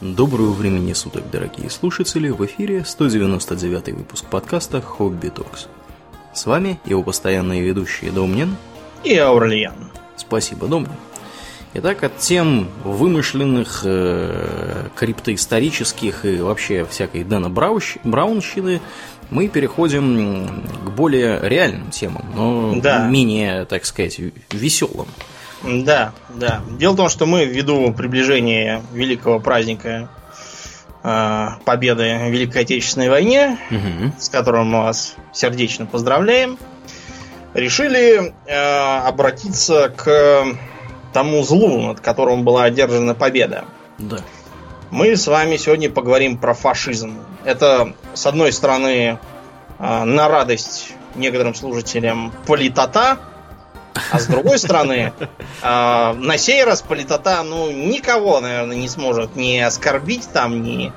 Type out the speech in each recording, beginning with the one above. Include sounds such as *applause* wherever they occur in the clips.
Доброго времени суток, дорогие слушатели! В эфире 199 выпуск подкаста «Хобби Токс». С вами его постоянные ведущие Домнин и Аурлиан. Спасибо, Домнин. Итак, от тем вымышленных, э, криптоисторических и вообще всякой Дэна Брауш, Браунщины мы переходим к более реальным темам, но да. менее, так сказать, веселым. Да, да. Дело в том, что мы ввиду приближения великого праздника э, победы в Великой Отечественной войне, угу. с которым мы вас сердечно поздравляем, решили э, обратиться к тому злу, над которым была одержана победа. Да. Мы с вами сегодня поговорим про фашизм. Это, с одной стороны, э, на радость некоторым служителям политота, а с другой стороны, э, на сей раз политота, ну, никого, наверное, не сможет не оскорбить там, ни,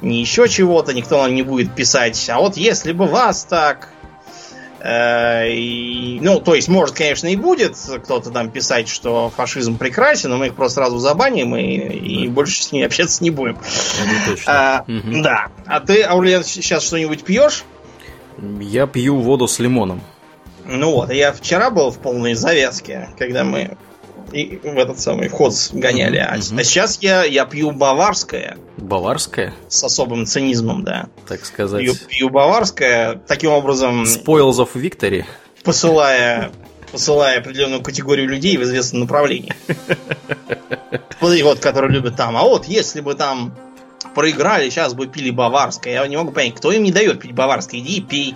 ни еще чего-то, никто нам не будет писать. А вот если бы вас так... Э, и, ну, то есть, может, конечно, и будет кто-то там писать, что фашизм прекрасен, но мы их просто сразу забаним и, и больше с ними общаться не будем. А, угу. Да. А ты, Аурлиан, сейчас что-нибудь пьешь? Я пью воду с лимоном. Ну вот, я вчера был в полной завязке, когда мы и в этот самый вход гоняли. А, угу. а сейчас я, я пью баварское. Баварское? С особым цинизмом, да. Так сказать. Пью, пью баварское, таким образом... Spoils of Victory. Посылая, посылая определенную категорию людей в известном направлении. Вот вот, которые любят там. А вот если бы там проиграли, сейчас бы пили баварское. Я не могу понять, кто им не дает пить баварское. Иди и пей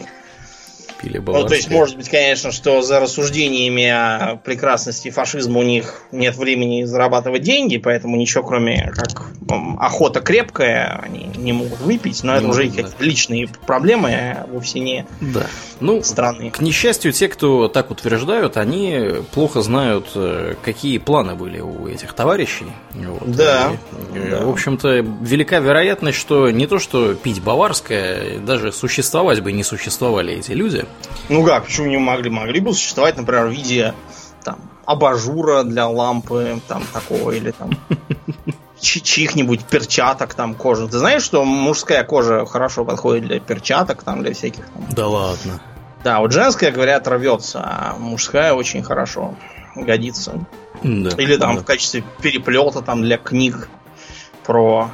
или баварское. Ну, то есть, может быть, конечно, что за рассуждениями о прекрасности фашизма у них нет времени зарабатывать деньги, поэтому ничего, кроме как охота крепкая, они не могут выпить, но не это уже да. какие-то личные проблемы, а вовсе не да. ну, страны. К несчастью, те, кто так утверждают, они плохо знают, э, какие планы были у этих товарищей. Вот. Да. И, э, да. В общем-то, велика вероятность, что не то, что пить баварское, даже существовать бы не существовали эти люди. Ну как, почему не могли? Могли бы существовать, например, в виде там, абажура для лампы, там такого, или там *laughs* чьих-нибудь перчаток там кожи. Ты знаешь, что мужская кожа хорошо подходит для перчаток, там, для всяких там. Да ладно. Да, вот женская, говорят, рвется, а мужская очень хорошо годится. Да, Или там да. в качестве переплета там для книг про,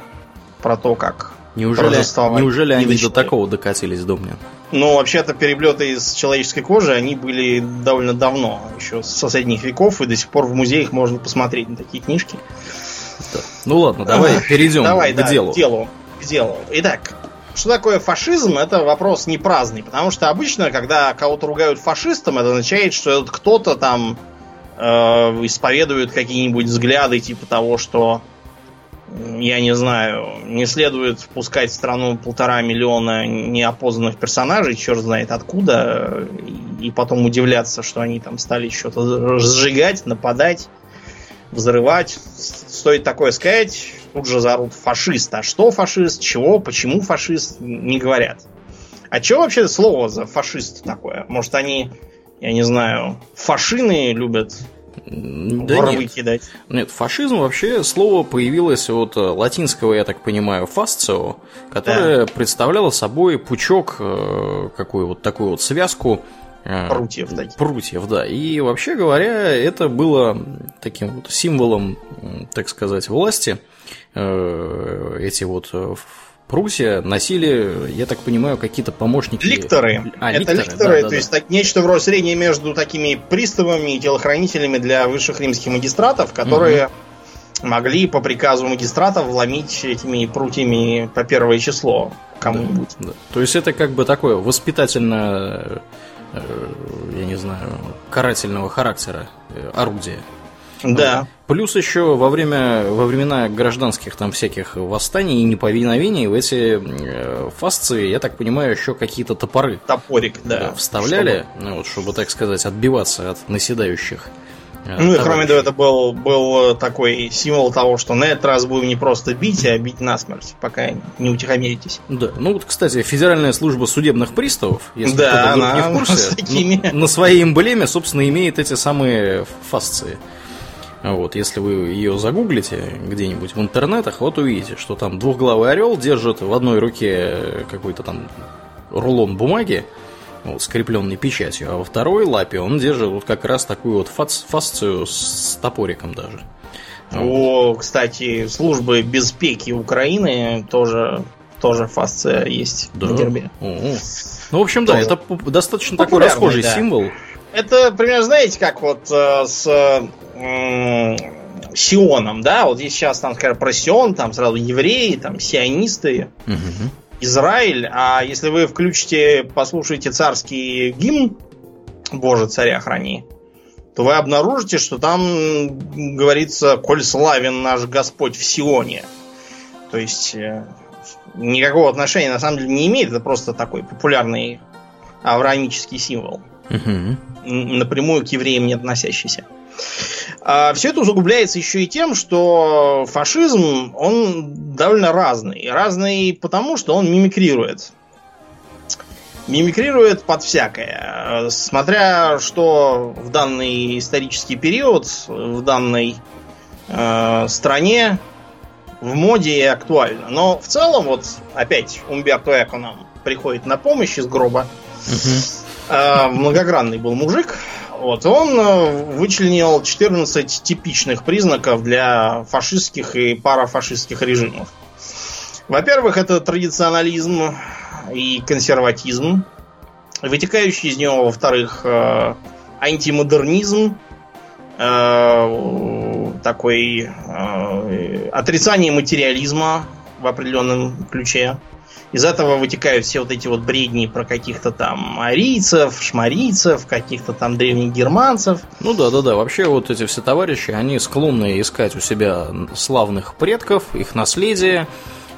про то, как Неужели, неужели они до такого докатились, Домнин? Ну, вообще-то переплеты из человеческой кожи, они были довольно давно, еще с средних веков, и до сих пор в музеях можно посмотреть на такие книжки. Да. Ну ладно, давай перейдем давай, к да, делу. К делу. К делу. Итак, что такое фашизм, это вопрос не праздный, потому что обычно, когда кого-то ругают фашистом, это означает, что этот кто-то там э, исповедует какие-нибудь взгляды типа того, что я не знаю, не следует впускать в страну полтора миллиона неопознанных персонажей, черт знает откуда, и потом удивляться, что они там стали что-то сжигать, нападать, взрывать. Стоит такое сказать, тут же зарут фашист. А что фашист, чего, почему фашист, не говорят. А что вообще слово за фашист такое? Может они, я не знаю, фашины любят да нет. кидать. Нет, фашизм вообще слово появилось от э, латинского, я так понимаю, фасцио, которое да. представляло собой пучок, э, какую вот такую вот связку э, Прутьев, да. Прутьев, да. И вообще говоря, это было таким вот символом, так сказать, власти. Эти вот Пруссия носили, я так понимаю, какие-то помощники. Ликторы. А, Это ликторы, ликторы да, да, то да. есть так, нечто вроде среднее между такими приставами и телохранителями для высших римских магистратов, которые угу. могли по приказу магистратов вломить этими прутьями по первое число кому-нибудь. Да, да. То есть это как бы такое воспитательно, э, я не знаю, карательного характера э, орудие. Да. Плюс еще во время во времена гражданских там всяких восстаний и неповиновений в эти э, фасции, я так понимаю, еще какие-то топоры. Топорик, да. да вставляли, чтобы... Ну, вот, чтобы, так сказать, отбиваться от наседающих. Э, ну и кроме того, это был, был такой символ того, что на этот раз будем не просто бить, а бить насмерть, пока не утихомиритесь. Да, ну вот, кстати, Федеральная служба судебных приставов, если да, кто-то не в курсе, *laughs* такими... на, на своей эмблеме, собственно, имеет эти самые фасции. Вот, если вы ее загуглите где-нибудь в интернетах, вот увидите, что там двухглавый орел держит в одной руке какой-то там рулон бумаги, вот, скрепленный печатью, а во второй лапе он держит вот как раз такую вот фас фасцию с топориком даже. О, кстати, службы безпеки Украины тоже, тоже фасция есть Да. на гербе. О. Ну, в общем, да, Тоже. это достаточно такой расхожий да. символ. Это, примерно, знаете, как вот э, с м, Сионом, да? Вот здесь сейчас там, скажем, про Сион, там сразу евреи, там сионисты, Мгм. Израиль. А если вы включите, послушаете царский гимн Боже, царя храни, то вы обнаружите, что там говорится «Коль славен наш Господь в Сионе». То есть э, никакого отношения на самом деле не имеет, это просто такой популярный авраамический символ Н- напрямую к евреям не относящийся. все это усугубляется еще и тем, что фашизм, он довольно разный. Разный потому, что он мимикрирует. Мимикрирует под всякое. Смотря что в данный исторический период, в данной э, стране в моде и актуально. Но в целом, вот опять Умберто Эко нам приходит на помощь из гроба. Мгм. Э, многогранный был мужик. Вот, он э, вычленил 14 типичных признаков для фашистских и парафашистских режимов. Во-первых, это традиционализм и консерватизм, вытекающий из него, во-вторых, э, антимодернизм, такой отрицание материализма в определенном ключе. Из этого вытекают все вот эти вот бредни про каких-то там арийцев, шмарийцев, каких-то там древних германцев. Ну да, да, да. Вообще вот эти все товарищи, они склонны искать у себя славных предков, их наследие.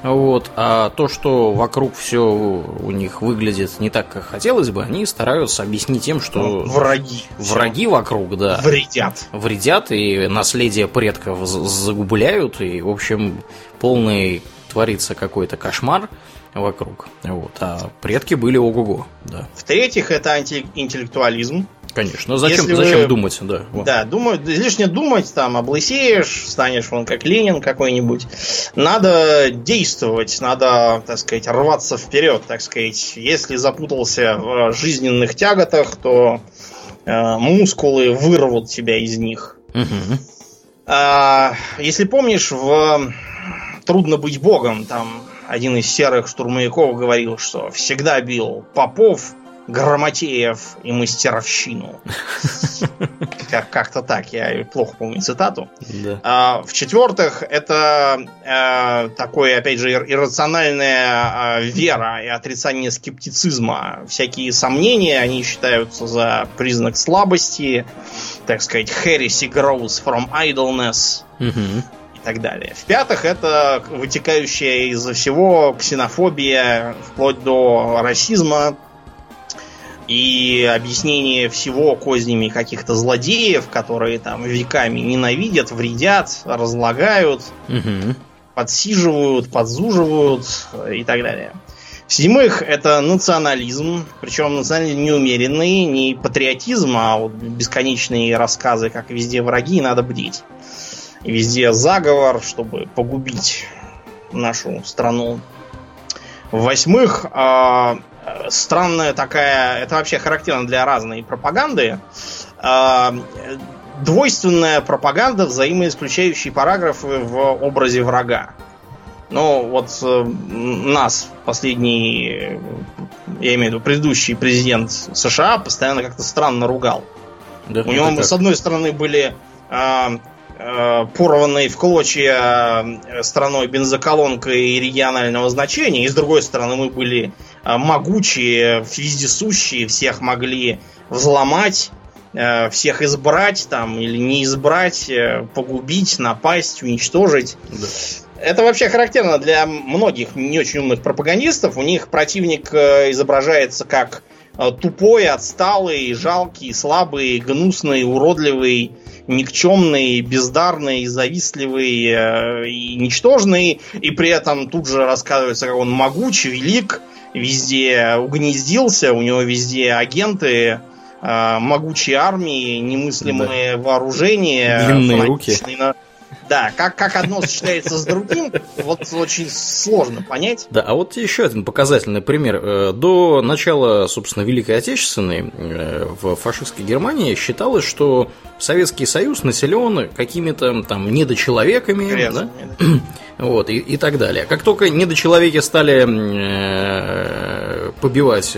Вот, а то, что вокруг все у них выглядит не так, как хотелось бы, они стараются объяснить тем, что Враги. враги вокруг, да, Вредят. вредят и наследие предков загубляют, и, в общем, полный творится какой-то кошмар вокруг. Вот, а предки были ого-го, да. В-третьих, это антиинтеллектуализм. Конечно. Зачем, Если вы- зачем думать, да. вот. Да, думаю, излишне думать, там, облысеешь, станешь вон как Ленин какой-нибудь. Надо действовать, надо, так сказать, рваться вперед, так сказать. Если запутался в жизненных тяготах, то э, мускулы вырвут тебя из них. Мгм. А, если помнишь, в Трудно быть богом, там один из серых штурмовиков говорил, что всегда бил попов, грамотеев и мастеровщину. *laughs* Как- Как-то так, я плохо помню цитату. А, В-четвертых, это э, такое, опять же, ир- иррациональная э, вера и отрицание скептицизма. Всякие сомнения, они считаются за признак слабости, так сказать, heresy grows from idleness так далее. В-пятых, это вытекающая из-за всего ксенофобия, вплоть до расизма и объяснение всего кознями каких-то злодеев, которые там веками ненавидят, вредят, разлагают, Мгм. подсиживают, подзуживают и так далее. В-седьмых, это национализм, причем национализм неумеренный, не патриотизм, а вот бесконечные рассказы, как везде враги, надо бдить. Везде заговор, чтобы погубить нашу страну. В-восьмых, а, э, странная такая, это вообще характерно для разной пропаганды, а, э, двойственная пропаганда, взаимоисключающие параграфы в образе врага. Ну, вот э, нас, последний, я имею в виду предыдущий президент США, постоянно как-то странно ругал. Да, У него, это как? с одной стороны, были а, а, порванные в клочья э, страной бензоколонкой регионального значения, и с другой стороны, мы были а, могучие, вездесущие, всех могли взломать, э, всех избрать там или не избрать, э, погубить, напасть, уничтожить. Да. Это вообще характерно для многих не очень умных пропагандистов. У них противник э, изображается как э, тупой, отсталый, жалкий, слабый, гнусный, уродливый, никчемный, бездарный, завистливый э, и ничтожный. И при этом тут же рассказывается, как он могуч, велик, везде угнездился, у него везде агенты, э, могучие армии, немыслимые да. вооружения. Длинные руки. Да, как, как одно сочетается с другим, вот очень сложно понять. Да, а вот еще один показательный пример. Э, до начала, собственно, Великой Отечественной э, в фашистской Германии считалось, что Советский Союз населен какими-то там недочеловеками, да? да? *clears throat* вот, и, и так далее. Как только недочеловеки стали э, побивать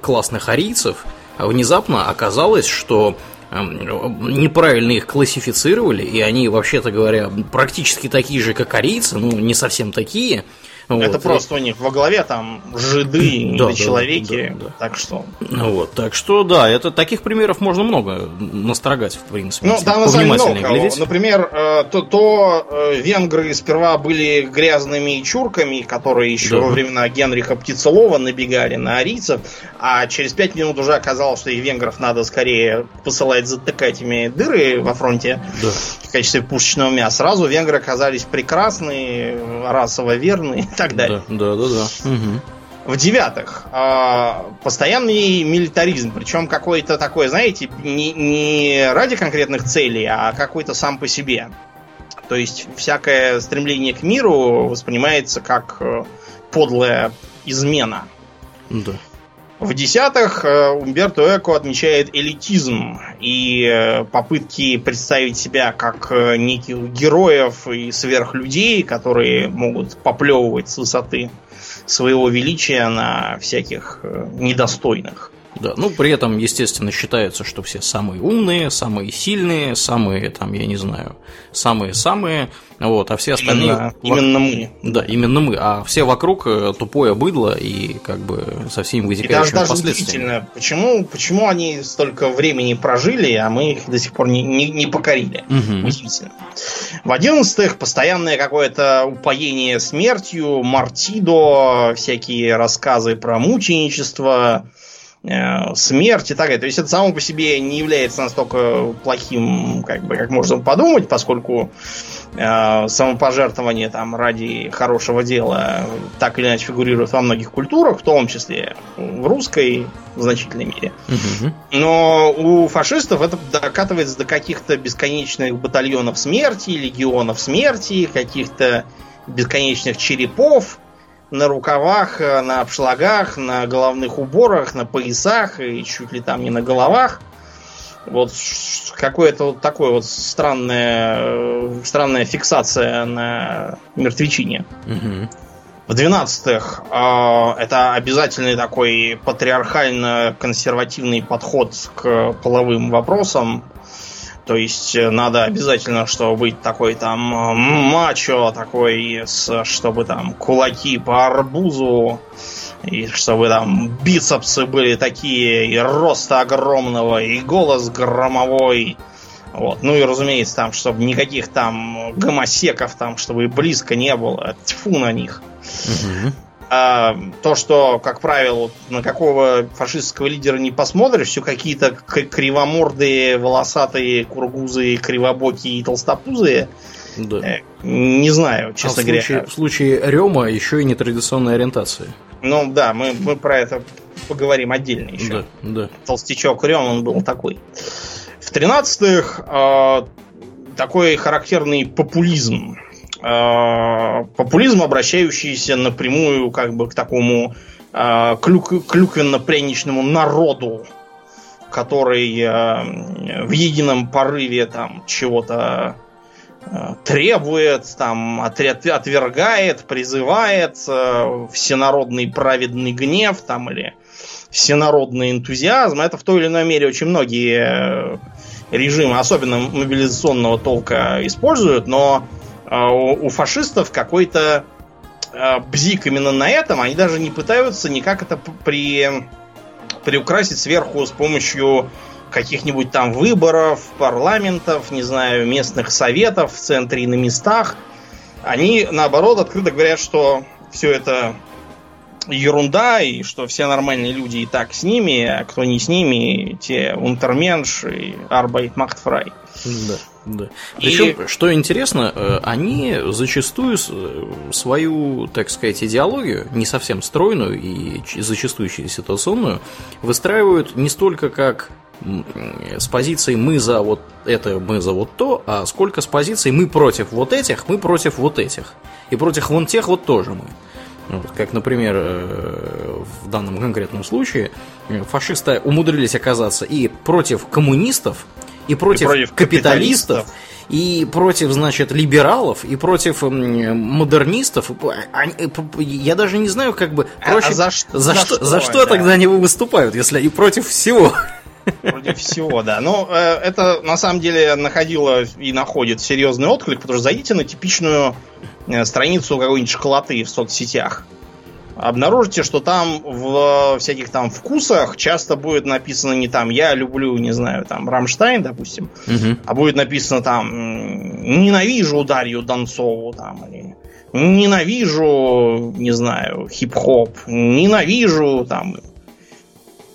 классных арийцев, внезапно оказалось, что неправильно их классифицировали, и они, вообще-то говоря, практически такие же, как корейцы, ну, не совсем такие, это вот. просто у них во главе там жиды, да, человеки, да, да, да. так что. Ну вот, так что да, это таких примеров можно много настрогать, в принципе. Ну, там на самом деле. Например, э, то, то э, венгры сперва были грязными чурками, которые еще да. во времена Генриха Птицелова набегали на арийцев, а через пять минут уже оказалось, что их венгров надо скорее посылать затыкать ими дыры во фронте да. В качестве пушечного мяса. Сразу венгры оказались прекрасные, расово верные и так далее. Да, да, да. Угу. В-девятых, а, постоянный милитаризм, причем какой-то такой, знаете, не, не ради конкретных целей, а какой-то сам по себе. То есть всякое стремление к миру воспринимается как э, подлая измена. Да. В десятых э, Умберто Эко отмечает элитизм и э, попытки представить себя как э, неких героев и сверхлюдей, которые могут поплевывать с высоты своего величия на всяких недостойных. Да, ну при этом, естественно, считается, что все самые умные, самые сильные, самые, там, я не знаю, самые-самые, вот, а все остальные... Именно, именно мы. Да, именно мы, а все вокруг э, тупое быдло и как бы со всеми вытекающими и даже, последствиями. Даже почему, почему они столько времени прожили, а мы их до сих пор не, не, не покорили. Угу. Удивительно. В одиннадцатых постоянное какое-то упоение смертью, мартидо, всякие рассказы про мученичество, смерть и так далее. То есть это само по себе не является настолько плохим, как бы, как можно подумать, поскольку э, самопожертвование там ради хорошего дела так или иначе фигурирует во многих культурах, в том числе в русской в значительной мере. Но у фашистов это докатывается до каких-то бесконечных батальонов смерти, легионов смерти, каких-то бесконечных черепов, на рукавах, э, на обшлагах, на головных уборах, на поясах и чуть ли там не на головах. Вот какое-то вот такое вот странная, э, странная фиксация на мертвечине. Угу. В двенадцатых э, это обязательный такой патриархально-консервативный подход к половым вопросам. То есть э, надо обязательно, чтобы быть такой там э, мачо, такой, с, чтобы там кулаки по арбузу, и чтобы там бицепсы были такие, и роста огромного, и голос громовой. Вот. Ну и разумеется, там, чтобы никаких там гомосеков там, чтобы и близко не было. Тьфу на них. Угу. А, то, что, как правило, на какого фашистского лидера не посмотришь, все какие-то кривомордые, волосатые, кургузы, кривобокие и толстопузые. Да. Э, не знаю, честно а в случае, говоря. В случае Рема еще и нетрадиционная ориентация. Ну да, мы, мы про это поговорим отдельно еще. Да, да. Толстячок Рем, он был такой. В тринадцатых э, такой характерный популизм популизм, обращающийся напрямую как бы к такому э, клюк, клюквенно-пряничному народу, который э, в едином порыве там чего-то э, требует, там отвергает, призывает э, всенародный праведный гнев там или всенародный энтузиазм. Это в той или иной мере очень многие э, режимы, особенно мобилизационного толка, используют, но у фашистов какой-то а, бзик именно на этом. Они даже не пытаются никак это при, приукрасить сверху с помощью каких-нибудь там выборов, парламентов, не знаю, местных советов в центре и на местах. Они, наоборот, открыто говорят, что все это ерунда, и что все нормальные люди и так с ними, а кто не с ними, те унтерменш и арбайт махтфрай. Да. Да. Причем, и... что интересно, э, они зачастую э, свою, так сказать, идеологию, не совсем стройную и зачастую ситуационную, выстраивают не столько как с позицией мы за вот это, мы за вот то, а сколько с позицией мы против вот этих, мы против вот этих. И против вон тех вот тоже мы. Вот, как, например, э, в данном конкретном случае фашисты умудрились оказаться и против коммунистов, и против, и против капиталистов, капиталистов, и против, значит, либералов, и против модернистов. Я даже не знаю, как бы проще, а, а за, за, за что, что, за что да. тогда они выступают, если они против всего. Против всего, да. Ну, э, это на самом деле находило и находит серьезный отклик, потому что зайдите на типичную э, страницу какой-нибудь школоты в соцсетях. Обнаружите, что там в всяких там вкусах часто будет написано не там «я люблю, не знаю, там Рамштайн», допустим, угу. а будет написано там «ненавижу Дарью Донцову», там, или «ненавижу, не знаю, хип-хоп», «ненавижу, там,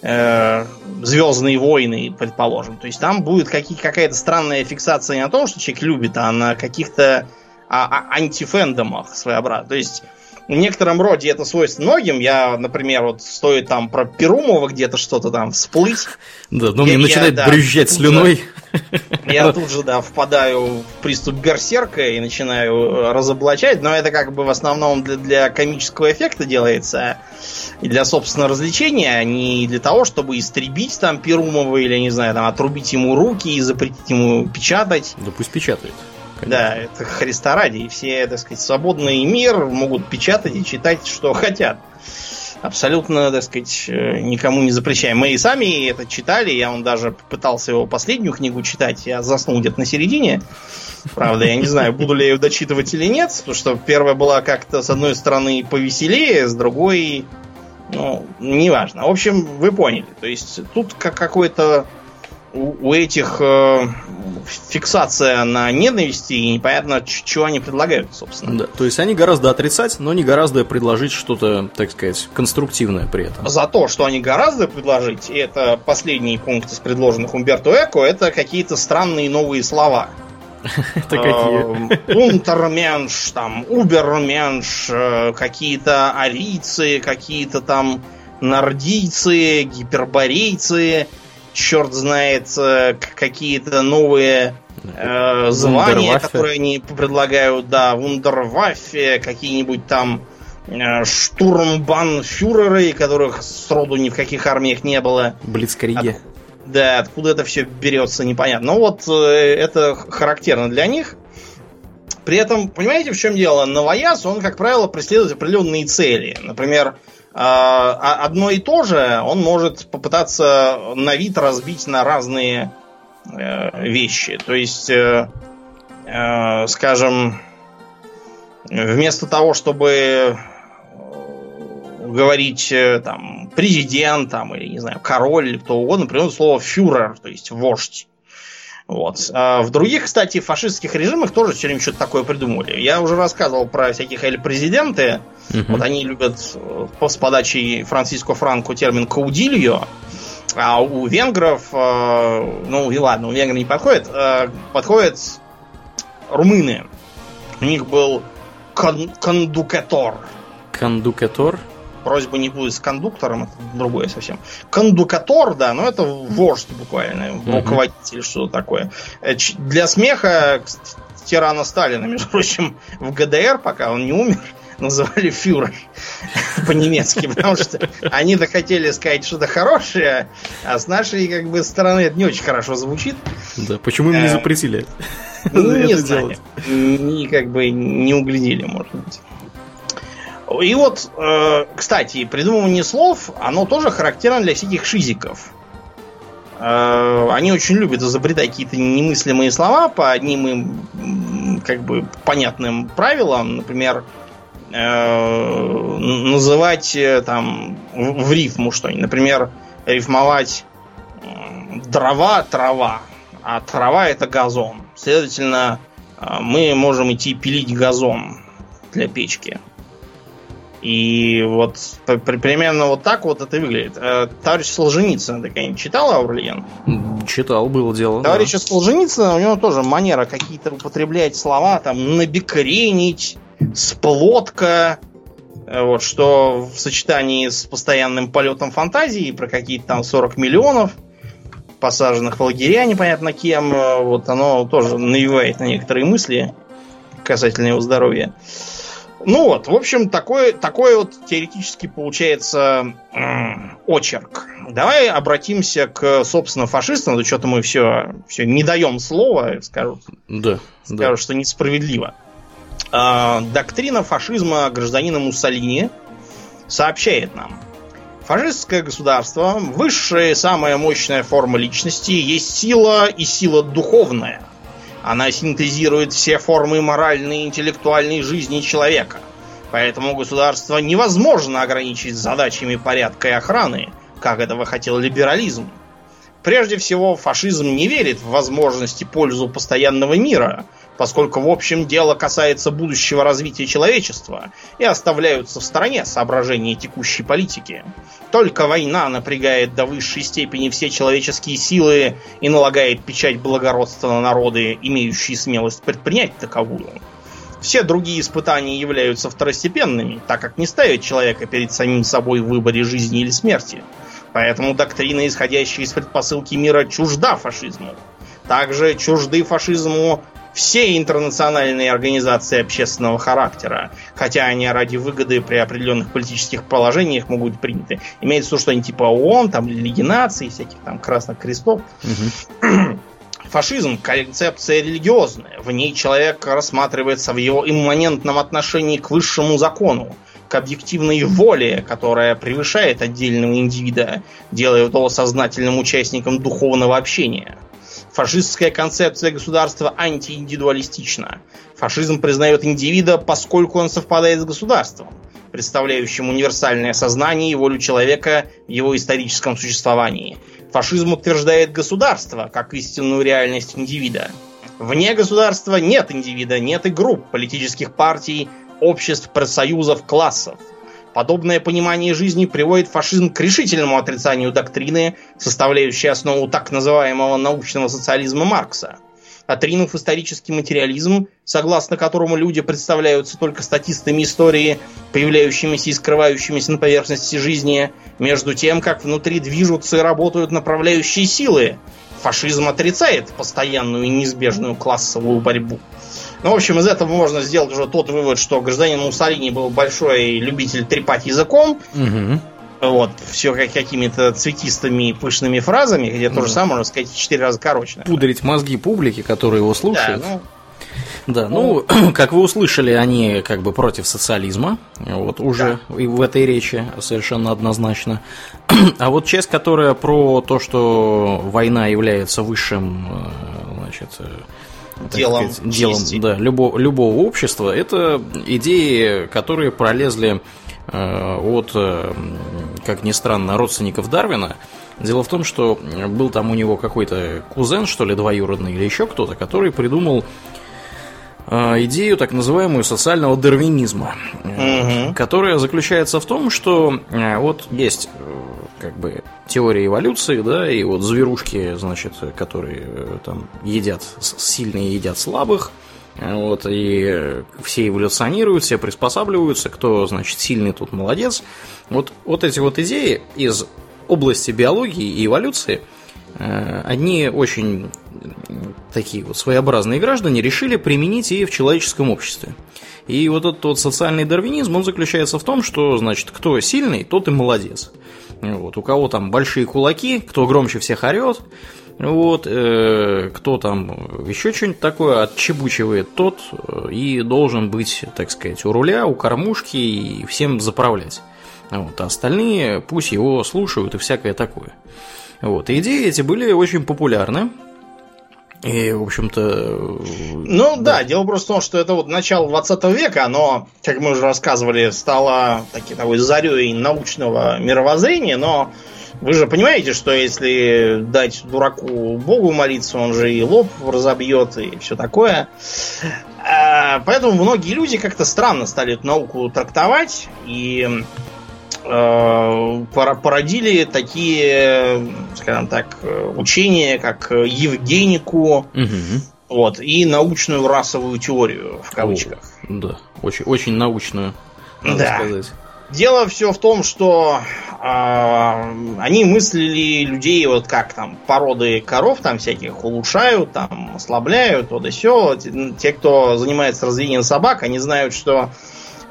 э, Звездные войны, предположим. То есть там будет какая-то странная фиксация не на том, что человек любит, а на каких-то а, а, антифэндомах своеобразных. То есть в некотором роде это свойственно многим. Я, например, вот стоит там про Перумова где-то что-то там всплыть. Да, но мне начинает да, брюзжать слюной. Я тут же, да, впадаю в приступ берсерка и начинаю э, разоблачать, но это как бы в основном для, для комического эффекта делается и для собственного развлечения, а не для того, чтобы истребить там Перумова или, не знаю, там отрубить ему руки и запретить ему печатать. Да пусть печатает. Конечно. Да, это Христа ради. И все, так сказать, свободный мир могут печатать и читать, что *laughs* хотят. Абсолютно, так сказать, э, никому не запрещаем. Мы и сами это читали. Я он даже пытался его последнюю книгу читать. Я заснул где-то на середине. Правда, я не знаю, буду ли я ее дочитывать или нет. Потому что первая была как-то, с одной стороны, повеселее, с другой ну, неважно. В общем, вы поняли. То есть тут как какой-то у, этих э, фиксация на ненависти, и непонятно, что они предлагают, собственно. Да, то есть они гораздо отрицать, но не гораздо предложить что-то, так сказать, конструктивное при этом. За то, что они гораздо предложить, и это последний пункт из предложенных Умберто Эко, это какие-то странные новые слова. *laughs* Это какие? Унтерменш, там, Уберменш, э, какие-то арийцы, какие-то там нордийцы, гиперборейцы, черт знает, э, какие-то новые э, звания, которые они предлагают, да, вундерваффе, какие-нибудь там э, штурмбанфюреры, которых сроду ни в каких армиях не было. Блицкриги. От, да, откуда это все берется, непонятно. Но вот э, это характерно для них. При этом, понимаете, в чем дело? Новояз, он, как правило, преследует определенные цели. Например, одно и то же он может попытаться на вид разбить на разные э, вещи. То есть, э, э, скажем, вместо того, чтобы говорить там президент там, или, не знаю, король или кто угодно, например, слово фюрер, то есть вождь. Вот. А в других, кстати, фашистских режимах тоже все время что-то такое придумывали. Я уже рассказывал про всяких эль-президенты. Угу. Вот они любят э, с подачи Франциско Франко термин «каудильо». А у венгров, э, ну и ладно, у венгров не подходит, э, подходят румыны. У них был кон- кондукатор. Кондукатор? Просьба не будет с кондуктором, это другое совсем. Кондукатор, да, но это вождь буквально, руководитель, что-то такое. Э, для смеха тирана Сталина, между *laughs* прочим, в ГДР, пока он не умер, *laughs* называли фюрер *laughs* по-немецки, потому что они-то хотели сказать что-то хорошее, а с нашей как бы стороны это не очень хорошо звучит. Да, почему им не э, запретили? Не знаю. Как бы не углядели, может быть. И вот, э, кстати, придумывание слов, оно тоже характерно для всяких шизиков. Э, они очень любят изобретать какие-то немыслимые слова по одним им как бы понятным правилам. Например, э, называть там в, рифму что-нибудь. Например, рифмовать дрова трава, а трава это газон. Следовательно, мы можем идти пилить газон для печки. И вот примерно вот так вот это выглядит. Э, товарищ Солженицын, ты когда-нибудь читал Аурлиен? Читал, было дело. Товарищ да. Солженицына, у него тоже манера какие-то употреблять слова, там, набекренить, сплотка, э, вот, что в сочетании с постоянным полетом фантазии про какие-то там 40 миллионов посаженных в лагеря непонятно кем, э, вот оно тоже навевает на некоторые мысли касательно его здоровья. Ну вот, в общем, такой, такой вот теоретически получается очерк. Давай обратимся к, собственно, фашистам. Да что-то мы все, все не даем слова, скажут, да, скажут да. что несправедливо. Э, доктрина фашизма гражданина Муссолини сообщает нам. Фашистское государство, высшая и самая мощная форма личности, есть сила и сила духовная – она синтезирует все формы моральной и интеллектуальной жизни человека. Поэтому государство невозможно ограничить задачами порядка и охраны, как этого хотел либерализм. Прежде всего, фашизм не верит в возможности пользу постоянного мира, поскольку, в общем, дело касается будущего развития человечества и оставляются в стороне соображения текущей политики. Только война напрягает до высшей степени все человеческие силы и налагает печать благородства на народы, имеющие смелость предпринять таковую. Все другие испытания являются второстепенными, так как не ставят человека перед самим собой в выборе жизни или смерти. Поэтому доктрина, исходящая из предпосылки мира, чужда фашизму. Также чужды фашизму все интернациональные организации общественного характера, хотя они ради выгоды при определенных политических положениях могут быть приняты. Имеется в виду что-нибудь типа ООН, там, Лиги наций, всяких там красных крестов. Угу. Фашизм – концепция религиозная. В ней человек рассматривается в его имманентном отношении к высшему закону, к объективной воле, которая превышает отдельного индивида, делая его сознательным участником духовного общения – Фашистская концепция государства антииндивидуалистична. Фашизм признает индивида, поскольку он совпадает с государством, представляющим универсальное сознание и волю человека в его историческом существовании. Фашизм утверждает государство как истинную реальность индивида. Вне государства нет индивида, нет и групп, политических партий, обществ, профсоюзов, классов – Подобное понимание жизни приводит фашизм к решительному отрицанию доктрины, составляющей основу так называемого научного социализма Маркса. Отринув исторический материализм, согласно которому люди представляются только статистами истории, появляющимися и скрывающимися на поверхности жизни, между тем, как внутри движутся и работают направляющие силы, фашизм отрицает постоянную и неизбежную классовую борьбу. Ну, в общем, из этого можно сделать уже тот вывод, что гражданин Муссолини был большой любитель трепать языком. Угу. Вот, все как какими-то цветистыми пышными фразами, где то же самое, можно сказать, в четыре раза короче. Наверное. Пудрить мозги публики, которые его слушают. Да, ну, да, ну, ну, *clears throat* как вы услышали, они как бы против социализма, вот уже да. и в этой речи совершенно однозначно. *clears throat* А вот часть, которая про то, что война является высшим, э, значит, э, делом, сказать, делом да, любого, любого общества, это идеи, которые пролезли э, от, э, как ни странно, родственников Дарвина. Дело в том, что был там у него какой-то кузен, что ли, двоюродный или еще кто-то, который придумал э, идею так называемую социального дарвинизма, угу. которая заключается в том, что вот есть как бы теория эволюции, да, и вот зверушки, значит, которые э, там едят, сильные едят слабых, вот, и все эволюционируют, все приспосабливаются, кто, значит, сильный, тут молодец. Вот, вот эти вот идеи из области биологии и эволюции, э, они очень такие вот своеобразные граждане решили применить и в человеческом обществе. И вот этот вот социальный дарвинизм, он заключается в том, что, значит, кто сильный, тот и молодец. Вот, у кого там большие кулаки, кто громче всех орет, вот, э, кто там еще что-нибудь такое отчебучивает, тот э, и должен быть, так сказать, у руля, у кормушки и всем заправлять. Вот, а остальные пусть его слушают и всякое такое. Вот, идеи эти были очень популярны. И, в общем-то... Ну да. да, дело просто в том, что это вот начало 20 века, оно, как мы уже рассказывали, стало таки, такой зарей научного мировоззрения, но вы же понимаете, что если дать дураку Богу молиться, он же и лоб разобьет, и все такое. А, поэтому многие люди как-то странно стали эту науку трактовать и породили такие, скажем так, учения, как Евгенику, угу. вот, и научную расовую теорию, в кавычках. О, да, очень, очень научную, надо да. сказать. Дело все в том, что э, они мыслили людей вот как там породы коров там всяких улучшают, там ослабляют, то да все. Те, кто занимается разведением собак, они знают, что э,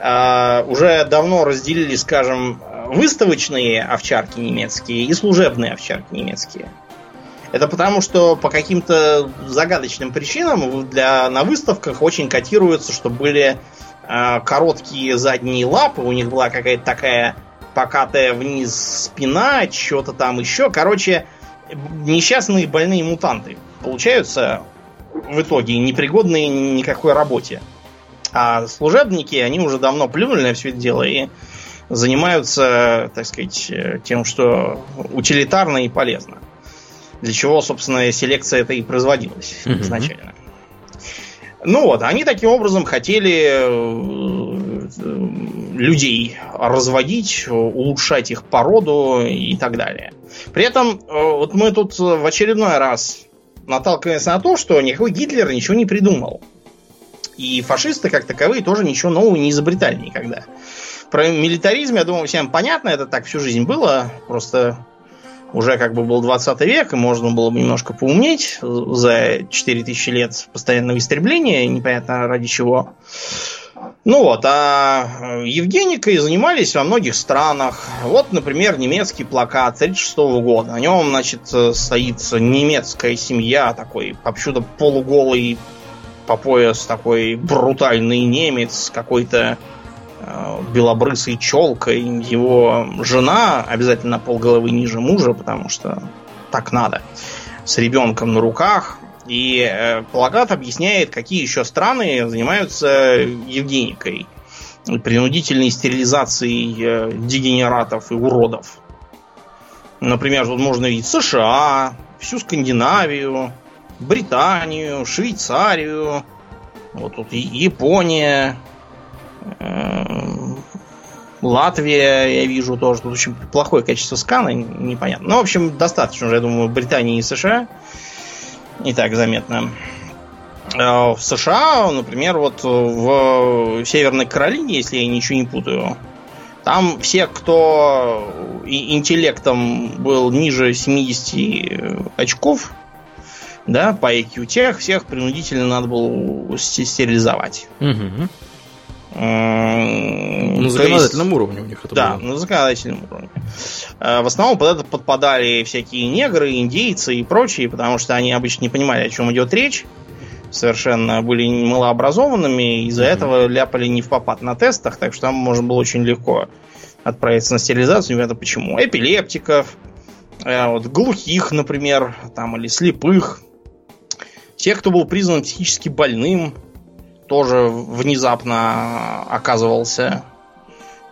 уже давно разделили, скажем, выставочные овчарки немецкие и служебные овчарки немецкие. Это потому, что по каким-то загадочным причинам для, на выставках очень котируется, что были Э, короткие задние лапы, у них была какая-то такая покатая вниз спина, что-то там еще. Короче, несчастные больные мутанты получаются в итоге непригодные никакой работе. А служебники, они уже давно плюнули на все это дело и занимаются, так сказать, тем, что утилитарно и полезно. Для чего, собственно, селекция это и производилась mm-hmm. изначально. Ну вот, они таким образом хотели э, людей разводить, улучшать их породу и так далее. При этом э, вот мы тут в очередной раз наталкиваемся на то, что никакой Гитлер ничего не придумал. И фашисты, как таковые, тоже ничего нового не изобретали никогда. Про милитаризм, я думаю, всем понятно, это так всю жизнь было. Просто уже как бы был 20 век, и можно было бы немножко поумнеть за 4000 лет постоянного истребления, непонятно ради чего. Ну вот, а Евгеникой занимались во многих странах. Вот, например, немецкий плакат 36 года. На нем, значит, стоит немецкая семья, такой, повсюду полуголый по пояс такой брутальный немец, какой-то Э, белобрысой челкой. Его жена обязательно полголовы ниже мужа, потому что так надо. С ребенком на руках. И э, плакат объясняет, какие еще страны занимаются евгеникой. Принудительной стерилизацией э, дегенератов и уродов. Например, тут можно видеть США, всю Скандинавию, Британию, Швейцарию, вот тут Япония, Эм, Латвия, я вижу, тоже тут очень плохое качество скана, непонятно. Ну, в общем, достаточно уже, я думаю, Британии и США. Не так заметно. Э, в США, например, вот в Северной Каролине, если я ничего не путаю, там все, кто интеллектом был ниже 70 очков, да, по IQ, тех всех принудительно надо было стерилизовать. Угу. На законодательном есть, уровне у них это да, было. Да, на законодательном уровне. Э, в основном под это подпадали всякие негры, индейцы и прочие, потому что они обычно не понимали, о чем идет речь. Совершенно были малообразованными, из-за mm-hmm. этого ляпали не в попад на тестах, так что там можно было очень легко отправиться на стерилизацию, непонятно почему. Эпилептиков, э, вот, глухих, например, там, или слепых, тех, кто был признан психически больным, тоже внезапно оказывался.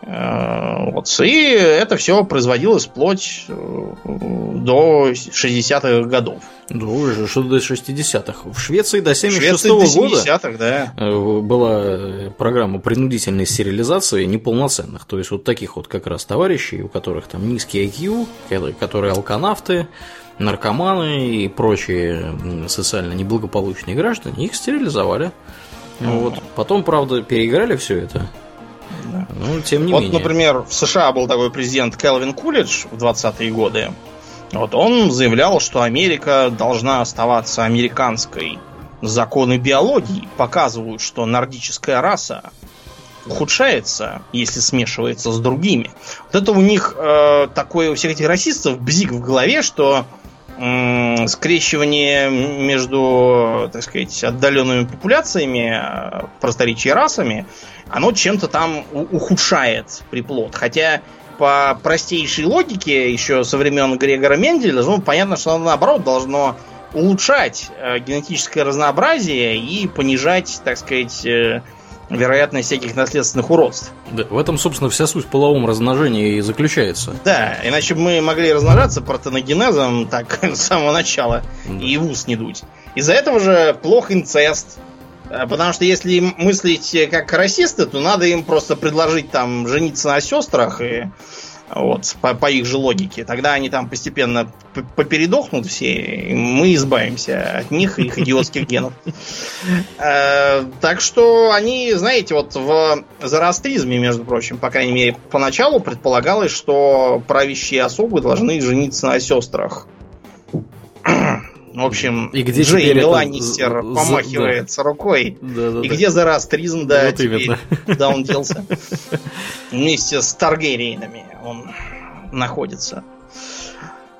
Э, вот. И это все производилось вплоть э, до 60-х годов. Да уже, что до 60-х. В Швеции до 76 -го года да. Э, была программа принудительной стерилизации неполноценных. То есть вот таких вот как раз товарищей, у которых там низкий IQ, которые алканавты, наркоманы и прочие социально неблагополучные граждане, их стерилизовали. Ну, вот. Потом, правда, переиграли все это. Да. Ну, тем не вот, менее. Вот, например, в США был такой президент Келвин Кулидж в 20-е годы. Вот он заявлял, что Америка должна оставаться американской. Законы биологии показывают, что нордическая раса ухудшается, если смешивается с другими. Вот это у них э, такое у всех этих расистов бзик в голове, что скрещивание между, так сказать, отдаленными популяциями, э, просторечия расами, оно чем-то там ухудшает приплод. Хотя по простейшей логике, еще со времен Грегора Менделя, быть понятно, что оно наоборот должно улучшать э, генетическое разнообразие и понижать, так сказать, э, вероятность всяких наследственных уродств. Да, в этом, собственно, вся суть полового размножения и заключается. Да, иначе мы могли размножаться протоногенезом так *laughs* с самого начала да. и в ус не дуть. Из-за этого же плох инцест. Э, потому что если мыслить как расисты, то надо им просто предложить там жениться на сестрах и вот, по, по их же логике. Тогда они там постепенно попередохнут все, и мы избавимся от них и их идиотских генов. Э, так что они, знаете, вот в зороастризме, между прочим, по крайней мере, поначалу предполагалось, что правящие особы должны жениться на сестрах. В общем, и где Джей Меланистер это... помахивается да. рукой. Да, да, и да. где Зарастризм, да, вот теперь, именно. куда он делся. Вместе с Таргериенами он находится.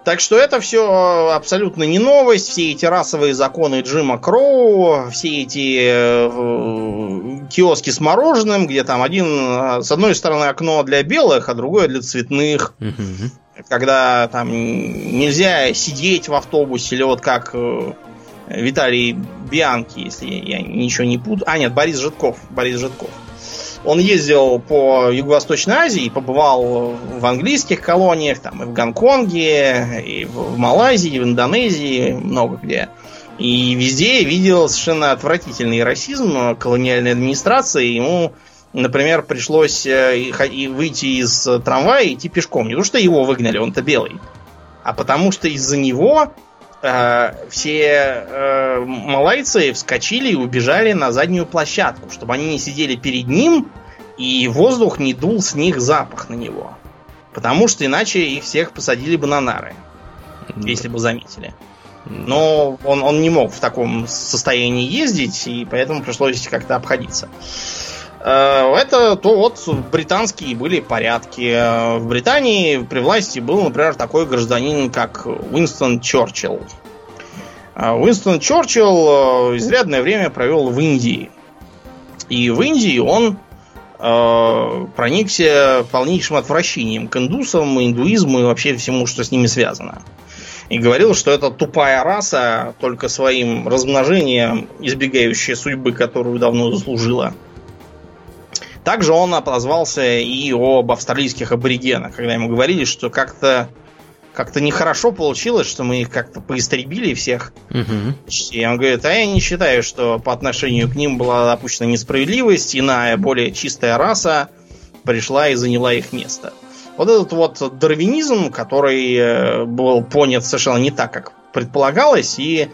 Так что это все абсолютно не новость. Все эти расовые законы Джима Кроу, все эти э, киоски с мороженым, где там один, э, с одной стороны окно для белых, а другое для цветных. Угу когда там нельзя сидеть в автобусе, или вот как э, Виталий Бианки, если я ничего не путаю. А, нет, Борис Житков. Борис Житков. Он ездил по Юго-Восточной Азии, побывал в английских колониях, там и в Гонконге, и в Малайзии, и в Индонезии, много где. И везде видел совершенно отвратительный расизм колониальной администрации. Ему например, пришлось э, выйти из трамвая и идти пешком. Не то, что его выгнали, он-то белый, а потому что из-за него э, все э, малайцы вскочили и убежали на заднюю площадку, чтобы они не сидели перед ним, и воздух не дул с них запах на него. Потому что иначе их всех посадили бы на нары, да. если бы заметили. Но он, он не мог в таком состоянии ездить, и поэтому пришлось как-то обходиться. Э, это то вот британские были порядки. Э, в Британии при власти был, например, такой гражданин, как Уинстон Черчилл. Э, Уинстон Черчилл изрядное время провел в Индии. И в Индии он э, проникся полнейшим отвращением к индусам, индуизму и вообще всему, что с ними связано. И говорил, что это тупая раса, только своим размножением, избегающая судьбы, которую давно заслужила. Также он отозвался и об австралийских аборигенах, когда ему говорили, что как-то как-то нехорошо получилось, что мы их как-то поистребили всех. Угу. И он говорит, а я не считаю, что по отношению к ним была допущена несправедливость, иная, более чистая раса пришла и заняла их место. Вот этот вот дарвинизм, который э, был понят совершенно не так, как предполагалось, и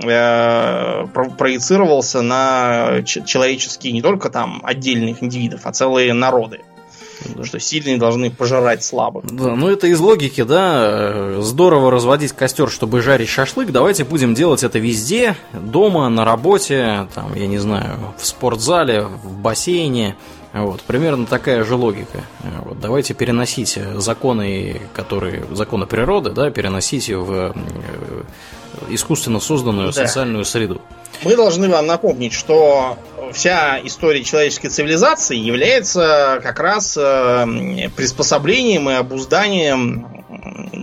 проецировался на человеческие не только там отдельных индивидов, а целые народы. Да. Что сильные должны пожирать слабых. Да, ну это из логики, да. Здорово разводить костер, чтобы жарить шашлык. Давайте будем делать это везде. Дома, на работе, там, я не знаю, в спортзале, в бассейне. Вот, примерно такая же логика. Вот, давайте переносить законы, которые, законы природы, да, переносить в искусственно созданную да. социальную среду. Мы должны вам напомнить, что вся история человеческой цивилизации является как раз э, приспособлением и обузданием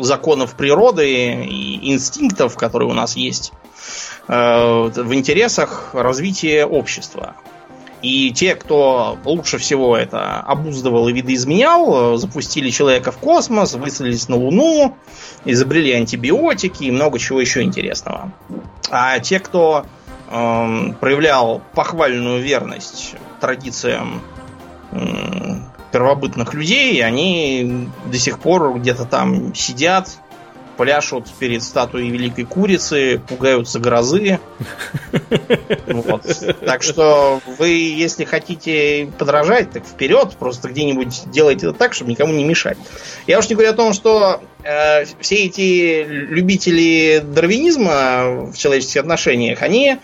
законов природы и инстинктов, которые у нас есть, э, в интересах развития общества. И те, кто лучше всего это обуздывал и видоизменял, запустили человека в космос, высадились на Луну, изобрели антибиотики и много чего еще интересного. А те, кто э, проявлял похвальную верность традициям э, первобытных людей, они до сих пор где-то там сидят, пляшут перед статуей Великой Курицы, пугаются грозы. Так что вы, если хотите подражать, так вперед, просто где-нибудь делайте это так, чтобы никому не мешать. Я уж не говорю о том, что э, все эти любители дарвинизма в человеческих отношениях, они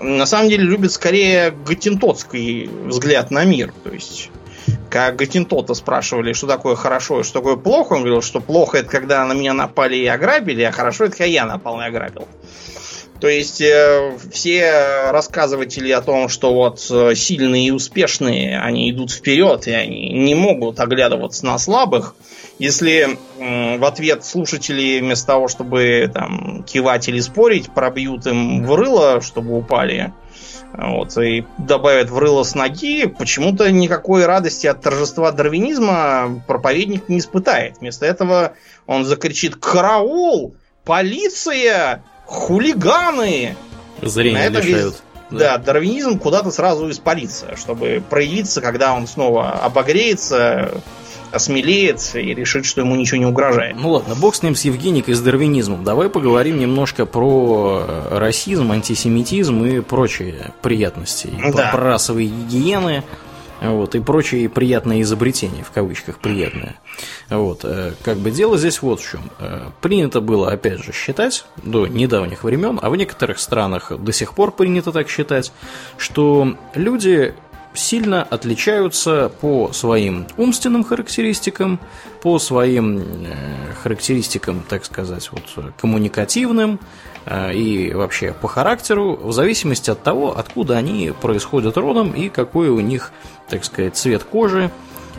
на самом деле любят скорее гатентотский взгляд на мир. То есть как Гатинтота спрашивали, что такое хорошо и что такое плохо, он говорил, что плохо это когда на меня напали и ограбили, а хорошо это когда я напал и ограбил. То есть э, все рассказыватели о том, что вот э, сильные и успешные, они идут вперед, и они не могут оглядываться на слабых. Если э, в ответ слушатели вместо того, чтобы там кивать или спорить, пробьют им в рыло, чтобы упали, вот, и добавят в рыло с ноги, почему-то никакой радости от торжества дарвинизма проповедник не испытает. Вместо этого он закричит «Караул! Полиция! Хулиганы!» Зрение лишают. Весь, да, дарвинизм куда-то сразу испарится, чтобы проявиться, когда он снова обогреется, осмелеет и решит, что ему ничего не угрожает. Ну ладно, бог с ним, с Евгеникой, с дарвинизмом. Давай поговорим немножко про э, расизм, антисемитизм и прочие приятности. Да. Про расовые гигиены вот, и прочие приятные изобретения, в кавычках приятные. Вот, э, как бы дело здесь вот в чем. Э, принято было, опять же, считать до недавних времен, а в некоторых странах до сих пор принято так считать, что люди сильно отличаются по своим умственным характеристикам, по своим э, характеристикам, так сказать, вот, коммуникативным и вообще по характеру, в зависимости от того, откуда они происходят родом и какой у них, так сказать, цвет кожи,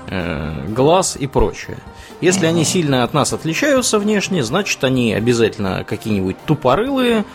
э, глаз и прочее. Если они сильно от нас отличаются внешне, значит они обязательно какие-нибудь тупорылые,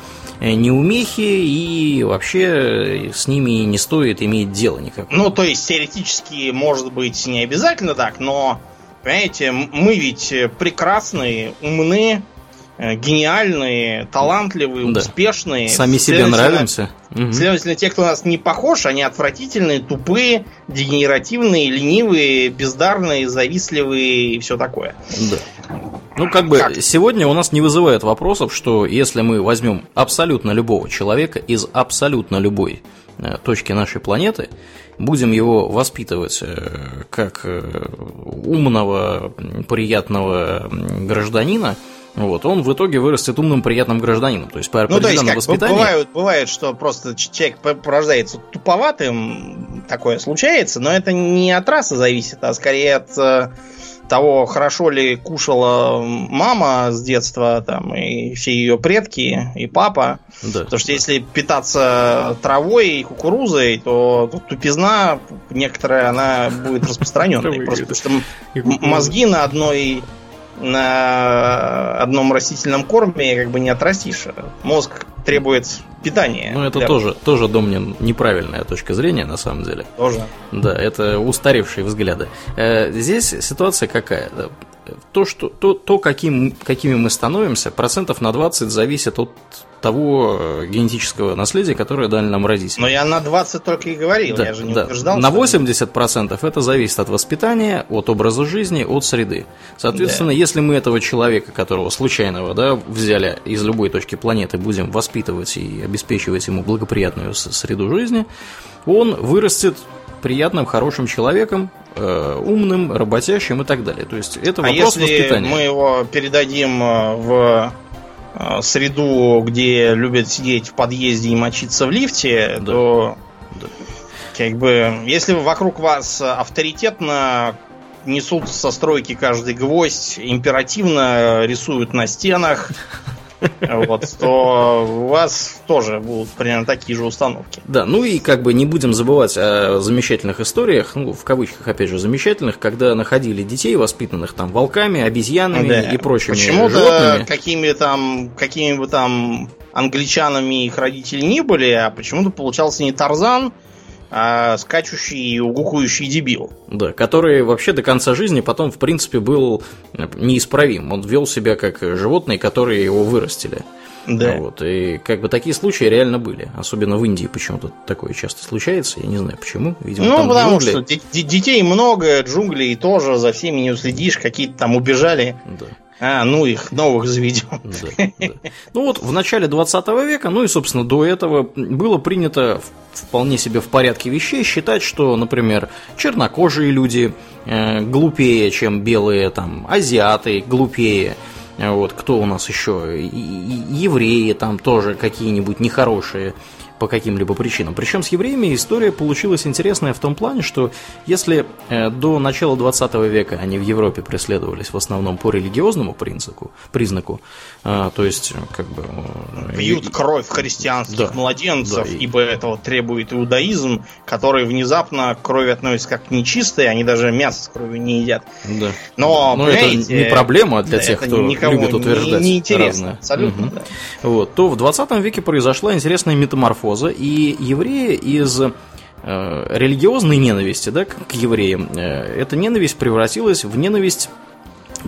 Э, неумехи, и вообще с ними не стоит иметь дело никакого. Ну, то есть, теоретически, может быть, не обязательно так, но, понимаете, мы ведь прекрасные, умные, Э, гениальные, талантливые, да. успешные. Сами себе нравимся. Следовательно, те, кто у нас не похож, они отвратительные, тупые, дегенеративные, ленивые, бездарные, завистливые и все такое. Да. Ну, как бы как? сегодня у нас не вызывает вопросов, что если мы возьмем абсолютно любого человека из абсолютно любой э, точки нашей планеты, будем его воспитывать э, как умного, приятного гражданина – вот, он в итоге вырастет умным, приятным гражданином. То есть по ну, то есть, как, воспитанию... Бывает, бывает, что просто человек порождается туповатым, такое случается, но это не от расы зависит, а скорее от э, того, хорошо ли кушала мама с детства, там, и все ее предки, и папа. Да. Потому что если питаться травой и кукурузой, то, то тупизна некоторая, она будет распространенной. Просто потому что мозги на одной на одном растительном корме как бы не отрастишь. Мозг требует питания. Ну, это для... тоже, тоже, Домнин, неправильная точка зрения, на самом деле. Тоже. Да, это устаревшие взгляды. Э, здесь ситуация какая? То, что, то, то каким, какими мы становимся, процентов на 20 зависит от того э, генетического наследия, которое дали нам родители. Но я на 20 только и говорил, да, я же не да. утверждал. На 80% это зависит от воспитания, от образа жизни, от среды. Соответственно, да. если мы этого человека, которого случайного да, взяли из любой точки планеты, будем воспитывать и обеспечивать ему благоприятную среду жизни, он вырастет приятным, хорошим человеком, э, умным, работящим и так далее. То есть это а вопрос а если воспитания. Мы его передадим э, в среду, где любят сидеть в подъезде и мочиться в лифте, да. то да. как бы если вокруг вас авторитетно несут со стройки каждый гвоздь, императивно рисуют на стенах, вот, то у вас тоже будут примерно такие же установки. Да, ну и как бы не будем забывать о замечательных историях, ну, в кавычках, опять же, замечательных, когда находили детей, воспитанных там волками, обезьянами да. и прочими Почему-то животными. какими там, какими бы там англичанами их родители не были, а почему-то получался не Тарзан, а скачущий и угукающий дебил. Да, который вообще до конца жизни потом, в принципе, был неисправим. Он вел себя как животные, которые его вырастили. Да. Вот, и как бы такие случаи реально были. Особенно в Индии почему-то такое часто случается. Я не знаю почему. Видимо, ну, там потому джунгли. что детей много, джунглей тоже, за всеми не уследишь, какие-то там убежали. Да. А, ну их новых заведем. Да, да. Ну вот в начале 20 века, ну и, собственно, до этого было принято вполне себе в порядке вещей считать, что, например, чернокожие люди э, глупее, чем белые, там, азиаты глупее. Вот, кто у нас еще? Евреи там тоже какие-нибудь нехорошие по каким-либо причинам. Причем с евреями история получилась интересная в том плане, что если э, до начала 20 века они в Европе преследовались в основном по религиозному принципу, признаку, э, то есть как бы... Э, Пьют кровь христианских да, младенцев, да, ибо этого требует иудаизм, который внезапно к крови относится как к нечистой, они даже мясо с кровью не едят. Да. Но, Но это не проблема для тех, кто любит утверждать не, не разное. Абсолютно, угу. да. Вот, то в 20 веке произошла интересная метаморфоза метаморфоза, и евреи из э, религиозной ненависти да, к евреям, э, эта ненависть превратилась в ненависть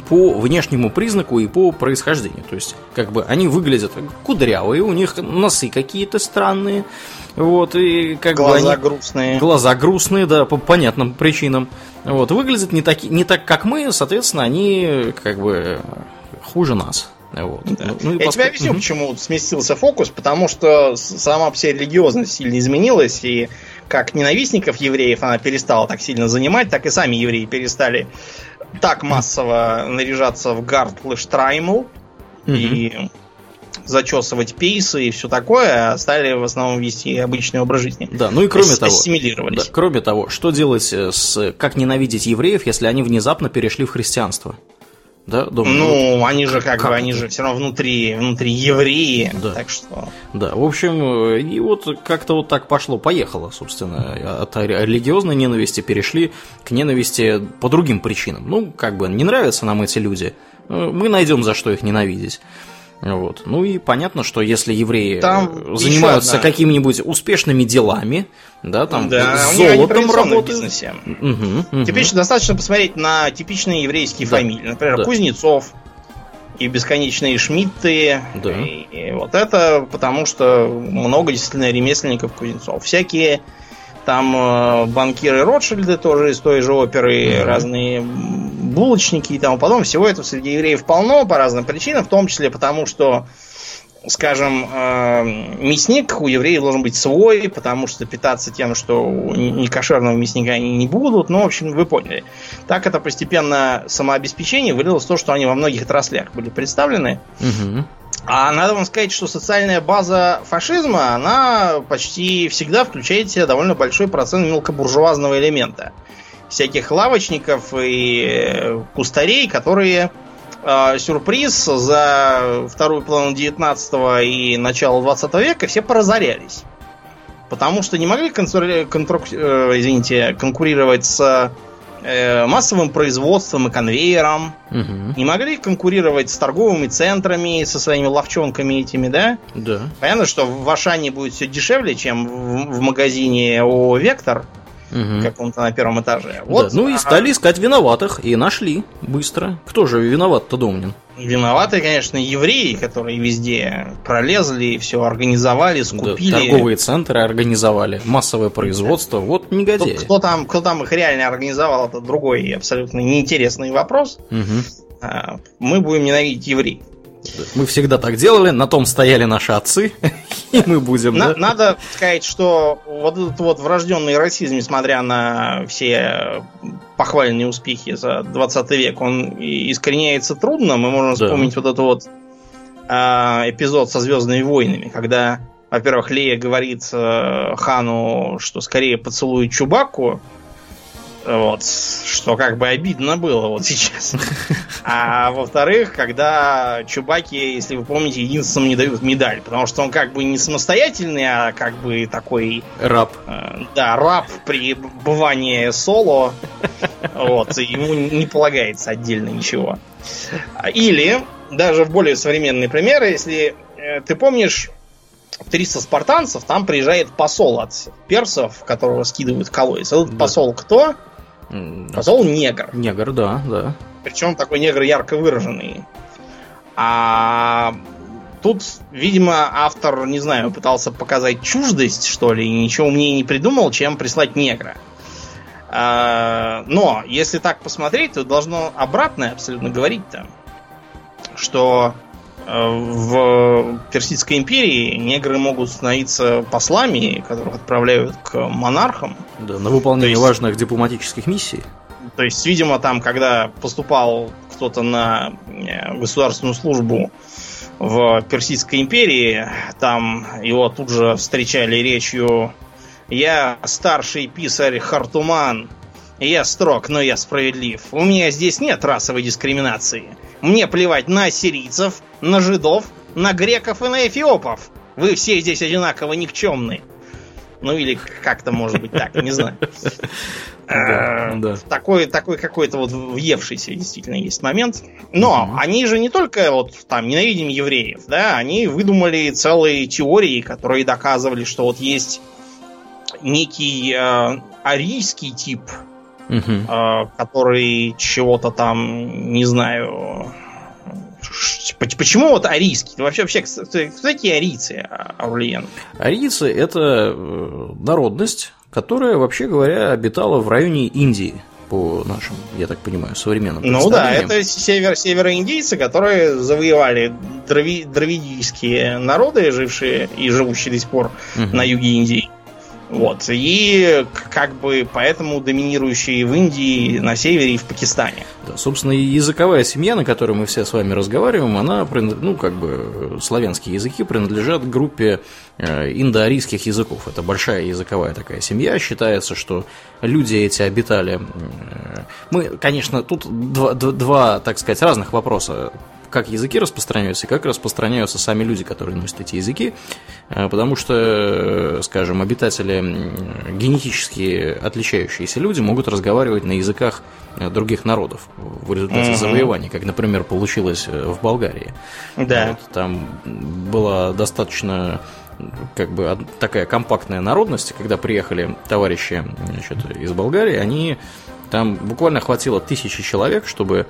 по внешнему признаку и по происхождению. То есть, как бы они выглядят кудрявые, у них носы какие-то странные, Вот, и как глаза бы они... грустные. Глаза грустные, да, по понятным причинам. Вот, выглядят не, таки, не так, как мы, соответственно, они как бы хуже нас. Вот. Да. Ну, ну, Я поск... тебе объясню, угу. почему сместился фокус, потому что сама вся религиозность сильно изменилась, и как ненавистников евреев она перестала так сильно занимать, так и сами евреи перестали так массово наряжаться в гард лештраймл угу. и зачесывать пейсы и все такое, а стали в основном вести обычный образ жизни. Да, ну и кроме того, да, кроме того, что делать с как ненавидеть евреев, если они внезапно перешли в христианство? Да, думаю, ну, вот, они же как, как бы, они же все равно внутри, внутри евреи, да. так что... Да, в общем, и вот как-то вот так пошло-поехало, собственно, от религиозной ненависти перешли к ненависти по другим причинам. Ну, как бы, не нравятся нам эти люди, мы найдем за что их ненавидеть. Вот. Ну и понятно, что если евреи там занимаются какими-нибудь успешными делами, да, там да, с золотом работают. Угу, угу. Типично достаточно посмотреть на типичные еврейские да. фамилии. Например, да. Кузнецов и бесконечные Шмидты. Да. И, и вот это потому, что много действительно ремесленников Кузнецов. Всякие там э, банкиры Ротшильды тоже из той же оперы, mm-hmm. разные булочники и тому подобное. Всего этого среди евреев полно по разным причинам, в том числе потому, что, скажем, э, мясник у евреев должен быть свой, потому что питаться тем, что некошерного мясника они не будут. Ну, в общем, вы поняли. Так это постепенно самообеспечение вылилось в то, что они во многих отраслях были представлены. Mm-hmm. А надо вам сказать, что социальная база фашизма, она почти всегда включает в себя довольно большой процент мелкобуржуазного элемента. Всяких лавочников и э, кустарей, которые э, сюрприз за вторую половину 19 и начало 20 века все поразорялись. Потому что не могли концур... контрук... э, извините, конкурировать с массовым производством и конвейером, угу. не могли конкурировать с торговыми центрами, со своими ловчонками этими, да? Да. Понятно, что в Ашане будет все дешевле, чем в, в магазине о Вектор угу. каком-то на первом этаже. Вот, да. Ну и стали искать виноватых, и нашли быстро. Кто же виноват-то, Домнин? Виноваты, конечно, евреи, которые везде пролезли, все организовали, скупили. Да, торговые центры организовали, массовое производство. Да. Вот негодяи. Кто, кто, там, кто там их реально организовал, это другой абсолютно неинтересный вопрос. Угу. Мы будем ненавидеть евреев. Мы всегда так делали, на том стояли наши отцы, *laughs* и мы будем. На, да? Надо сказать, что вот этот вот врожденный расизм, несмотря на все похвальные успехи за 20 век, он искореняется трудно. Мы можем да. вспомнить вот этот вот э, эпизод со Звездными войнами, когда, во-первых, Лея говорит э, Хану, что скорее поцелует Чубаку, вот, что как бы обидно было вот сейчас. *laughs* А во-вторых, когда Чубаки, если вы помните, единственным не дают медаль, потому что он как бы не самостоятельный, а как бы такой... Раб. Э, да, раб при бывании соло. *laughs* Вот, ему не полагается отдельно ничего. Или, даже в более современные примеры, если э, ты помнишь 300 спартанцев, там приезжает посол от персов, которого скидывают колодец. Этот да. посол кто? Посол негр. Негр, да, да. Причем такой негр ярко выраженный. А тут, видимо, автор, не знаю, пытался показать чуждость, что ли, и ничего умнее не придумал, чем прислать негра. А, но, если так посмотреть, то должно обратное абсолютно говорить-то. Что в Персидской империи негры могут становиться послами, которых отправляют к монархам. Да, на выполнение есть, важных дипломатических миссий. То есть, видимо, там, когда поступал кто-то на э, государственную службу в Персидской империи, там его тут же встречали речью «Я старший писарь Хартуман, я строг, но я справедлив. У меня здесь нет расовой дискриминации. Мне плевать на сирийцев, на жидов, на греков и на эфиопов. Вы все здесь одинаково никчемны. Ну или как-то может быть так, не знаю. *laughs* Да. Такой, такой какой-то вот въевшийся действительно есть момент. Но они же не только вот там ненавидим евреев, да, они выдумали целые теории, которые доказывали, что вот есть некий э, арийский тип, угу. который чего-то там, не знаю, Почему вот арийский? Вообще, вообще, кто такие арийцы, Аурлиен? Арийцы – это э, народность, которая, вообще говоря, обитала в районе Индии по нашим, я так понимаю, современным Ну да, это север, североиндийцы, которые завоевали драви, дравидийские народы, жившие и живущие до сих пор угу. на юге Индии. Вот. И как бы поэтому доминирующие в Индии, на севере и в Пакистане. Да, собственно, языковая семья, на которой мы все с вами разговариваем, она, ну, как бы, славянские языки принадлежат группе э, индоарийских языков. Это большая языковая такая семья. Считается, что люди эти обитали... Э, мы, конечно, тут два, два так сказать, разных вопроса как языки распространяются и как распространяются сами люди, которые носят эти языки, э, потому что, э, скажем, обитатели генетически отличающиеся люди могут разговаривать на языках э, других народов в результате mm-hmm. завоеваний, как, например, получилось в Болгарии. Да. Вот, там была достаточно как бы такая компактная народность, когда приехали товарищи значит, из Болгарии, они там буквально хватило тысячи человек, чтобы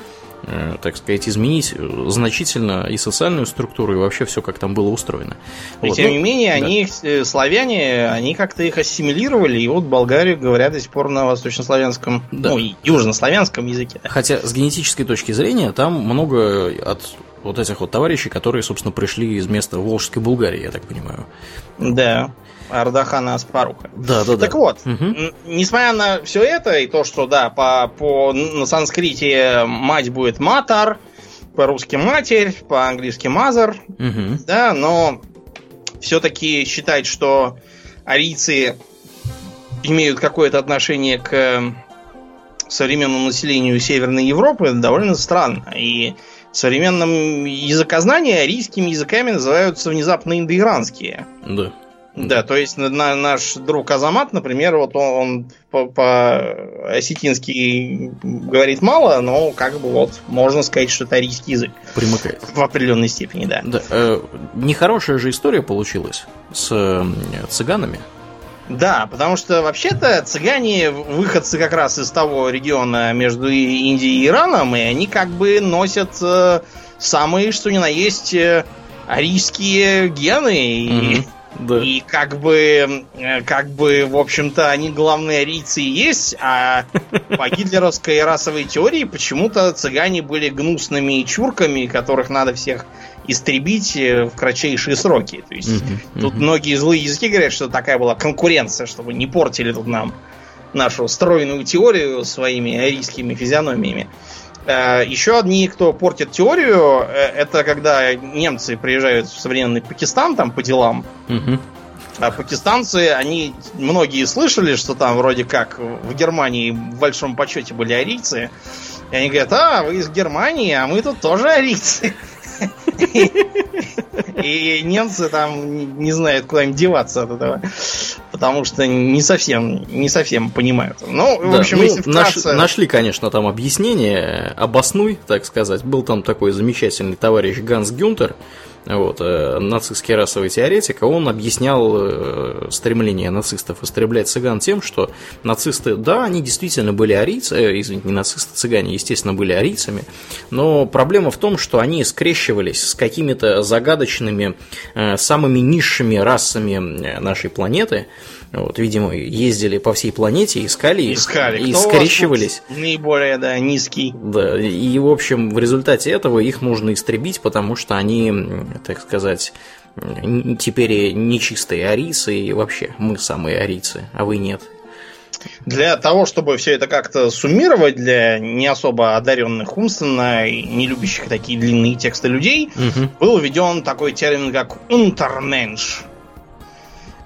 так сказать, изменить значительно и социальную структуру, и вообще все, как там было устроено. И вот. тем ну, не менее, да. они, э, славяне, они как-то их ассимилировали, и вот Болгарию говорят до сих пор на восточнославянском, да. ну, южнославянском языке. Хотя с генетической точки зрения там много от вот этих вот товарищей, которые, собственно, пришли из места Волжской Булгарии, я так понимаю. Да. Ардахана Аспаруха. Да, да, да. Так вот, угу. несмотря на все это и то, что да, по, по на санскрите мать будет матар, по-русски матерь, по-английски мазер, угу. да, но все-таки считать, что арийцы имеют какое-то отношение к современному населению Северной Европы, довольно странно. И в современном языкознании арийскими языками называются внезапно индоиранские. Да. Да, то есть на, наш друг Азамат, например, вот он, он по, по осетински говорит мало, но как бы вот можно сказать, что это арийский язык. Примыкает. В определенной степени, да. да э, нехорошая же история получилась с э, цыганами. Да, потому что вообще-то цыгане выходцы как раз из того региона между Индией и Ираном, и они как бы носят э, самые, что ни на есть, э, арийские гены. Mm-hmm. И да. И как бы, э, как бы, в общем-то, они главные арийцы и есть, а *laughs* по гитлеровской расовой теории почему-то цыгане были гнусными чурками, которых надо всех истребить э, в кратчайшие сроки. То есть uh-huh, тут многие злые языки говорят, что такая была конкуренция, чтобы не портили тут нам нашу стройную теорию своими арийскими физиономиями. Э, Еще одни, кто портит теорию, э, это когда немцы приезжают в современный Пакистан там по делам. Угу. А пакистанцы, они многие слышали, что там вроде как в Германии в большом почете были арийцы. И они говорят, а, вы из Германии, а мы тут тоже арийцы. И немцы там не знают, куда им деваться от этого. Потому что не совсем, не совсем понимают. Ну, в общем, ну, если вкратце... Нашли, конечно, там объяснение, обоснуй, так сказать. Был там такой замечательный товарищ Ганс Гюнтер, вот, э, нацистский расовый теоретик, он объяснял э, стремление нацистов истреблять цыган тем, что нацисты, да, они действительно были арийцы, э, извините, не нацисты, цыгане, естественно, были арийцами, но проблема в том, что они скрещивались с какими-то загадочными, самыми низшими расами нашей планеты, вот, видимо, ездили по всей планете, искали, искали. и Кто скрещивались. Наиболее, да, низкий. Да, и, в общем, в результате этого их нужно истребить, потому что они, так сказать, теперь нечистые арийцы, и вообще мы самые арийцы, а вы нет. Для того, чтобы все это как-то суммировать для не особо одаренных умственно и не любящих такие длинные тексты людей, угу. был введен такой термин, как «унтерменш».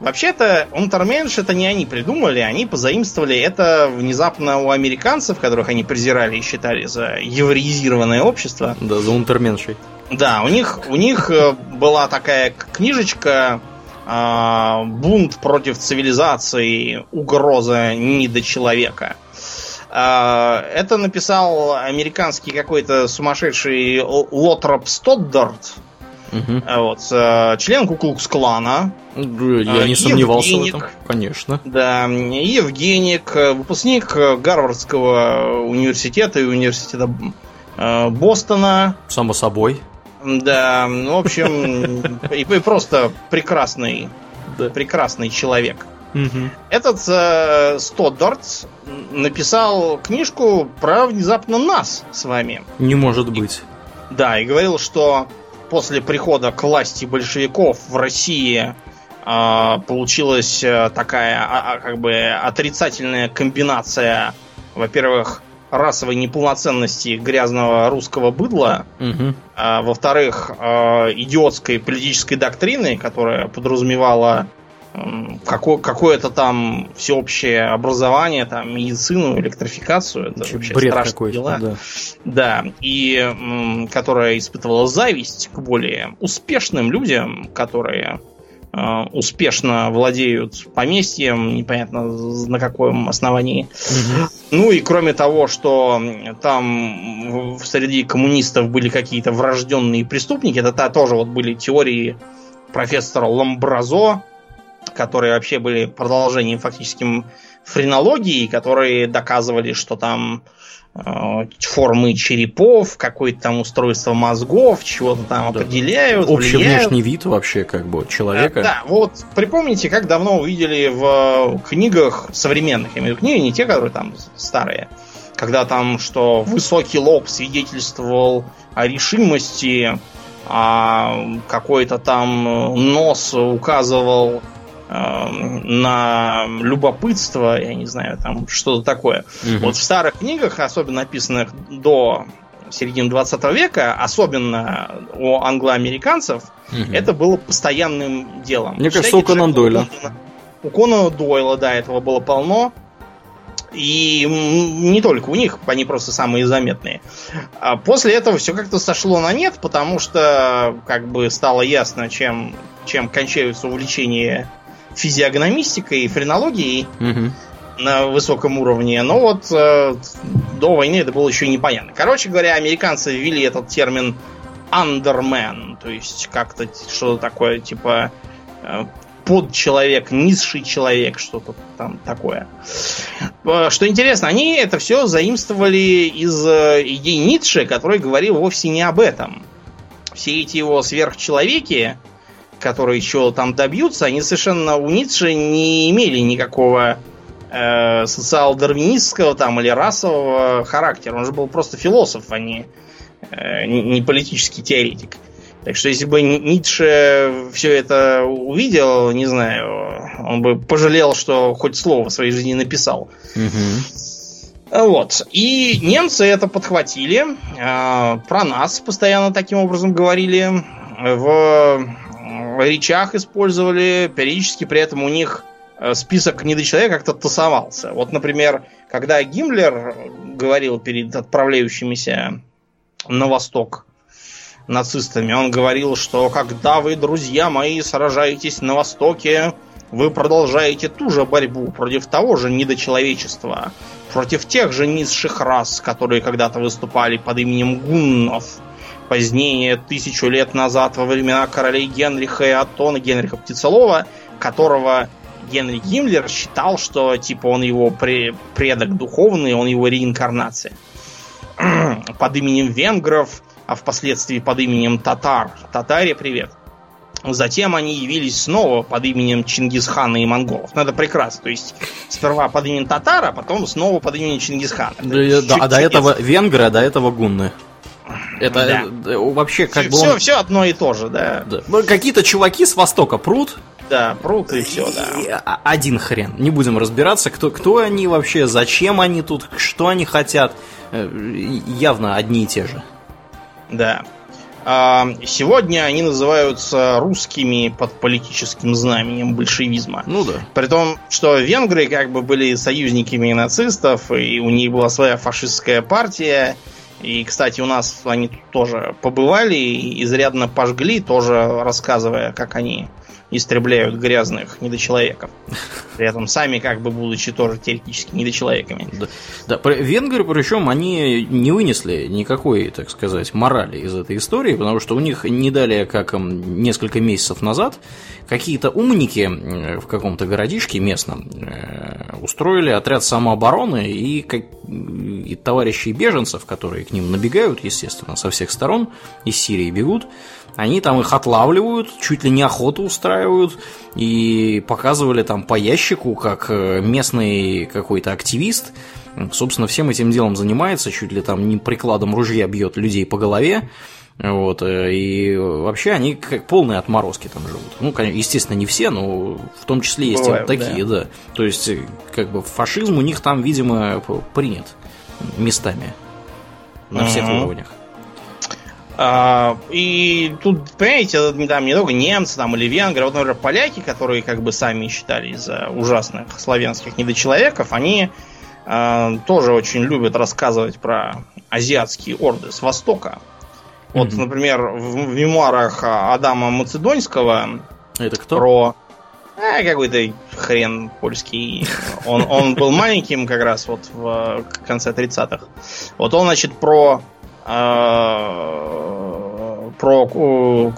Вообще-то, Унтерменш это не они придумали, они позаимствовали это внезапно у американцев, которых они презирали и считали за евреизированное общество. Да, за Унтерменшей. Да, у них, у них э, была такая книжечка э, «Бунт против цивилизации. Угроза недочеловека». Э, это написал американский какой-то сумасшедший Лотроп Стоддарт, Угу. Вот, э, член Куклукс-клана. Я не сомневался Евгеник, в этом, конечно. Да, Евгеник, выпускник Гарвардского университета и университета э, Бостона. Само собой. Да, ну, в общем, и, и просто прекрасный, да. прекрасный человек. Угу. Этот э, Стоддарт написал книжку про внезапно нас с вами. Не может быть. Да, и говорил, что после прихода к власти большевиков в России э, получилась такая а, а, как бы отрицательная комбинация, во-первых, расовой неполноценности грязного русского быдла, угу. а, во-вторых, э, идиотской политической доктрины, которая подразумевала какое- какое-то там всеобщее образование, там медицину, электрификацию, это вообще бред страшные дела. Да. да, и м, которая испытывала зависть к более успешным людям, которые э, успешно владеют поместьем, непонятно на каком основании. Угу. Ну и кроме того, что там среди коммунистов были какие-то врожденные преступники, это тоже вот были теории профессора Ламбразо, которые вообще были продолжением фактическим френологии, которые доказывали, что там э, формы черепов, какое-то там устройство мозгов, чего-то там да. определяют. Общий влияют. внешний вид вообще как бы человека. Э, да, вот припомните, как давно увидели в книгах современных, я имею в виду книги, не те, которые там старые, когда там, что высокий лоб свидетельствовал о решимости, а какой-то там нос указывал на любопытство, я не знаю, там что-то такое. Угу. Вот в старых книгах, особенно написанных до середины 20 века, особенно у англоамериканцев, угу. это было постоянным делом. Мне кажется, у Конан Дойла. У Конана Дойла, да, этого было полно. И не только у них, они просто самые заметные. А после этого все как-то сошло на нет, потому что как бы стало ясно, чем, чем кончаются увлечения физиогномистикой и френологией угу. на высоком уровне. Но вот э, до войны это было еще непонятно. Короче говоря, американцы ввели этот термин underman, то есть как-то что-то такое типа э, подчеловек, низший человек, что-то там такое. Э, что интересно, они это все заимствовали из э, идей Ницше, который говорил вовсе не об этом. Все эти его сверхчеловеки, которые еще там добьются, они совершенно у Ницше не имели никакого э, социал-дарвинистского там или расового характера. Он же был просто философ, а не, э, не политический теоретик. Так что если бы Ницше все это увидел, не знаю, он бы пожалел, что хоть слово в своей жизни написал. Угу. Вот. И немцы это подхватили. Э, про нас постоянно таким образом говорили. В речах использовали, периодически при этом у них э, список недочеловека как-то тасовался. Вот, например, когда Гиммлер говорил перед отправляющимися на восток нацистами, он говорил, что когда вы, друзья мои, сражаетесь на востоке, вы продолжаете ту же борьбу против того же недочеловечества, против тех же низших рас, которые когда-то выступали под именем гуннов, позднее, тысячу лет назад, во времена королей Генриха и Аттона, Генриха Птицелова, которого Генри Гиммлер считал, что типа он его предок духовный, он его реинкарнация. *clears throat* под именем венгров, а впоследствии под именем татар. Татаре, привет. Затем они явились снова под именем Чингисхана и монголов. Ну, это прекрасно. То есть, сперва под именем татара, а потом снова под именем Чингисхана. Да, да, а до этого венгры, а до этого гунны. Это да. Э, вообще как все, бы... Он... Все, все одно и то же, да. да. Ну, какие-то чуваки с востока прут. Да, прут и все, да. И один хрен. Не будем разбираться, кто, кто они вообще, зачем они тут, что они хотят. Э, явно одни и те же. Да. А, сегодня они называются русскими под политическим знаменем большевизма. Ну да. При том, что венгры как бы были союзниками нацистов, и у них была своя фашистская партия, и, кстати, у нас они тоже побывали и изрядно пожгли, тоже рассказывая, как они истребляют грязных недочеловеков. При этом сами, как бы будучи тоже теоретически недочеловеками. Да, да венгры, причем, они не вынесли никакой, так сказать, морали из этой истории, потому что у них не далее, как несколько месяцев назад, какие-то умники в каком-то городишке местном э, устроили отряд самообороны и и товарищей беженцев, которые к ним набегают, естественно, со всех сторон, из Сирии бегут, они там их отлавливают, чуть ли не охоту устраивают, и показывали там по ящику, как э, местный какой-то активист, собственно, всем этим делом занимается, чуть ли там не прикладом ружья бьет людей по голове, вот, э, и вообще они как полные отморозки там живут. Ну, конечно, естественно, не все, но в том числе есть Бывают, вот такие, да. да. То есть, э, как бы фашизм у них там, видимо, принят местами на всех уровнях. А, и тут, понимаете, там не только немцы там, или венгры, вот, например, поляки, которые как бы сами считались за ужасных славянских недочеловеков, они а, тоже очень любят рассказывать про азиатские орды с Востока. Вот, mm-hmm. например, в, в мемуарах Адама Мацедонского Это кто? про а, какой-то хрен польский. Он, он был маленьким как раз вот в конце 30-х. Вот он, значит, про а, про...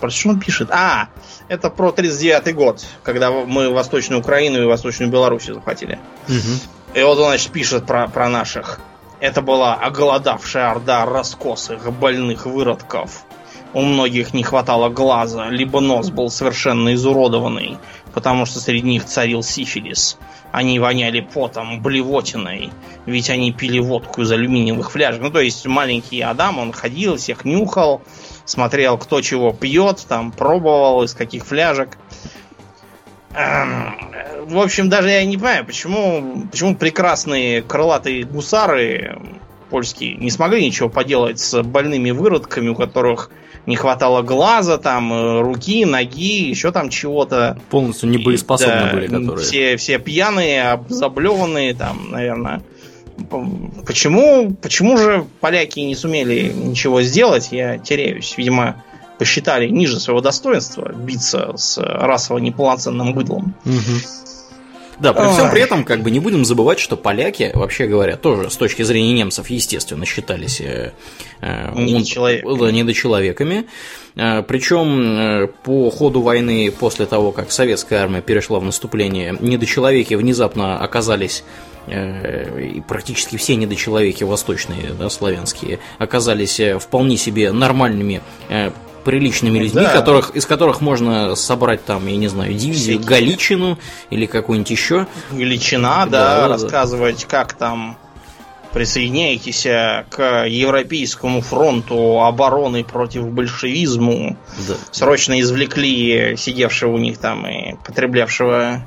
Про что он пишет? А, это про 39-й год, когда мы Восточную Украину и Восточную Белоруссию захватили. Угу. И вот он, значит, пишет про, про наших. Это была оголодавшая орда раскосых, больных выродков. У многих не хватало глаза, либо нос был совершенно изуродованный, потому что среди них царил сифилис. Они воняли потом, блевотиной, ведь они пили водку из алюминиевых фляжек. Ну, то есть маленький Адам, он ходил, всех нюхал, смотрел, кто чего пьет, там, пробовал, из каких фляжек. Эм, в общем, даже я не понимаю, почему, почему прекрасные крылатые гусары польские не смогли ничего поделать с больными выродками, у которых не хватало глаза, там, э, руки, ноги, еще там чего-то. Полностью не боеспособны да, были, которые. Все, все пьяные, заблеванные, там, наверное. Почему, почему же поляки не сумели ничего сделать, я теряюсь. Видимо, посчитали ниже своего достоинства биться с расово неполноценным быдлом. Угу. Да, при всем при этом, как бы не будем забывать, что поляки, вообще говоря, тоже с точки зрения немцев, естественно, считались э, э недочеловеками. Да, недочеловеками. Э, Причем э, по ходу войны, после того, как советская армия перешла в наступление, недочеловеки внезапно оказались и практически все недочеловеки восточные, да, славянские, оказались вполне себе нормальными приличными людьми, да. которых, из которых можно собрать там, я не знаю, дивизию Всякие. Галичину или какую-нибудь еще. Галичина, да, да, рассказывать, да. как там присоединяйтесь к Европейскому фронту обороны против большевизму. Да. Срочно извлекли сидевшего у них там и потреблявшего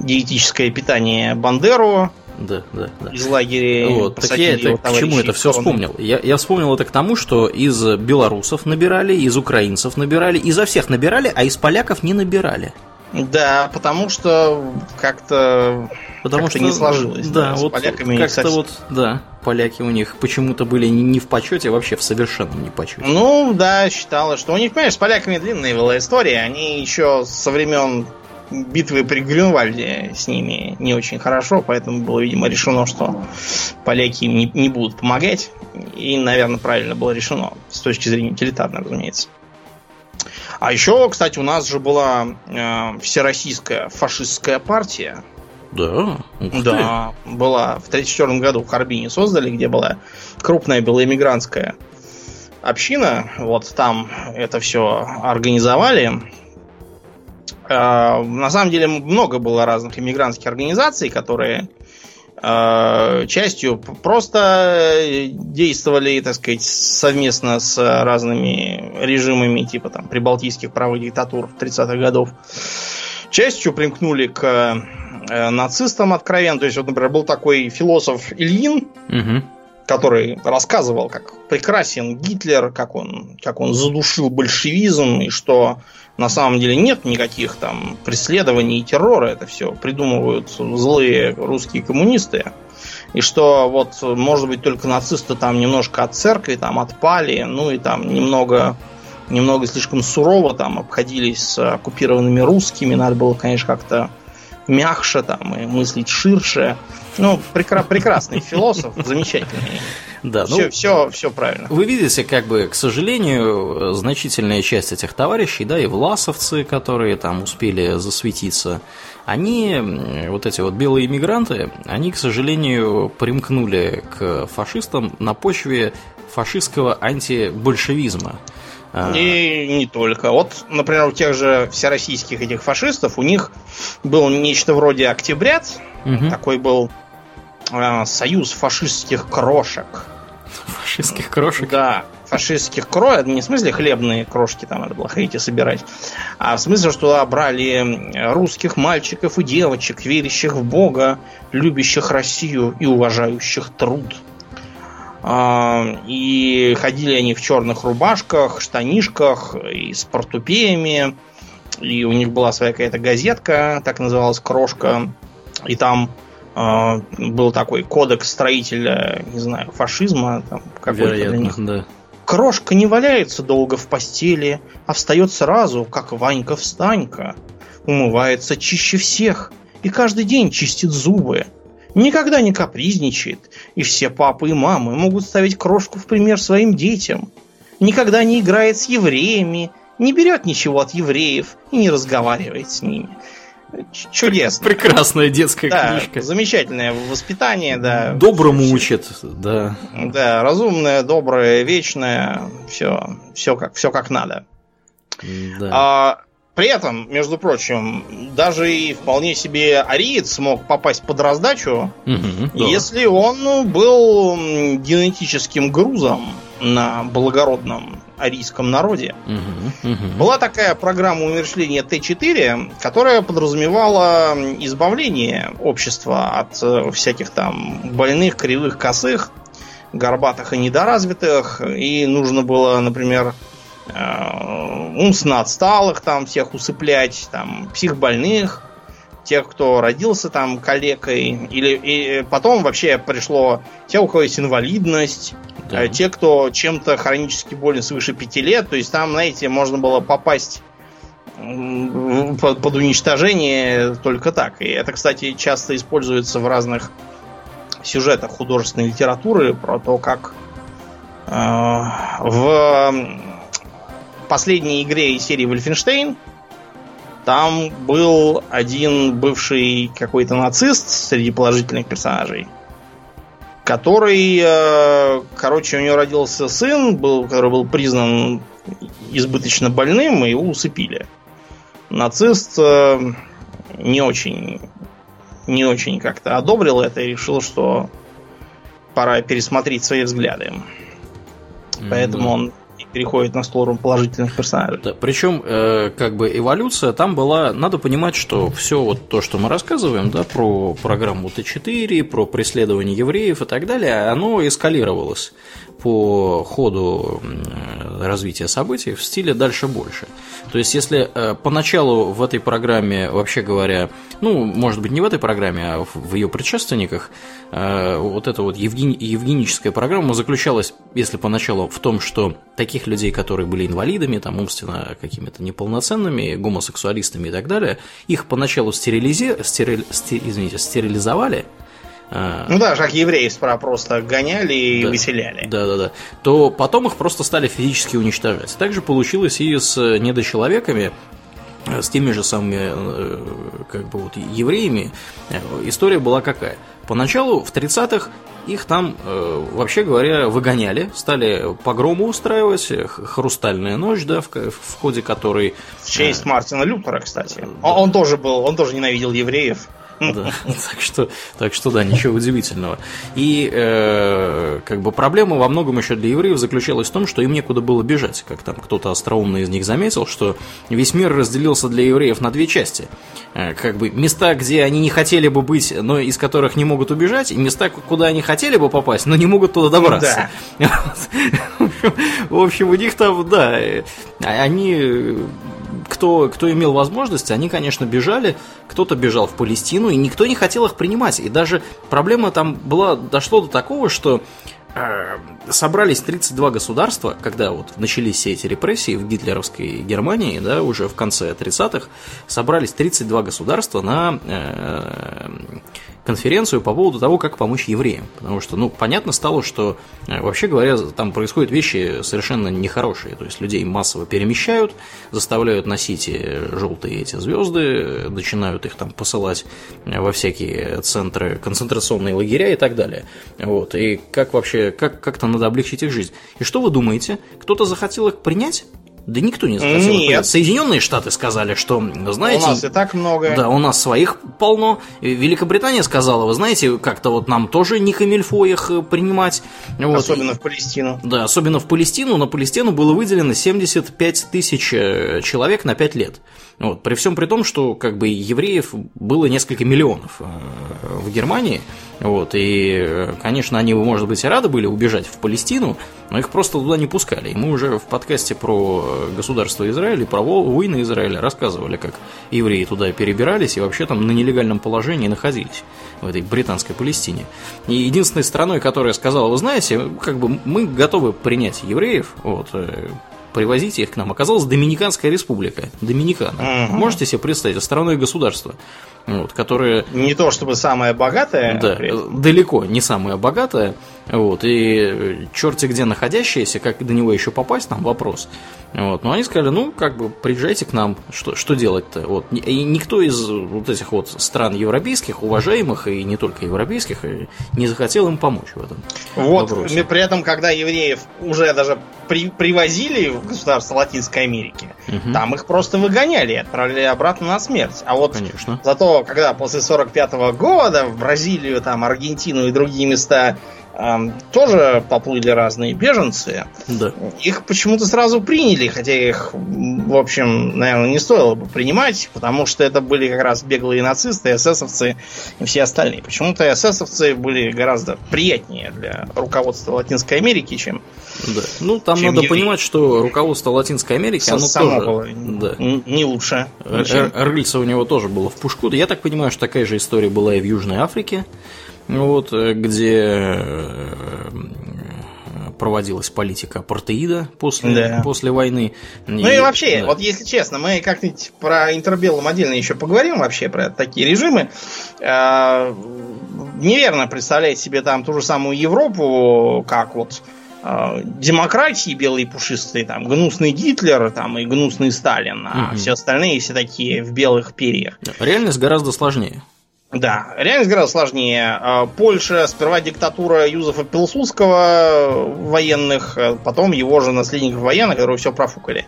диетическое питание Бандеру да, да, да. из лагеря. Вот, так я это, к чему это все вспомнил? Я, я вспомнил это к тому, что из белорусов набирали, из украинцев набирали, изо всех набирали, а из поляков не набирали. Да, потому что как-то потому как что не сложилось. Да, да вот поляками как-то вот, да, поляки у них почему-то были не в почете, а вообще в совершенном не почете. Ну, да, считалось, что у них, понимаешь, с поляками длинная была история. Они еще со времен битвы при Грюнвальде с ними не очень хорошо, поэтому было, видимо, решено, что поляки им не, не будут помогать. И, наверное, правильно было решено, с точки зрения утилитарной, разумеется. А еще, кстати, у нас же была э, всероссийская фашистская партия. Да. Да, была в 1934 году в Харбине создали, где была крупная белоэмигрантская община. Вот там это все организовали. Э, на самом деле много было разных иммигрантских организаций, которые э, частью просто действовали, так сказать, совместно с разными режимами, типа там прибалтийских правых диктатур 30-х годов. Частью примкнули к э, нацистам откровенно. То есть, вот, например, был такой философ Ильин, угу. Который рассказывал, как прекрасен Гитлер, как он, как он задушил большевизм, и что на самом деле нет никаких там преследований и террора, это все придумывают злые русские коммунисты. И что вот, может быть, только нацисты там немножко от церкви там отпали, ну и там немного, немного слишком сурово там обходились с оккупированными русскими, надо было, конечно, как-то мягче там и мыслить ширше. Ну, прекра- прекрасный философ, замечательный. Да, все, ну, все, все правильно. Вы видите, как бы, к сожалению, значительная часть этих товарищей, да, и власовцы, которые там успели засветиться, они, вот эти вот белые иммигранты, они, к сожалению, примкнули к фашистам на почве фашистского антибольшевизма. И не только. Вот, например, у тех же всероссийских этих фашистов, у них был нечто вроде октябрят, угу. такой был э, союз фашистских крошек. Фашистских крошек? Да, фашистских крошек, не в смысле хлебные крошки там надо было ходить и собирать, а в смысле, что туда брали русских мальчиков и девочек, верящих в Бога, любящих Россию и уважающих труд. А, и ходили они в черных рубашках, штанишках и с портупеями. И у них была своя какая-то газетка, так называлась Крошка. И там э, был такой кодекс строителя, не знаю, фашизма. Там, какой-то для них. да. Крошка не валяется долго в постели, а встает сразу, как Ванька-встанька. Умывается чище всех и каждый день чистит зубы никогда не капризничает, и все папы и мамы могут ставить крошку в пример своим детям. Никогда не играет с евреями, не берет ничего от евреев и не разговаривает с ними. Чудесно. Прекрасная детская да, книжка. Замечательное воспитание, да. Доброму учат, да. Да, разумное, доброе, вечное, все, все как, все как надо. Да. А, при этом, между прочим, даже и вполне себе ариец мог попасть под раздачу, угу, если он ну, был генетическим грузом на благородном арийском народе. Угу, угу. Была такая программа умершления Т4, которая подразумевала избавление общества от э, всяких там больных, кривых, косых, горбатых и недоразвитых. И нужно было, например, умственно отсталых там всех усыплять, там психбольных, тех, кто родился там калекой, или и потом вообще пришло те, у кого есть инвалидность, да. Э, те, кто чем-то хронически болен свыше пяти лет, то есть там, знаете, можно было попасть под, под уничтожение только так. И это, кстати, часто используется в разных сюжетах художественной литературы про то, как э, в последней игре из серии Wolfenstein там был один бывший какой-то нацист среди положительных персонажей, который, э, короче, у него родился сын, был, который был признан избыточно больным, и его усыпили. Нацист э, не очень, не очень как-то одобрил это и решил, что пора пересмотреть свои взгляды. Поэтому он переходит на сторону положительных персонажей. Да, причем, э, как бы эволюция там была, надо понимать, что все вот то, что мы рассказываем, да, про программу Т4, про преследование евреев и так далее, оно эскалировалось по ходу развития событий в стиле дальше больше. То есть, если э, поначалу в этой программе, вообще говоря, ну, может быть, не в этой программе, а в ее предшественниках, э, вот эта вот евгени- евгеническая программа заключалась, если поначалу, в том, что таких людей, которые были инвалидами, там, умственно какими-то неполноценными, гомосексуалистами и так далее, их поначалу стерилизи... стериль... стер... извините, стерилизовали, а. ну да, как евреев просто гоняли и да, выселяли. Да, да, да. То потом их просто стали физически уничтожать. Также получилось и с недочеловеками, с теми же самыми э, как бы вот евреями история была какая? Поначалу в 30-х их там, э, вообще говоря, выгоняли, стали погромы устраивать, хрустальная ночь, да, в, в ходе которой... В честь Мартина Лютера, кстати. Он, он тоже был, он тоже ненавидел евреев. Да. *laughs* Так, что, так что да, ничего удивительного. И э, как бы проблема во многом еще для евреев заключалась в том, что им некуда было бежать. Как там кто-то остроумно из них заметил, что весь мир разделился для евреев на две части. Э, как бы места, где они не хотели бы быть, но из которых не могут убежать, и места, куда они хотели бы попасть, но не могут туда добраться. Да. *laughs* В общем, у них там, да, э, они кто, кто имел возможность, они, конечно, бежали. Кто-то бежал в Палестину, и никто не хотел их принимать. И даже проблема там была, дошло до такого, что э, собрались 32 государства, когда вот начались все эти репрессии в гитлеровской Германии, да, уже в конце 30-х, собрались 32 государства на э, конференцию по поводу того, как помочь евреям. Потому что, ну, понятно стало, что, э, вообще говоря, там происходят вещи совершенно нехорошие. То есть людей массово перемещают, заставляют носить э, желтые эти звезды, начинают их там посылать во всякие центры, концентрационные лагеря и так далее. Вот. И как вообще, как, как-то надо облегчить их жизнь. И что вы думаете? Кто-то захотел их принять? Да никто не захотел. Нет. Соединенные Штаты сказали, что, знаете... У нас и так много. Да, у нас своих полно. Великобритания сказала, вы знаете, как-то вот нам тоже не камильфо их э, принимать. Вот. Особенно в Палестину. Да, особенно в Палестину. На Палестину было выделено 75 тысяч э, человек на 5 лет. Вот. При всем при том, что как бы евреев было несколько миллионов э, в Германии. Вот, и, конечно, они, может быть, и рады были убежать в Палестину, но их просто туда не пускали. И мы уже в подкасте про государство Израиль и про войны Израиля рассказывали, как евреи туда перебирались и вообще там на нелегальном положении находились в этой британской Палестине. И единственной страной, которая сказала, вы знаете, как бы мы готовы принять евреев, вот, э, привозите их к нам, оказалась Доминиканская республика, Доминикана. Угу. Можете себе представить, страной государства вот, которая... Не то чтобы самая богатая. Да, далеко не самая богатая. Вот, и черти где находящиеся, как до него еще попасть, там вопрос. Вот, но они сказали, ну, как бы, приезжайте к нам, что, что делать-то? Вот, и никто из вот этих вот стран европейских, уважаемых, и не только европейских, не захотел им помочь в этом Вот, вопросе. при этом, когда евреев уже даже при, привозили в государство Латинской Америки, угу. там их просто выгоняли и отправляли обратно на смерть. А вот Конечно. зато когда после 45 -го года в Бразилию, там, Аргентину и другие места тоже поплыли разные беженцы. Да. Их почему-то сразу приняли, хотя их, в общем, наверное, не стоило бы принимать, потому что это были как раз беглые нацисты, эсэсовцы и все остальные. Почему-то эсэсовцы были гораздо приятнее для руководства Латинской Америки, чем да. Ну, там чем надо евреи. понимать, что руководство Латинской Америки, оно Само тоже было да. не лучше. Рыльца у него тоже было в пушку. Я так понимаю, что такая же история была и в Южной Африке вот, э, где э, проводилась политика апартеида после, да. после войны. Ну и, и вообще, да. вот если честно, мы как-нибудь про интербеллум отдельно еще поговорим вообще про такие режимы. Э, неверно представлять себе там ту же самую Европу, как вот демократии белые пушистые, там гнусный Гитлер там, и гнусный Сталин, а угу. все остальные все такие в белых перьях. Реальность гораздо сложнее. Да, реальность гораздо сложнее. А, Польша, сперва диктатура Юзефа Пилсудского военных, а потом его же наследников военных, которые все профукали.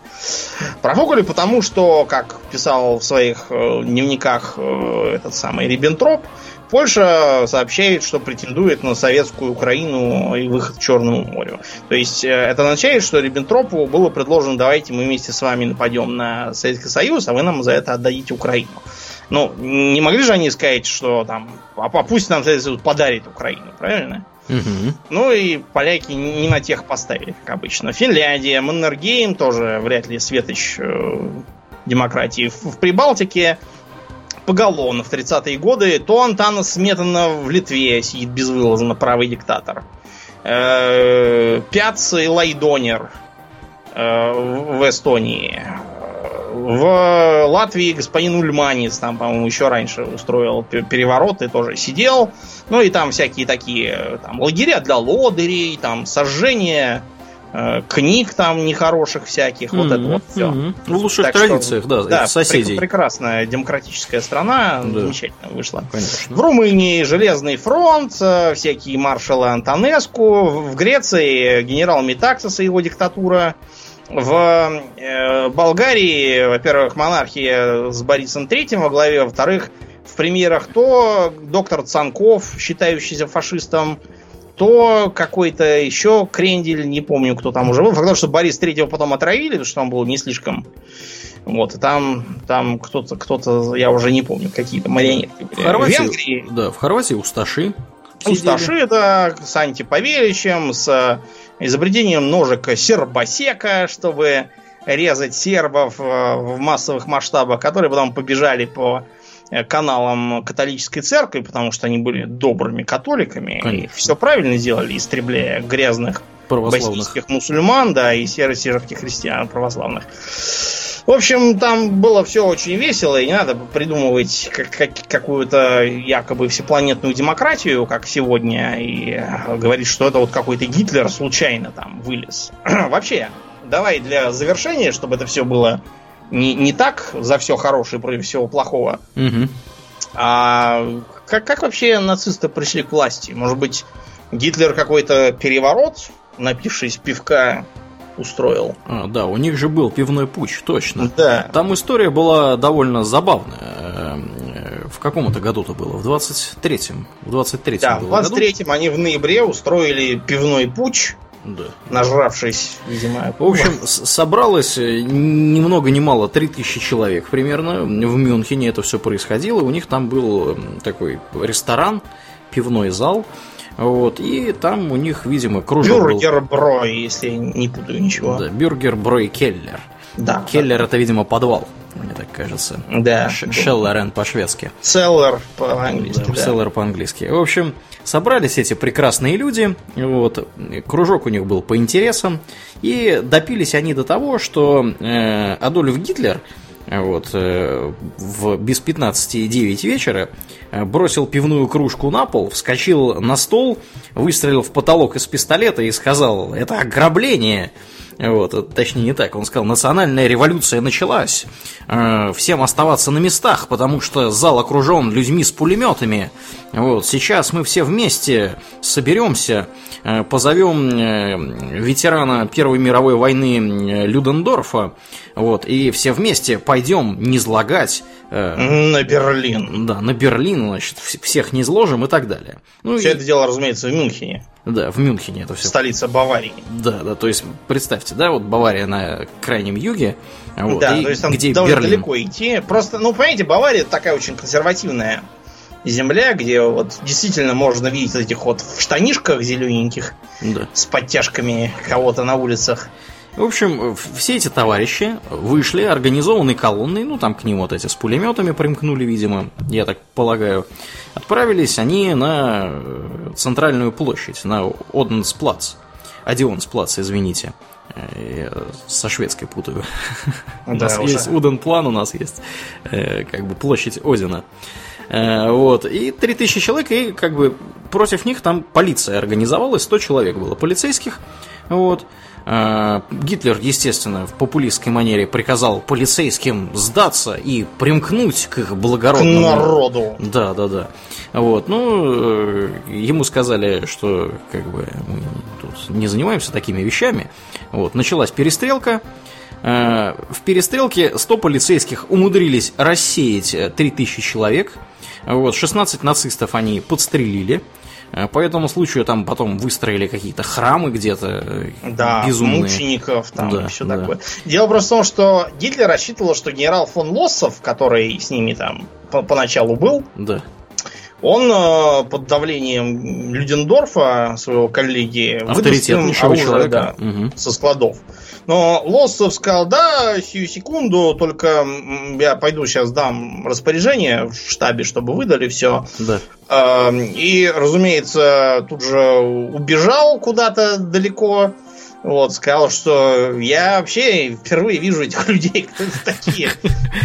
Профукали потому, что, как писал в своих э, дневниках э, этот самый Риббентроп, Польша сообщает, что претендует на советскую Украину и выход к Черному морю. То есть э, это означает, что Риббентропу было предложено, давайте мы вместе с вами нападем на Советский Союз, а вы нам за это отдадите Украину. Ну, не могли же они сказать, что там, а пусть нам подарит Украину, правильно? Угу. Ну и поляки не на тех поставили, как обычно. Финляндия, Маннергейм тоже вряд ли светоч э, демократии. В, в Прибалтике поголовно в 30-е годы то Антанас Сметана в Литве сидит безвылазно правый диктатор. Э, Пяц и Лайдонер э, в Эстонии. В Латвии господин Ульманец там, по-моему, еще раньше устроил переворот и тоже сидел. Ну и там всякие такие там, лагеря для лодырей, там сожжение э, книг там нехороших всяких, mm-hmm, вот это вот все. Mm-hmm. В лучших так традициях, что, да, да, соседей. прекрасная демократическая страна, да. замечательно вышла. Конечно. В Румынии Железный фронт, э, всякие маршалы Антонеску, в Греции генерал Метаксис и его диктатура. В э, Болгарии, во-первых, монархия с Борисом Третьим во главе, во-вторых, в премьерах то доктор Цанков, считающийся фашистом, то какой-то еще крендель, не помню, кто там уже был. Факт, что Борис Третьего потом отравили, потому что он был не слишком... Вот, и там, там кто-то, кто-то, я уже не помню, какие-то марионетки были. В Хорватии, в Венгрии... Да, в Хорватии Усташи. Усташи, да, с антиповеличем, с изобретением ножика сербосека, чтобы резать сербов э, в массовых масштабах, которые потом побежали по э, каналам католической церкви, потому что они были добрыми католиками Конечно. и все правильно сделали, истребляя грязных боснийских мусульман, да, и серо-сиротских христиан православных. В общем, там было все очень весело, и не надо придумывать как, как, какую-то якобы всепланетную демократию, как сегодня, и говорить, что это вот какой-то Гитлер случайно там вылез. *clears throat* Вообще, давай для завершения, чтобы это все было не, не так за все хорошее против всего плохого. Угу. А как, как вообще нацисты пришли к власти? Может быть, Гитлер какой-то переворот, напившись пивка, устроил. А, да, у них же был пивной путь, точно. Да. Там история была довольно забавная. Э, в каком это году-то было? В 23-м. В 23-м Да, в 23-м они в ноябре устроили пивной путь. Да. Нажравшись, видимо. В общем, собралось э, ни много ни мало 3000 человек примерно. В Мюнхене это все происходило. У них там был такой ресторан, пивной зал. Вот, и там у них, видимо, кружок Бюргер был... Брой, если не путаю ничего. Да, Бюргер Брой Келлер. Да. Келлер да. это, видимо, подвал, мне так кажется. Да. Шеллерен по-шведски. Селлер по-английски. Да, да. Селлер по-английски. В общем, собрались эти прекрасные люди, вот, кружок у них был по интересам, и допились они до того, что э, Адольф Гитлер вот, э, в без 15 9 вечера э, бросил пивную кружку на пол, вскочил на стол, выстрелил в потолок из пистолета и сказал «Это ограбление!» Вот, точнее не так, он сказал, национальная революция началась, э, всем оставаться на местах, потому что зал окружен людьми с пулеметами. Вот, сейчас мы все вместе соберемся, э, позовем э, ветерана Первой мировой войны э, Людендорфа, вот, и все вместе пойдем не злагать. Э, на Берлин. Да, на Берлин, значит, всех не изложим и так далее. Ну, все и... это дело, разумеется, в Мюнхене. Да, в Мюнхене это все. Столица Баварии. Да, да, то есть представьте, да, вот Бавария на крайнем юге, вот, да, и то есть там где довольно Берлин. далеко идти. Просто, ну, понимаете, Бавария такая очень консервативная земля, где вот действительно можно видеть этих вот в штанишках зелененьких да. с подтяжками кого-то на улицах. В общем, все эти товарищи вышли организованной колонной, ну там к ним вот эти с пулеметами примкнули, видимо, я так полагаю. Отправились они на э, центральную площадь, на Оденсплац. Одионсплац, извините. Я э, со шведской путаю. Да, у нас уже. есть Уденплан, у нас есть э, как бы площадь Одина. Вот. И 3000 человек, и как бы против них там полиция организовалась, 100 человек было полицейских. Вот. Э, Гитлер, естественно, в популистской манере приказал полицейским сдаться и примкнуть к их благородному... К народу. Да, да, да. Вот, ну, э, ему сказали, что как бы мы тут не занимаемся такими вещами. Вот, началась перестрелка. Э, в перестрелке 100 полицейских умудрились рассеять 3000 человек. Вот, 16 нацистов они подстрелили. Э, по этому случаю там потом выстроили какие-то храмы где-то э, да, безумные. мучеников там да, и все да. такое. Дело просто в том, что Гитлер рассчитывал, что генерал фон Лоссов, который с ними там поначалу был, да. Он э, под давлением Людендорфа, своего коллеги, авторитетнейшего оружие, человека да, угу. со складов. Но Лоссов сказал, да, сию секунду, только я пойду сейчас дам распоряжение в штабе, чтобы выдали все. Да. Эм, и, разумеется, тут же убежал куда-то далеко. Вот, сказал, что я вообще впервые вижу этих *laughs* людей, кто это такие.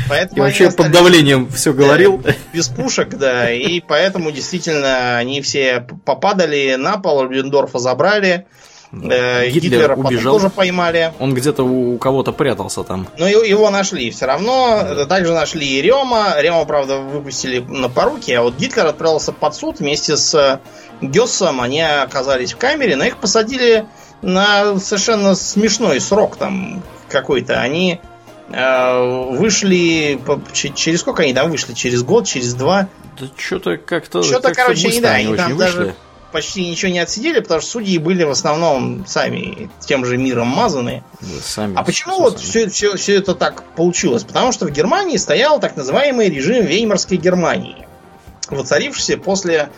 Поэтому вообще под давлением *laughs* все говорил. Без пушек, да. И поэтому действительно они все попадали на пол, Людендорфа забрали. Э, Гитлера убежал. тоже поймали. Он где-то у кого-то прятался там. Но его нашли все равно. Да. Также нашли и Рема. Рема, правда, выпустили на поруки, а вот Гитлер отправился под суд вместе с Гессом. Они оказались в камере, но их посадили на совершенно смешной срок там какой-то. Они э, вышли... Через сколько они там вышли? Через год, через два? Да что-то как-то... Что-то, как короче, не да, они там вышли. даже почти ничего не отсидели, потому что судьи были в основном сами тем же миром мазаны. Да, сами, а почему все вот сами. все, все, все это так получилось? Потому что в Германии стоял так называемый режим Веймарской Германии, воцарившийся после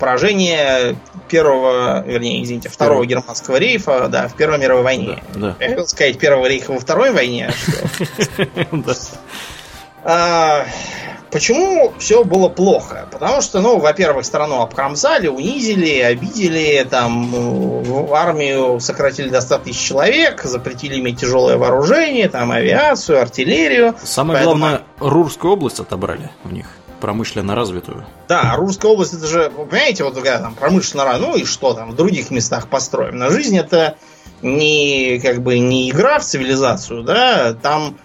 поражения первого, вернее, извините, второго германского рейфа, да, в Первой мировой войне. Да, да. Я хотел сказать первого рейха во Второй войне. А, *laughs* Почему все было плохо? Потому что, ну, во-первых, страну обкромсали, унизили, обидели, там в армию сократили до 100 тысяч человек, запретили иметь тяжелое вооружение, там авиацию, артиллерию. Самое Поэтому... главное, Рурскую область отобрали у них промышленно развитую. Да, Русская область это же, понимаете, вот когда там промышленно, ну и что там в других местах построим. На жизнь это не как бы не игра в цивилизацию, да, там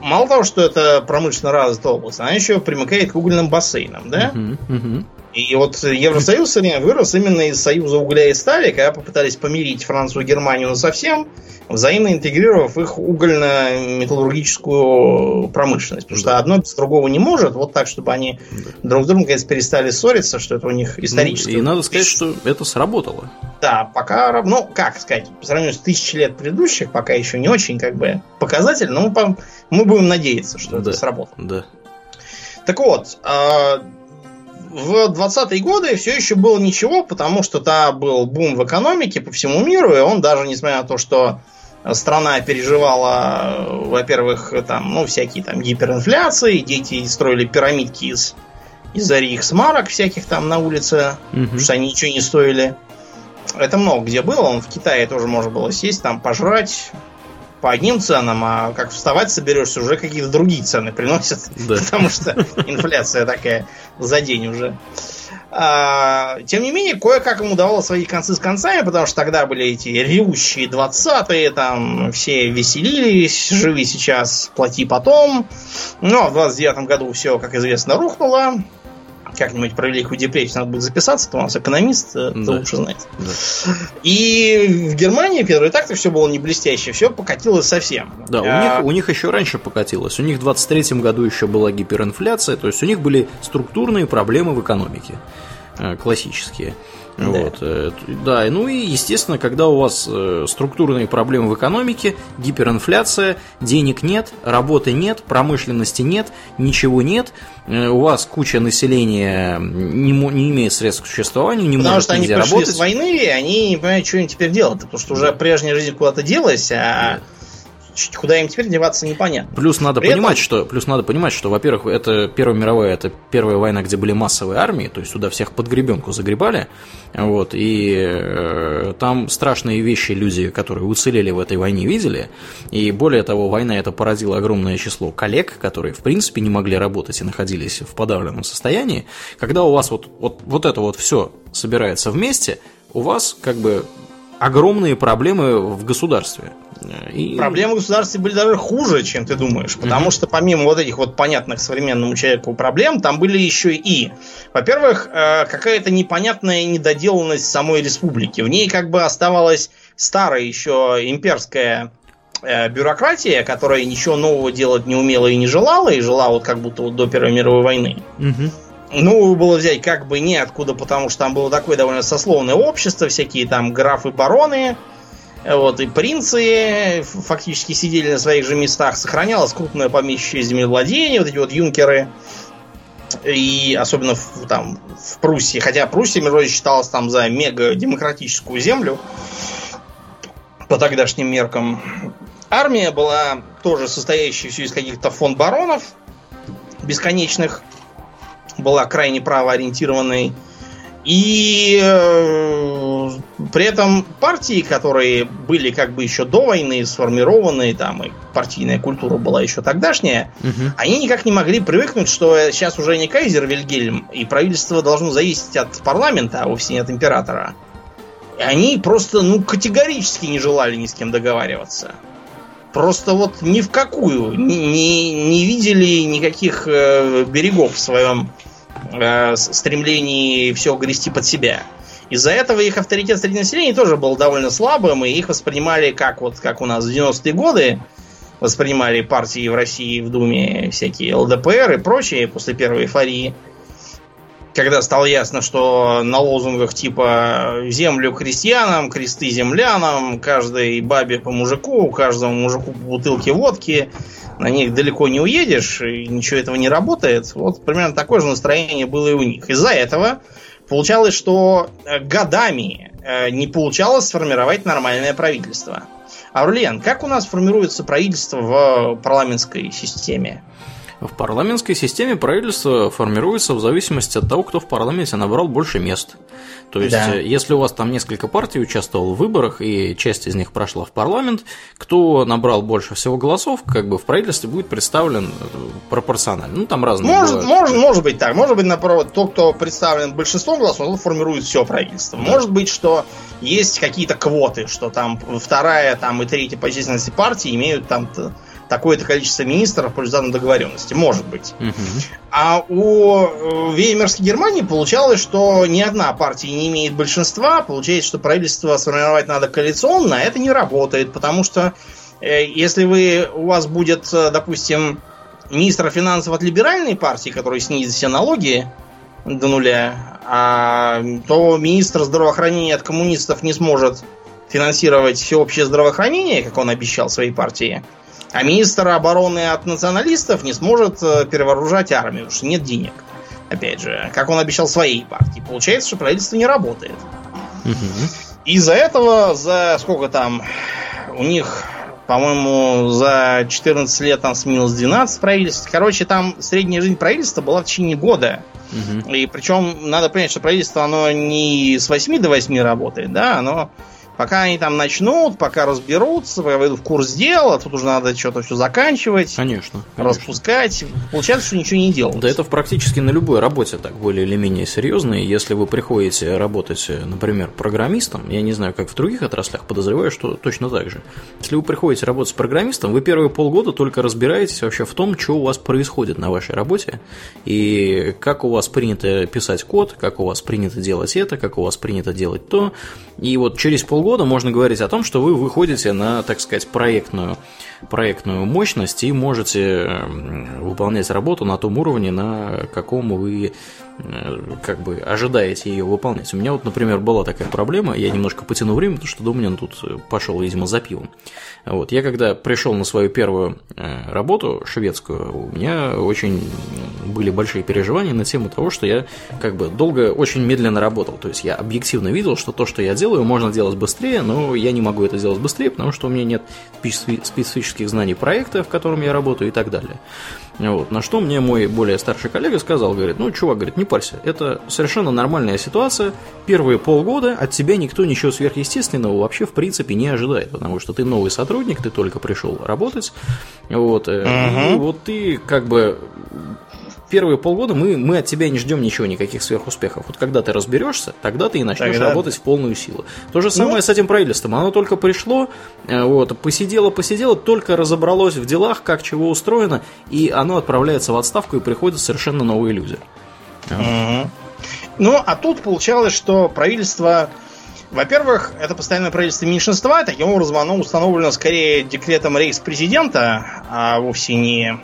мало того, что это промышленно развитая область, она еще примыкает к угольным бассейнам, да? Uh-huh, uh-huh. И вот Евросоюз вырос именно из союза угля и стали, когда попытались помирить Францию и Германию совсем, взаимно интегрировав их угольно-металлургическую промышленность. Потому что одно без другого не может, вот так, чтобы они друг с другом, наконец, перестали ссориться, что это у них исторически. Ну, и надо сказать, что это сработало. Да, пока, ну, как сказать, по сравнению с тысячи лет предыдущих, пока еще не очень, как бы, показатель, но мы, мы будем надеяться, что да. это сработало. Да. Так вот, а, в 20-е годы все еще было ничего, потому что там был бум в экономике по всему миру, и он даже, несмотря на то, что страна переживала, во-первых, там, ну, всякие там гиперинфляции, дети строили пирамидки из, из-за рейхсмарок всяких там на улице, угу. потому что они ничего не стоили. Это много где было, он в Китае тоже можно было сесть, там пожрать по одним ценам, а как вставать соберешься, уже какие-то другие цены приносят, да. *laughs* потому что инфляция такая за день уже. А, тем не менее, кое-как ему давало свои концы с концами, потому что тогда были эти ревущие 20-е, там все веселились, живи сейчас, плати потом. Но в 29 году все, как известно, рухнуло как-нибудь про Великую депрессию надо будет записаться, то у нас экономист, э, да. лучше знает. Да. И в Германии, и так-то все было не блестяще, все покатилось совсем. Да, а... у, них, у них еще раньше покатилось. У них в 23 году еще была гиперинфляция, то есть у них были структурные проблемы в экономике э, классические. Да. Вот, э, да, ну и естественно, когда у вас э, структурные проблемы в экономике, гиперинфляция, денег нет, работы нет, промышленности нет, ничего нет, э, у вас куча населения не, не имеет средств к существованию, не потому может что они пришли работать. с войны, они не понимают, что им теперь делать, потому что уже прежняя жизнь куда-то делась, а да куда им теперь деваться непонятно. Плюс надо При понимать, этом... что, плюс надо понимать, что, во-первых, это Первая мировая, это первая война, где были массовые армии, то есть туда всех под гребенку загребали, вот, и э, там страшные вещи люди, которые уцелели в этой войне, видели, и более того, война это породила огромное число коллег, которые, в принципе, не могли работать и находились в подавленном состоянии. Когда у вас вот, вот, вот это вот все собирается вместе, у вас как бы огромные проблемы в государстве. И... Проблемы в государстве были даже хуже, чем ты думаешь. Потому mm-hmm. что помимо вот этих вот понятных современному человеку проблем, там были еще и, во-первых, э, какая-то непонятная недоделанность самой республики. В ней как бы оставалась старая еще имперская э, бюрократия, которая ничего нового делать не умела и не желала, и жила вот как будто вот до Первой мировой войны. Mm-hmm. Ну, было взять как бы неоткуда, потому что там было такое довольно сословное общество, всякие там графы-бароны, вот, и принцы фактически сидели на своих же местах. Сохранялось крупное помещичье землевладение, вот эти вот юнкеры. И особенно в, там, в Пруссии. Хотя Пруссия, между прочим, считалась там за мега-демократическую землю по тогдашним меркам. Армия была тоже состоящая все из каких-то фон баронов бесконечных. Была крайне правоориентированной и э, при этом партии, которые были как бы еще до войны сформированы, там и партийная культура была еще тогдашняя, угу. они никак не могли привыкнуть, что сейчас уже не кайзер Вильгельм, и правительство должно зависеть от парламента, а вовсе не от императора. И они просто, ну, категорически не желали ни с кем договариваться. Просто вот ни в какую. Не, не, видели никаких э, берегов в своем э, стремлении все грести под себя. Из-за этого их авторитет среди населения тоже был довольно слабым, и их воспринимали как вот как у нас в 90-е годы воспринимали партии в России в Думе всякие ЛДПР и прочие после первой эйфории. Когда стало ясно, что на лозунгах типа «Землю крестьянам, кресты землянам», «Каждой бабе по мужику», «Каждому мужику по бутылке водки», на них далеко не уедешь, и ничего этого не работает. Вот примерно такое же настроение было и у них. Из-за этого получалось, что э, годами э, не получалось сформировать нормальное правительство. Аурлиан, как у нас формируется правительство в парламентской системе? В парламентской системе правительство формируется в зависимости от того, кто в парламенте набрал больше мест. То есть, да. Э, если у вас там несколько партий участвовало в выборах, и часть из них прошла в парламент, кто набрал больше всего голосов, как бы в правительстве будет представлен э, пропорционально. Ну, там разные может, может, может быть так. Может быть, наоборот, тот, кто представлен большинством голосов, он формирует все правительство. Да. Может быть, что есть какие-то квоты, что там вторая там, и третья по численности партии имеют там такое-то количество министров по результатам договоренности. Может быть. Угу. А у э, Веймерской Германии получалось, что ни одна партия не имеет большинства. Получается, что правительство сформировать надо коалиционно, а это не работает, потому что э, если вы, у вас будет, э, допустим, министр финансов от либеральной партии, который снизит все налоги до нуля, а, то министр здравоохранения от коммунистов не сможет финансировать всеобщее здравоохранение, как он обещал своей партии. А министр обороны от националистов не сможет э, перевооружать армию, потому что нет денег. Опять же, как он обещал своей партии. Получается, что правительство не работает. Угу. Из-за этого за сколько там у них, по-моему, за 14 лет там сменилось 12 правительств. Короче, там средняя жизнь правительства была в течение года. Угу. И причем надо понять, что правительство оно не с 8 до 8 работает, да, оно Пока они там начнут, пока разберутся, пока войдут в курс дела, тут уже надо что-то все заканчивать. Конечно, конечно. Распускать. Получается, что ничего не делают. Да это практически на любой работе так более или менее серьезно. Если вы приходите работать, например, программистом, я не знаю, как в других отраслях, подозреваю, что точно так же. Если вы приходите работать с программистом, вы первые полгода только разбираетесь вообще в том, что у вас происходит на вашей работе, и как у вас принято писать код, как у вас принято делать это, как у вас принято делать то. И вот через полгода года можно говорить о том, что вы выходите на, так сказать, проектную, проектную мощность и можете выполнять работу на том уровне, на каком вы как бы ожидаете ее выполнять. У меня вот, например, была такая проблема, я немножко потяну время, потому что Домнин тут пошел, видимо, за пивом. Вот, я когда пришел на свою первую э, работу шведскую, у меня очень были большие переживания на тему того, что я как бы долго, очень медленно работал. То есть я объективно видел, что то, что я делаю, можно делать быстрее, но я не могу это сделать быстрее, потому что у меня нет специфических знаний проекта, в котором я работаю и так далее. Вот. На что мне мой более старший коллега сказал, говорит, ну, чувак, говорит, не парься, это совершенно нормальная ситуация, первые полгода от тебя никто ничего сверхъестественного вообще в принципе не ожидает, потому что ты новый сотрудник, ты только пришел работать, вот, uh-huh. и вот ты как бы первые полгода мы, мы от тебя не ждем ничего, никаких сверхуспехов. Вот когда ты разберешься, тогда ты и начнешь тогда... работать в полную силу. То же самое ну... с этим правительством. Оно только пришло, э, вот, посидело, посидело, только разобралось в делах, как чего устроено, и оно отправляется в отставку, и приходят совершенно новые люди. Угу. Ну, а тут получалось, что правительство... Во-первых, это постоянное правительство меньшинства, таким образом оно установлено скорее декретом рейс-президента, а вовсе не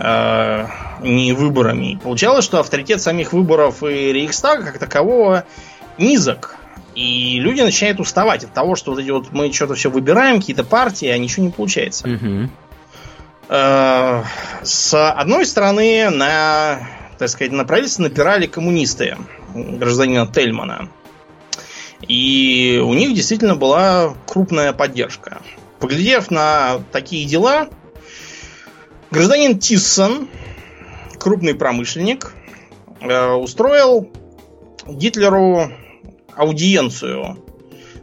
э, не выборами. Получалось, что авторитет самих выборов и Рейхстага как такового низок. И люди начинают уставать от того, что вот эти вот мы что-то все выбираем, какие-то партии, а ничего не получается. Угу. Э, с одной стороны, на, так сказать, на правительство напирали коммунисты гражданина Тельмана. И у них действительно была крупная поддержка. Поглядев на такие дела, Гражданин Тиссон, крупный промышленник, э, устроил Гитлеру аудиенцию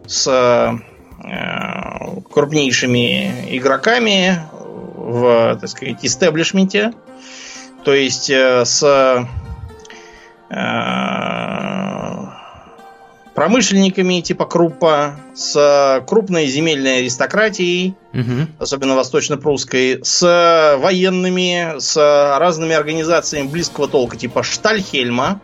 с э, крупнейшими игроками в, так сказать, истеблишменте, то есть э, с промышленниками типа Круппа, с крупной земельной аристократией, угу. особенно восточно-прусской, с военными, с разными организациями близкого толка типа Штальхельма.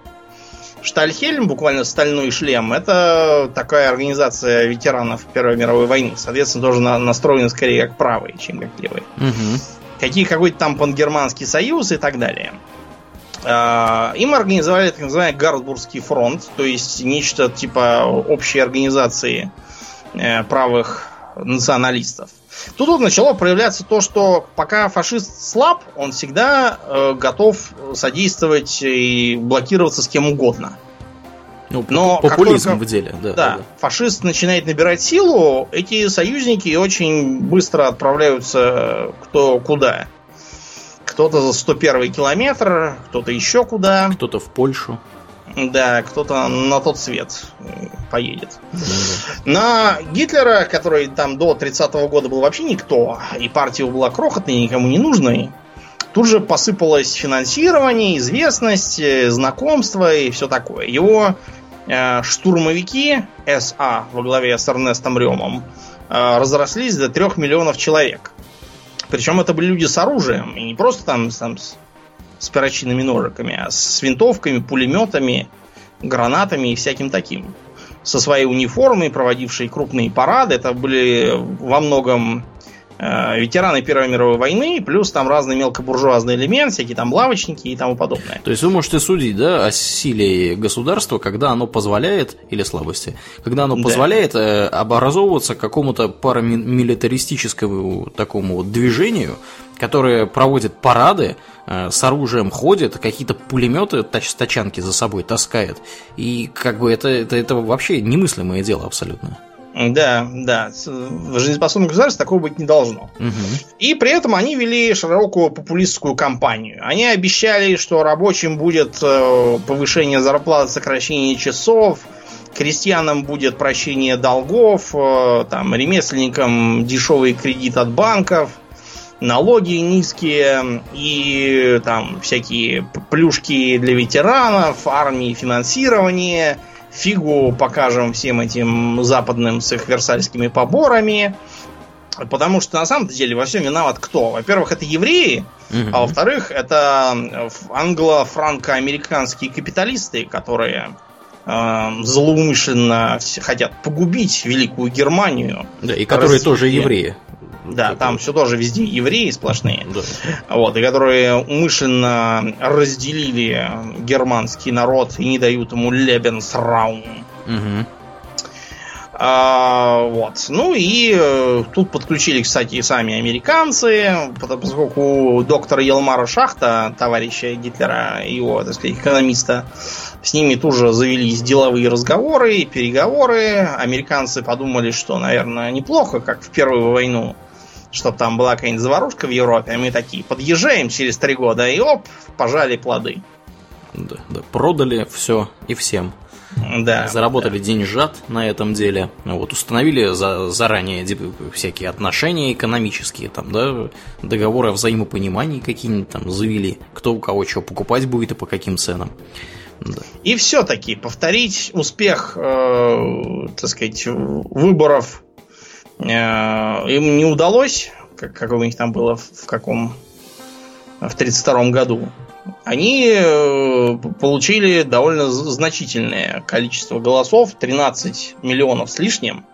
Штальхельм, буквально стальной шлем, это такая организация ветеранов Первой мировой войны. Соответственно, тоже настроена скорее как правый, чем как левый. Угу. Какие, какой-то там пангерманский союз и так далее. А, им организовали так называемый Гардбургский фронт, то есть нечто типа общей организации э, правых националистов. Тут вот начало проявляться то, что пока фашист слаб, он всегда э, готов содействовать и блокироваться с кем угодно. Ну, Но популизм только, в деле, да, да, да. Фашист начинает набирать силу, эти союзники очень быстро отправляются кто куда. Кто-то за 101 километр, кто-то еще куда. Кто-то в Польшу. Да, кто-то на тот свет поедет. На Гитлера, который там до 30-го года был вообще никто, и партия была крохотной, никому не нужной, тут же посыпалось финансирование, известность, э, знакомство и все такое. Его э, штурмовики СА во главе с Эрнестом Ремом э, разрослись до 3 миллионов человек. Причем это были люди с оружием, и не просто там, там с с перочинными ножиками, а с винтовками, пулеметами, гранатами и всяким таким. Со своей униформой, проводившей крупные парады. Это были во многом ветераны Первой мировой войны, плюс там разный мелкобуржуазный элемент, всякие там лавочники и тому подобное. То есть вы можете судить, да, о силе государства, когда оно позволяет, или слабости, когда оно да. позволяет э, образовываться какому-то парамилитаристическому такому вот движению, которое проводит парады, Э, с оружием ходит, какие-то пулеметы тач тачанки за собой таскает. И как бы это, это, это вообще немыслимое дело абсолютно. Да, да. В жизнеспособном государстве такого быть не должно. Угу. И при этом они вели широкую популистскую кампанию. Они обещали, что рабочим будет э, повышение зарплат, сокращение часов, крестьянам будет прощение долгов, э, там, ремесленникам дешевый кредит от банков – налоги низкие и там всякие плюшки для ветеранов, армии финансирование, фигу покажем всем этим западным с их версальскими поборами. Потому что на самом деле во всем виноват кто? Во-первых, это евреи, угу. а во-вторых, это англо-франко-американские капиталисты, которые э, злоумышленно хотят погубить Великую Германию. Да, и которые тоже евреи. Да, там все тоже везде евреи сплошные. Да. Вот, и которые умышленно разделили германский народ и не дают ему Лебенсраум. Угу. А, вот. Ну и э, тут подключили, кстати, и сами американцы, поскольку доктор Елмара Шахта, товарища Гитлера, его, так сказать, экономиста, с ними тоже завелись деловые разговоры, переговоры. Американцы подумали, что, наверное, неплохо, как в Первую войну чтобы там была какая-нибудь заварушка в Европе, а мы такие подъезжаем через три года и оп, пожали плоды. Да, да, продали все и всем. Да, Заработали да. деньжат на этом деле. Вот, установили за, заранее всякие отношения экономические, там, да, договоры о взаимопонимании какие-нибудь там завели, кто у кого что покупать будет и по каким ценам. Да. И все-таки повторить успех, э, так сказать, выборов им не удалось, как, как у них там было в каком в 32 году, они э, получили довольно значительное количество голосов, 13 миллионов с лишним.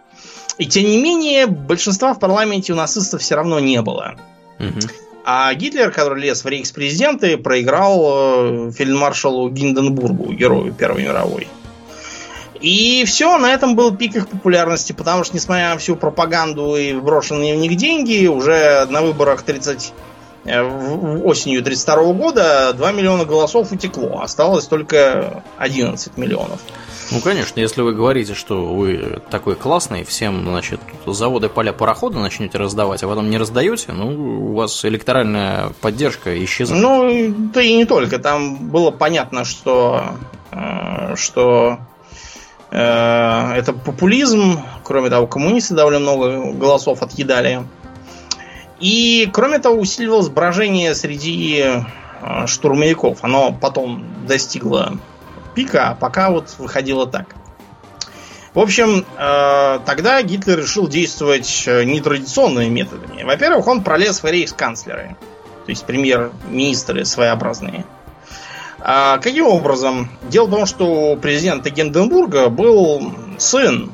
И тем не менее, большинства в парламенте у нацистов все равно не было. Угу. А Гитлер, который лез в рейхс-президенты, проиграл э, фельдмаршалу Гинденбургу, герою Первой мировой. И все, на этом был пик их популярности, потому что, несмотря на всю пропаганду и брошенные в них деньги, уже на выборах 30 э, осенью 32 года 2 миллиона голосов утекло. Осталось только 11 миллионов. Ну, конечно, если вы говорите, что вы такой классный, всем, значит, заводы поля парохода начнете раздавать, а потом не раздаете, ну, у вас электоральная поддержка исчезает. Ну, да и не только. Там было понятно, что, э, что это популизм. Кроме того, коммунисты довольно много голосов отъедали. И, кроме того, усиливалось брожение среди э, штурмовиков. Оно потом достигло пика, а пока вот выходило так. В общем, э, тогда Гитлер решил действовать нетрадиционными методами. Во-первых, он пролез в рейхсканцлеры, то есть премьер-министры своеобразные. А каким образом? Дело в том, что у президента Генденбурга был сын,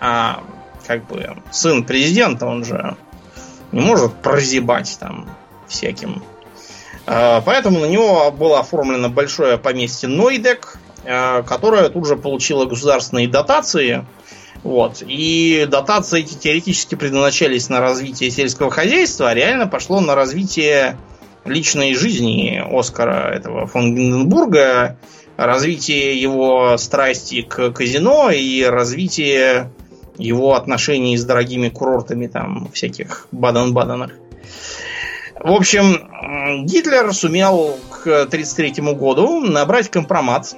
а как бы сын президента, он же не может прозябать там всяким. А, поэтому на него было оформлено большое поместье Нойдек, а, которое тут же получило государственные дотации. Вот. И дотации эти теоретически предназначались на развитие сельского хозяйства, а реально пошло на развитие личной жизни Оскара этого фон Гинденбурга, развитие его страсти к казино и развитие его отношений с дорогими курортами там всяких Баден-Баденах. В общем, Гитлер сумел к 1933 году набрать компромат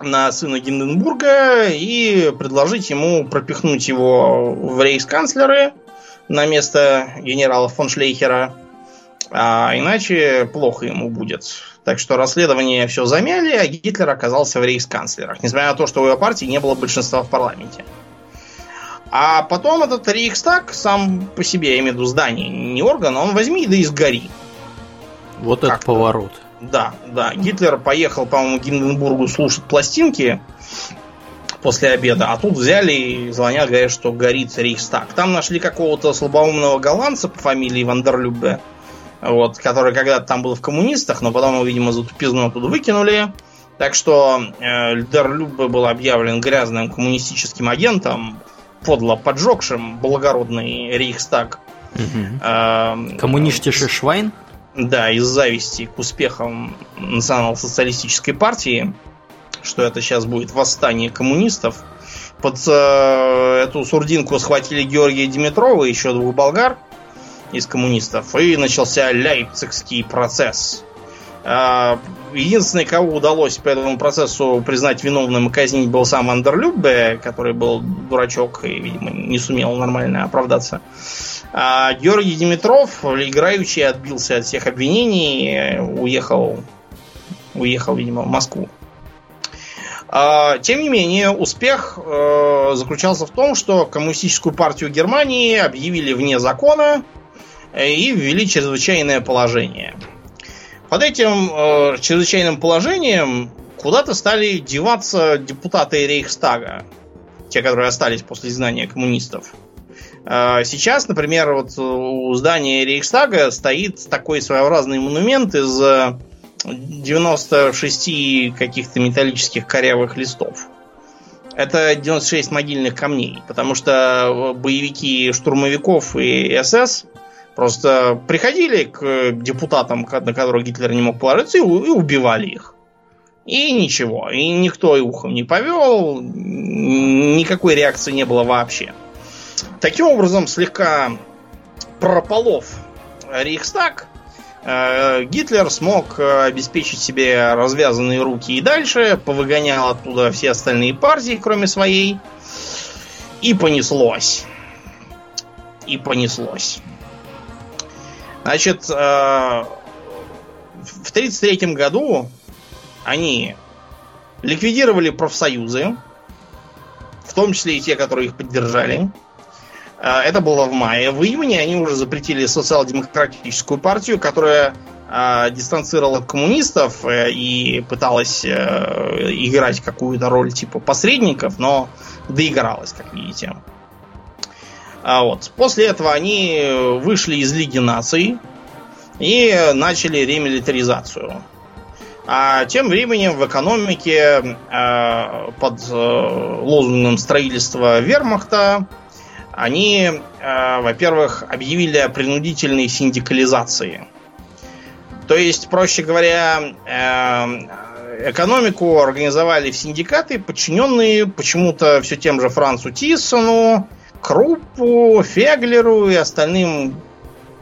на сына Гинденбурга и предложить ему пропихнуть его в рейхсканцлеры на место генерала фон Шлейхера. А иначе плохо ему будет. Так что расследование все замяли, а Гитлер оказался в рейхсканцлерах, несмотря на то, что у его партии не было большинства в парламенте. А потом этот Рейхстаг сам по себе, я имею в виду здание, не орган, он возьми да и сгори. Вот это поворот. Да, да. Гитлер поехал, по-моему, к Гинденбургу слушать пластинки после обеда, а тут взяли и звонят, говорят, что горит Рейхстаг. Там нашли какого-то слабоумного голландца по фамилии Вандерлюбе, вот, который когда-то там был в коммунистах, но потом его, видимо, за тупизну оттуда выкинули. Так что э, Льдерлюбе был объявлен грязным коммунистическим агентом, подло поджегшим благородный Рейхстаг. Угу. Э, Швайн? Да, из зависти к успехам национал-социалистической партии, что это сейчас будет восстание коммунистов. Под э, эту сурдинку схватили Георгия Димитрова и еще двух болгар из коммунистов, и начался Лейпцигский процесс. Э, единственный, кого удалось по этому процессу признать виновным и казнить, был сам Андерлюбе, который был дурачок и, видимо, не сумел нормально оправдаться. А Георгий Димитров, играющий, отбился от всех обвинений, уехал, уехал, видимо, в Москву. А, тем не менее, успех э, заключался в том, что коммунистическую партию Германии объявили вне закона и ввели чрезвычайное положение. Под этим э, чрезвычайным положением куда-то стали деваться депутаты Рейхстага, те, которые остались после изгнания коммунистов. А, сейчас, например, вот у здания Рейхстага стоит такой своеобразный монумент из 96 э, каких-то металлических корявых листов. Это 96 могильных камней, потому что боевики штурмовиков и СС просто приходили к депутатам, на которых Гитлер не мог положиться, и убивали их. И ничего. И никто и ухом не повел, никакой реакции не было вообще. Таким образом, слегка прополов Рейхстаг, э, Гитлер смог э, обеспечить себе развязанные руки и дальше, повыгонял оттуда все остальные партии, кроме своей, и понеслось. И понеслось. Значит, э, в 1933 году они ликвидировали профсоюзы, в том числе и те, которые их поддержали. А, это было в мае. В июне они уже запретили социал-демократическую партию, которая а, дистанцировала от коммунистов э, и пыталась э, играть какую-то роль типа посредников, но доигралась, как видите. А вот. После этого они вышли из Лиги наций и начали ремилитаризацию. А тем временем в экономике э, под э, лозунгом строительства вермахта они, э, во-первых, объявили о принудительной синдикализации. То есть, проще говоря, э, экономику организовали в синдикаты, подчиненные почему-то все тем же Францу Тиссону, Круппу, Феглеру и остальным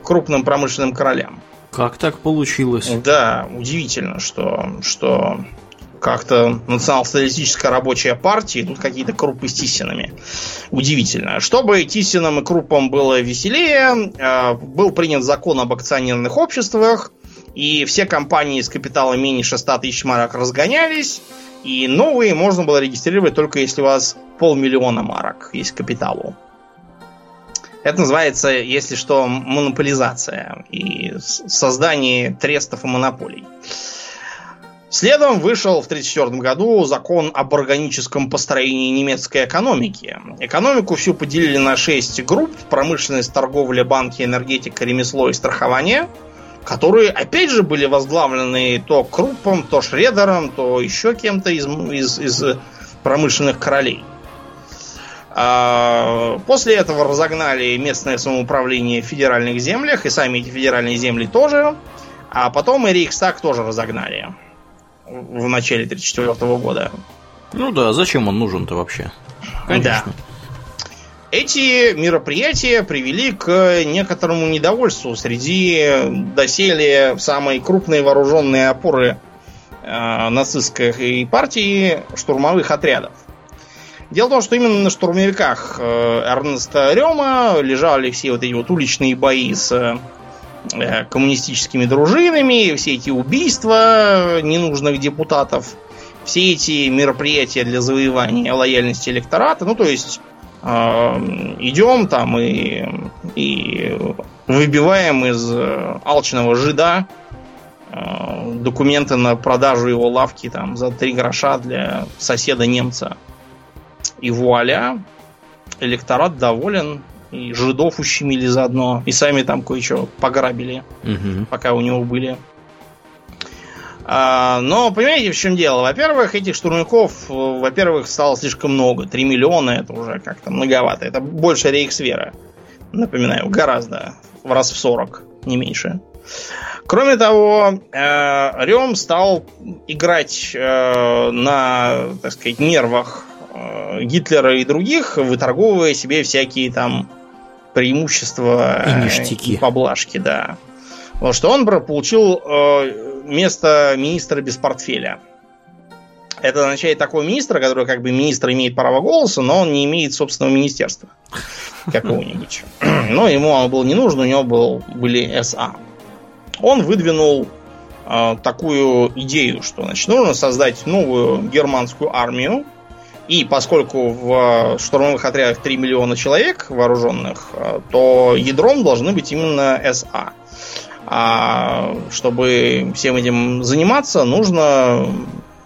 крупным промышленным королям. Как так получилось? Да, удивительно, что, что как-то национал-социалистическая рабочая партия, и тут какие-то крупы с Тиссинами. Удивительно. Чтобы Тиссинам и крупам было веселее, э, был принят закон об акционерных обществах, и все компании с капиталом меньше 100 тысяч марок разгонялись, и новые можно было регистрировать только если у вас полмиллиона марок есть капиталу. Это называется, если что, монополизация и создание трестов и монополий. Следом вышел в 1934 году закон об органическом построении немецкой экономики. Экономику всю поделили на шесть групп. Промышленность, торговля, банки, энергетика, ремесло и страхование. Которые, опять же, были возглавлены то Круппом, то Шредером, то еще кем-то из, из, из промышленных королей. А, после этого разогнали местное самоуправление в федеральных землях, и сами эти федеральные земли тоже. А потом и Рейхстаг тоже разогнали в начале 1934 года. Ну да, зачем он нужен-то вообще? Конечно. Да. эти мероприятия привели к некоторому недовольству среди доселе самой крупной вооруженной опоры э, нацистской партии штурмовых отрядов. Дело в том, что именно на штурмовиках э, Эрнеста Рема лежали все вот эти вот уличные бои с э, коммунистическими дружинами, все эти убийства ненужных депутатов, все эти мероприятия для завоевания лояльности электората. Ну, то есть э, идем там и, и выбиваем из алчного жида документы на продажу его лавки там за три гроша для соседа немца. И вуаля, электорат доволен, и жидов ущемили заодно, и сами там кое-что пограбили, угу. пока у него были. А, но понимаете, в чем дело? Во-первых, этих штурмяков, во-первых, стало слишком много. 3 миллиона это уже как-то многовато. Это больше рейхсвера. Напоминаю, гораздо. В раз в 40, не меньше. Кроме того, э, Рем стал играть э, на, так сказать, нервах Э, Гитлера и других, выторговывая себе всякие там преимущества и, ништяки. и поблажки, да. Потому что он получил э, место министра без портфеля. Это означает такого министра, который как бы министр имеет право голоса, но он не имеет собственного министерства *laughs* какого-нибудь. *clears throat* Но ему оно было не нужно, у него был, были СА. Он выдвинул э, такую идею, что значит, нужно создать новую германскую армию, и поскольку в штурмовых отрядах 3 миллиона человек вооруженных, э, то ядром должны быть именно СА. А чтобы всем этим заниматься, нужно,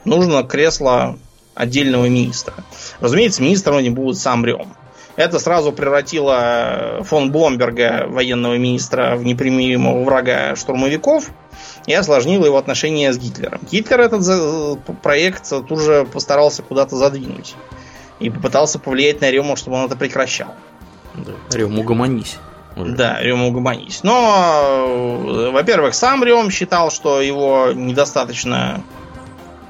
нужно кресло отдельного министра. Разумеется, министром этим будет сам Рем. Это сразу превратило фон Бломберга, военного министра, в непримиримого врага штурмовиков – и осложнило его отношения с Гитлером. Гитлер этот проект тут же постарался куда-то задвинуть. И попытался повлиять на Рему, чтобы он это прекращал. Да. Рем, угомонись. Уже. Да, Рем, угомонись. Но, во-первых, сам Рем считал, что его недостаточно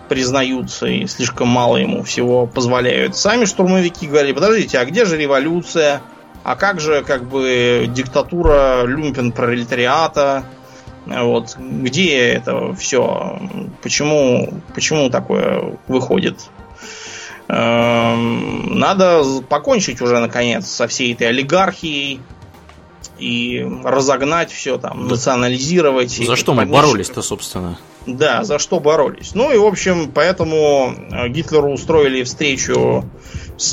признаются и слишком мало ему всего позволяют. Сами штурмовики говорили, подождите, а где же революция? А как же как бы диктатура люмпен пролетариата? Вот где это все? Почему, почему такое выходит? Эм, надо покончить уже наконец со всей этой олигархией и разогнать все там, национализировать. За что мы боролись-то, собственно? Да, за что боролись. Ну и, в общем, поэтому э, Гитлеру устроили встречу с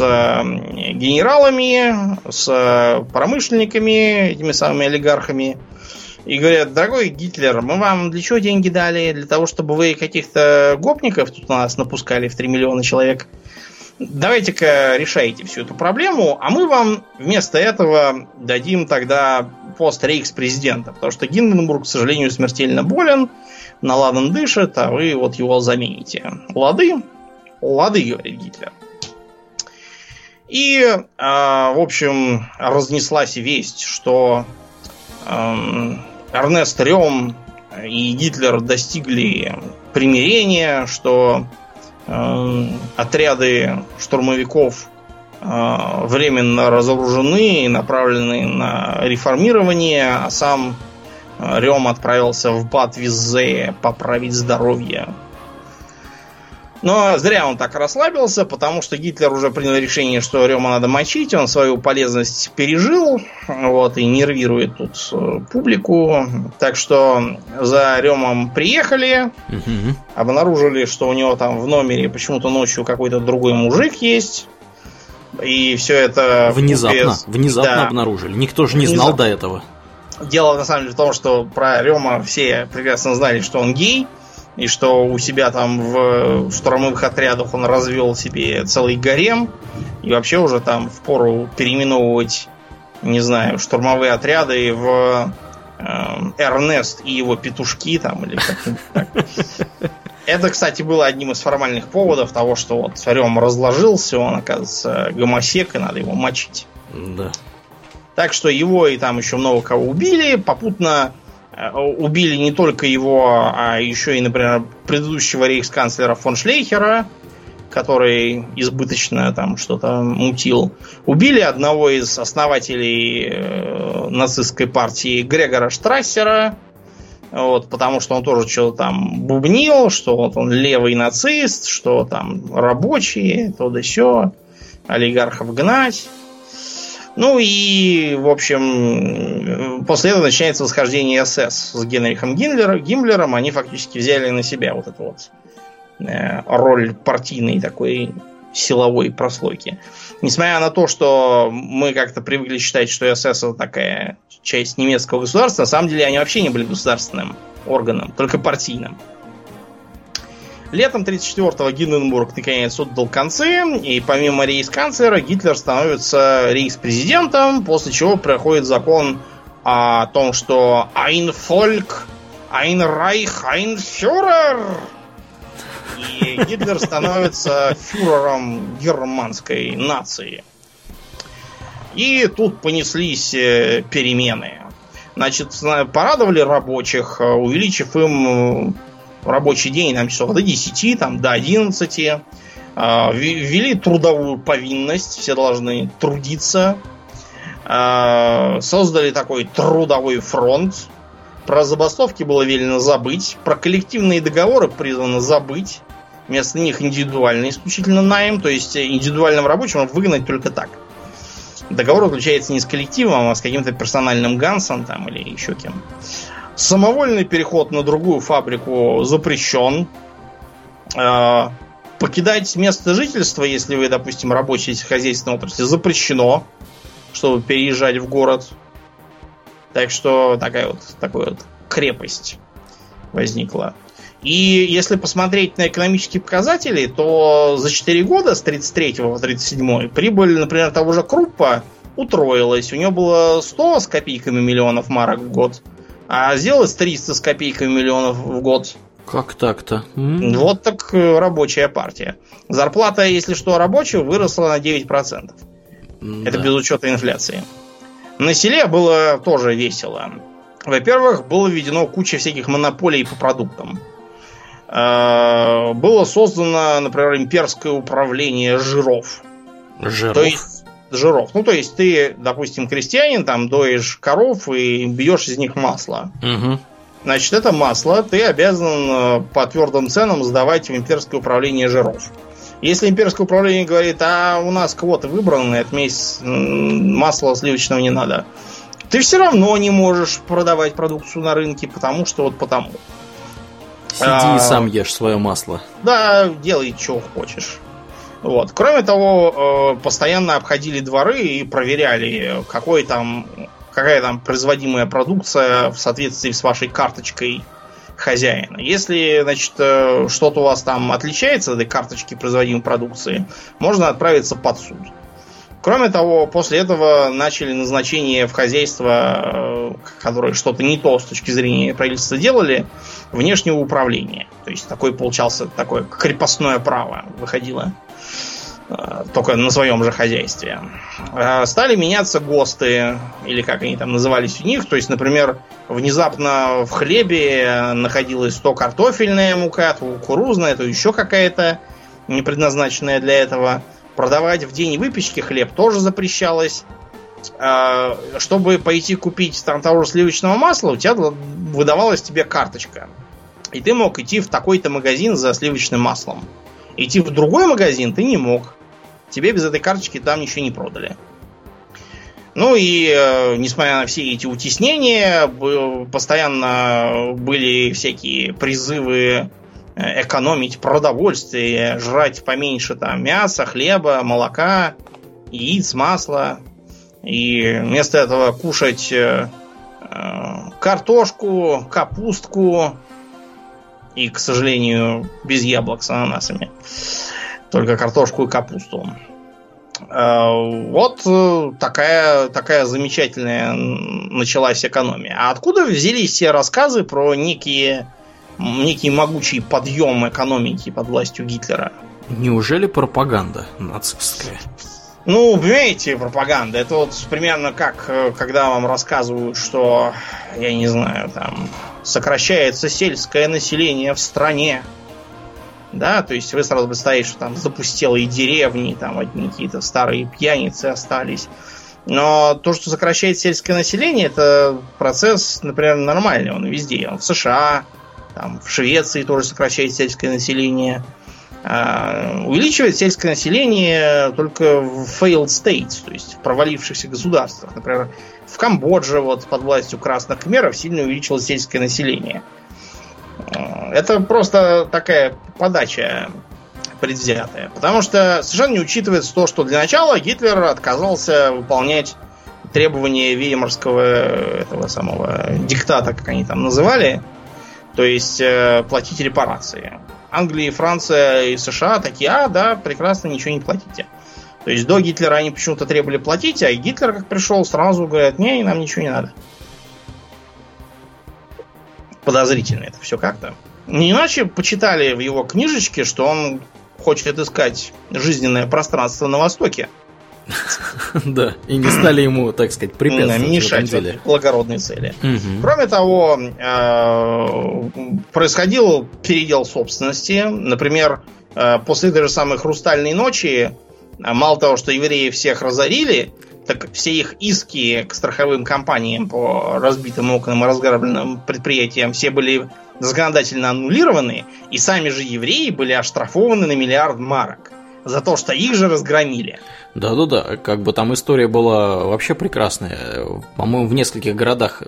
генералами, с промышленниками, этими самыми олигархами, и говорят, дорогой Гитлер, мы вам для чего деньги дали? Для того, чтобы вы каких-то гопников тут у нас напускали в 3 миллиона человек. Давайте-ка решайте всю эту проблему, а мы вам вместо этого дадим тогда пост рейхс-президента. Потому что Гинденбург, к сожалению, смертельно болен, наладан дышит, а вы вот его замените. Лады? Лады, говорит Гитлер. И, э, в общем, разнеслась весть, что э, Эрнест Рем и Гитлер достигли примирения, что э, отряды штурмовиков э, временно разоружены и направлены на реформирование, а сам э, Рем отправился в Бат поправить здоровье но зря он так расслабился, потому что Гитлер уже принял решение, что Рема надо мочить, он свою полезность пережил, вот, и нервирует тут э, публику. Так что за Ремом приехали, угу. обнаружили, что у него там в номере почему-то ночью какой-то другой мужик есть. И все это... Внезапно, без... внезапно да. обнаружили. Никто же не внезапно. знал до этого. Дело на самом деле в том, что про Рема все прекрасно знали, что он гей и что у себя там в штурмовых отрядах он развел себе целый гарем, и вообще уже там в пору переименовывать, не знаю, штурмовые отряды в э, Эрнест и его петушки там, или как-нибудь так. *laughs* Это, кстати, было одним из формальных поводов того, что вот царем разложился, он, оказывается, гомосек, и надо его мочить. Да. Так что его и там еще много кого убили, попутно убили не только его, а еще и, например, предыдущего рейхсканцлера фон Шлейхера который избыточно там что-то мутил. Убили одного из основателей э, нацистской партии Грегора Штрассера, вот, потому что он тоже что-то там бубнил, что вот он левый нацист, что там рабочие, то да сё, олигархов гнать. Ну и, в общем, после этого начинается восхождение СС с Генрихом Гиммлером. Гиммлером. Они фактически взяли на себя вот эту вот э, роль партийной такой силовой прослойки. Несмотря на то, что мы как-то привыкли считать, что СС это такая часть немецкого государства, на самом деле они вообще не были государственным органом, только партийным. Летом 1934-го Гинденбург наконец отдал концы, и помимо рейс-канцлера Гитлер становится рейс-президентом, после чего проходит закон о том, что «Ein Volk, ein Reich, ein Führer!» И Гитлер становится фюрером германской нации. И тут понеслись э, перемены. Значит, порадовали рабочих, э, увеличив им рабочий день там часов до 10, там, до 11. Ввели трудовую повинность, все должны трудиться. Создали такой трудовой фронт. Про забастовки было велено забыть. Про коллективные договоры призвано забыть. Вместо них индивидуальный исключительно найм. То есть индивидуальным рабочим выгнать только так. Договор заключается не с коллективом, а с каким-то персональным Гансом там или еще кем. Самовольный переход на другую фабрику запрещен. Э, покидать место жительства, если вы, допустим, рабочий хозяйственной отрасли, запрещено, чтобы переезжать в город. Так что такая вот, такая вот крепость возникла. И если посмотреть на экономические показатели, то за 4 года с 33 по 37 прибыль, например, того же Круппа утроилась. У него было 100 с копейками миллионов марок в год, а сделалось 300 с копейками миллионов в год. Как так-то? м Вот так э, рабочая партия. Зарплата, если что, рабочего выросла на 9%. Да. Это без учета инфляции. На селе было тоже весело. Во-первых, было введено куча всяких монополий по продуктам. Э, было создано, например, имперское управление жиров. Жиров? То есть жиров. Ну, то есть ты, допустим, крестьянин, там доишь коров и бьешь из них масло. Угу. Значит, это масло ты обязан э, по твердым ценам сдавать в имперское управление жиров. Если имперское управление говорит, а у нас квоты выбраны, это месяц масла сливочного не надо, ты все равно не можешь продавать продукцию на рынке, потому что вот потому. Сиди а, и сам ешь свое масло. Да, делай, что хочешь. Вот. Кроме того, э, постоянно обходили дворы и проверяли, какой там, какая там производимая продукция в соответствии с вашей карточкой хозяина. Если, значит, э, что-то у вас там отличается от этой карточки производимой продукции, можно отправиться под суд. Кроме того, после этого начали назначение в хозяйство, э, которые что-то не то с точки зрения правительства делали, внешнего управления. То есть такой получался такое крепостное право выходило только на своем же хозяйстве. Э, стали меняться ГОСТы, или как они там назывались у них. То есть, например, внезапно в хлебе находилась то картофельная мука, то кукурузная, то еще какая-то не предназначенная для этого. Продавать в день выпечки хлеб тоже запрещалось. А, чтобы пойти купить там того же сливочного масла, у тебя выдавалась тебе карточка. И ты мог идти в такой-то магазин за сливочным маслом. Идти в другой магазин ты не мог. Тебе без этой карточки там ничего не продали. Ну и, э, несмотря на все эти утеснения, постоянно были всякие призывы Э, экономить продовольствие, жрать поменьше там мяса, хлеба, молока, яиц, масла. И вместо этого кушать э, э, картошку, капустку и, к сожалению, без яблок с ананасами. Только картошку и капусту. Вот такая, такая замечательная началась экономия. А откуда взялись все рассказы про некие некий могучий подъем экономики под властью Гитлера. Неужели пропаганда нацистская? Ну, понимаете, пропаганда. Это вот примерно как, э, когда вам рассказывают, что, я не знаю, там, сокращается сельское население в стране. Да, то есть вы сразу представляете, что там запустелые деревни, там одни какие-то старые пьяницы остались. Но то, что сокращает сельское население, это процесс, например, нормальный, он везде. Он в США, там, в Швеции тоже сокращает сельское население. А, увеличивает сельское население только в failed states, то есть в провалившихся государствах. Например, в Камбодже вот, под властью красных кхмеров сильно увеличилось сельское население. А, это просто такая подача предвзятая. Потому что совершенно не учитывается то, что для начала Гитлер отказался выполнять требования Веймарского этого самого диктата, как они там называли, то есть э, платить репарации. Англия, Франция и США такие, а, да, прекрасно, ничего не платите. То есть до Гитлера они почему-то требовали платить, а Гитлер, как пришел, сразу говорят, не, нам ничего не надо. Подозрительно это все как-то. Не иначе почитали в его книжечке, что он хочет искать жизненное пространство на Востоке. *laughs* Да, и не стали ему, так сказать, препятствовать мешать в благородной цели. Кроме того, э, происходил передел собственности. Например, э, после той же самой «Хрустальной ночи» мало того, что евреи всех разорили, так все их иски к страховым компаниям по разбитым окнам и разграбленным предприятиям все были законодательно аннулированы, и сами же евреи были оштрафованы на миллиард марок за то, что их же разгромили. Да-да-да, как бы там история была вообще прекрасная. По-моему, в нескольких городах,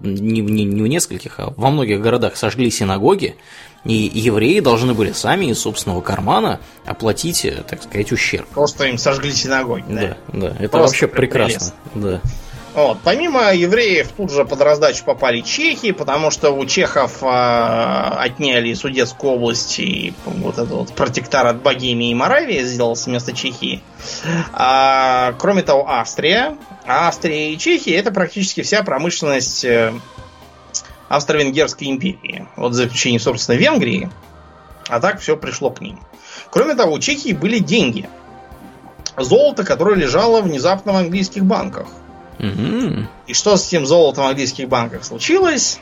не, не, не в нескольких, а во многих городах сожгли синагоги, и евреи должны были сами из собственного кармана оплатить, так сказать, ущерб. Просто им сожгли синагоги, да? Да, да. Это Просто вообще прекрасно. Да. Вот. Помимо евреев тут же под раздачу попали чехи, потому что у чехов э, отняли Судетскую область и вот этот вот протекторат Богемии и Моравии сделался вместо Чехии. А, кроме того, Австрия. Австрия и Чехия это практически вся промышленность э, Австро-Венгерской империи. Вот за исключением, собственно, Венгрии. А так все пришло к ним. Кроме того, у Чехии были деньги. Золото, которое лежало внезапно в английских банках. Угу. И что с тем золотом в английских банках случилось?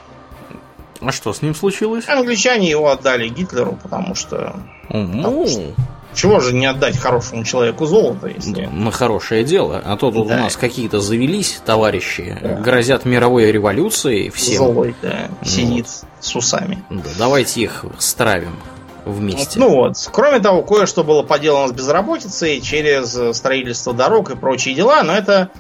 А что с ним случилось? Англичане его отдали Гитлеру, потому что... Потому что чего же не отдать хорошему человеку золото, если... На хорошее дело. А то тут да. у нас какие-то завелись товарищи, да. грозят мировой революцией всем. Золой, да, сидит вот. с усами. Да, давайте их стравим вместе. Ну вот. Кроме того, кое-что было поделано с безработицей через строительство дорог и прочие дела, но это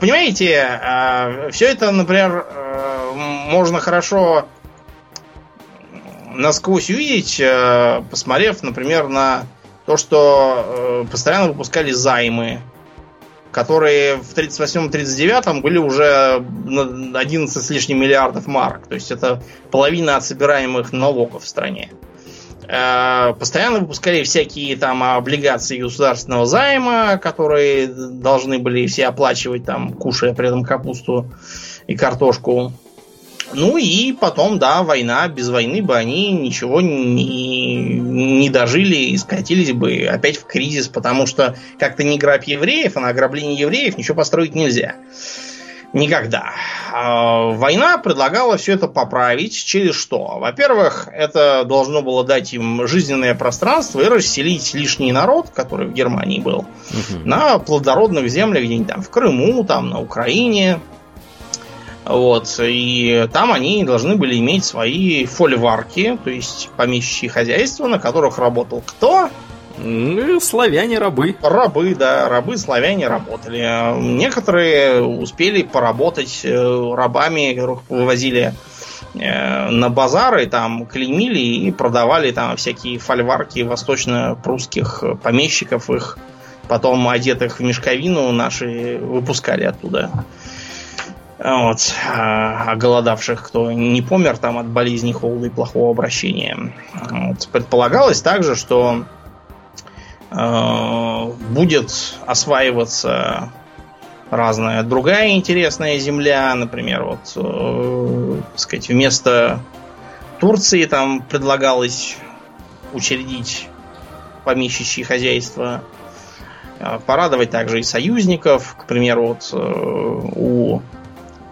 понимаете, э, все это, например, э, можно хорошо насквозь увидеть, посмотрев, например, на то, что постоянно выпускали займы, которые в 38-39 были уже 11 с лишним миллиардов марок. То есть это половина от собираемых налогов в стране. Э, постоянно выпускали всякие там облигации государственного займа, которые должны были все оплачивать, там, кушая при этом капусту и картошку. Ну и потом, да, война, без войны бы они ничего не, не дожили и скатились бы опять в кризис, потому что как-то не грабь евреев, а на ограбление евреев ничего построить нельзя. Никогда. А, война предлагала все это поправить через что? Во-первых, это должно было дать им жизненное пространство и расселить лишний народ, который в Германии был, угу. на плодородных землях где-нибудь там в Крыму, там на Украине. Вот. И там они должны были иметь свои фольварки, то есть помещичьи хозяйства, на которых работал кто? Ну, славяне рабы. Рабы, да, рабы славяне работали. Некоторые успели поработать э, рабами, которых вывозили э, на базары, там клеймили и продавали там всякие фольварки восточно-прусских помещиков, их потом одетых в мешковину наши выпускали оттуда. Вот. А голодавших, кто не помер там от болезни, холода и плохого обращения. Вот. Предполагалось также, что будет осваиваться разная другая интересная земля, например, вот, э, сказать, вместо Турции там предлагалось учредить помещичье хозяйство, э, порадовать также и союзников, к примеру, вот э, у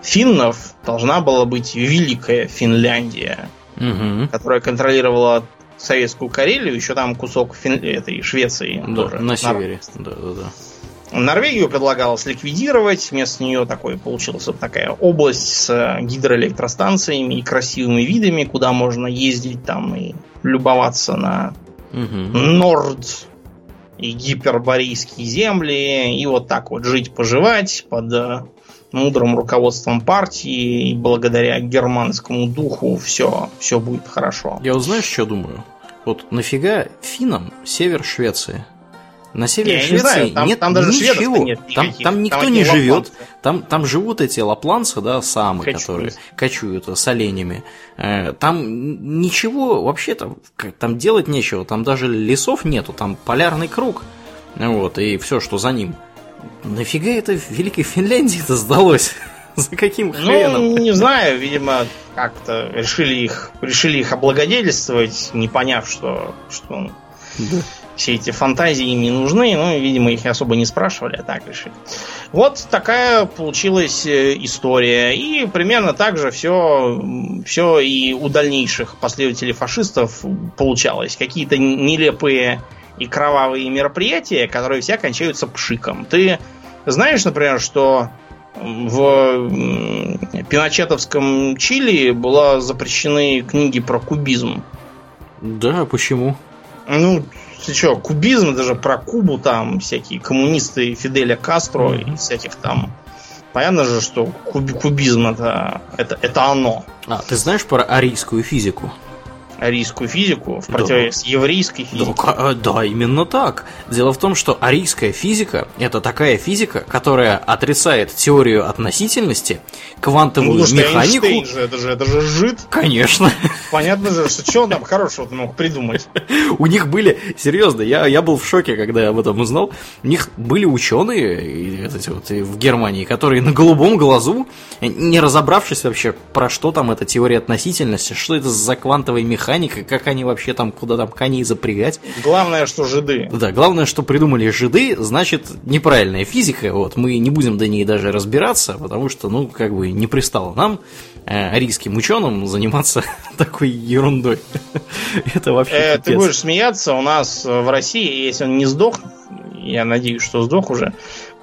финнов должна была быть великая Финляндия, угу. которая контролировала советскую Карелию, еще там кусок Фин... этой Швеции. Да, тоже. на севере. Да, да, да. Норвегию предлагалось ликвидировать, вместо нее такой получилась вот такая область с э, гидроэлектростанциями и красивыми видами, куда можно ездить там и любоваться на Угу. Норд и гиперборейские земли, и вот так вот жить-поживать под э, мудрым руководством партии, и благодаря германскому духу все, все будет хорошо. Я вот знаешь, что думаю? Вот нафига финнам север Швеции? На севере Я Швеции знаю, там- нет там даже ничего. нет там, там Там никто одни не живет. Там, там живут эти лапланцы, да, самы, Кочуют. которые кочуют с оленями. Э, Там ничего вообще-то там делать нечего. Там даже лесов нету, там полярный круг. Вот, и все, что за ним. Нафига это в Великой Финляндии-то сдалось? *laughs* За каким хреном? Ну, не знаю, видимо, как-то решили их, решили их облагодетельствовать, не поняв, что, что все эти фантазии им не нужны, ну, видимо, их особо не спрашивали, а так решили. Вот такая получилась э, история. И примерно так же все, все и у дальнейших последователей фашистов получалось. Какие-то нелепые и кровавые мероприятия, которые все кончаются пшиком. Ты знаешь, например, что в пиночетовском Чили была запрещены книги про кубизм. Да, почему? Ну, ты что, кубизм, это же про Кубу там всякие коммунисты Фиделя Кастро и всяких там. Понятно же, что куби- кубизм это, это, это оно. А, ты знаешь про арийскую физику? Арийскую физику в противовес с еврейской Да, физикой. ка- э, да, именно так. Дело в том, что арийская физика – это такая физика, которая отрицает теорию относительности, квантовую Ну, что механику. Эйнштейн же, это же, это же жид. Конечно. Понятно же, что что он там хорошего мог придумать. *laughs* У них были, серьезно, я, я был в шоке, когда я об этом узнал. У них были ученые эти вот, в Германии, которые на голубом глазу, не разобравшись вообще, про что там эта теория относительности, что это за квантовая механика, как они вообще там, куда там коней запрягать. Главное, что жиды. Да, главное, что придумали жиды, значит, неправильная физика. Вот, мы не будем до ней даже разбираться, потому что, ну, как бы не пристало нам, э, арийским ученым, заниматься *laughs* такой ерундой. *laughs* Это вообще Э, ты будешь смеяться, у нас в России, если он не сдох, я надеюсь, что сдох уже,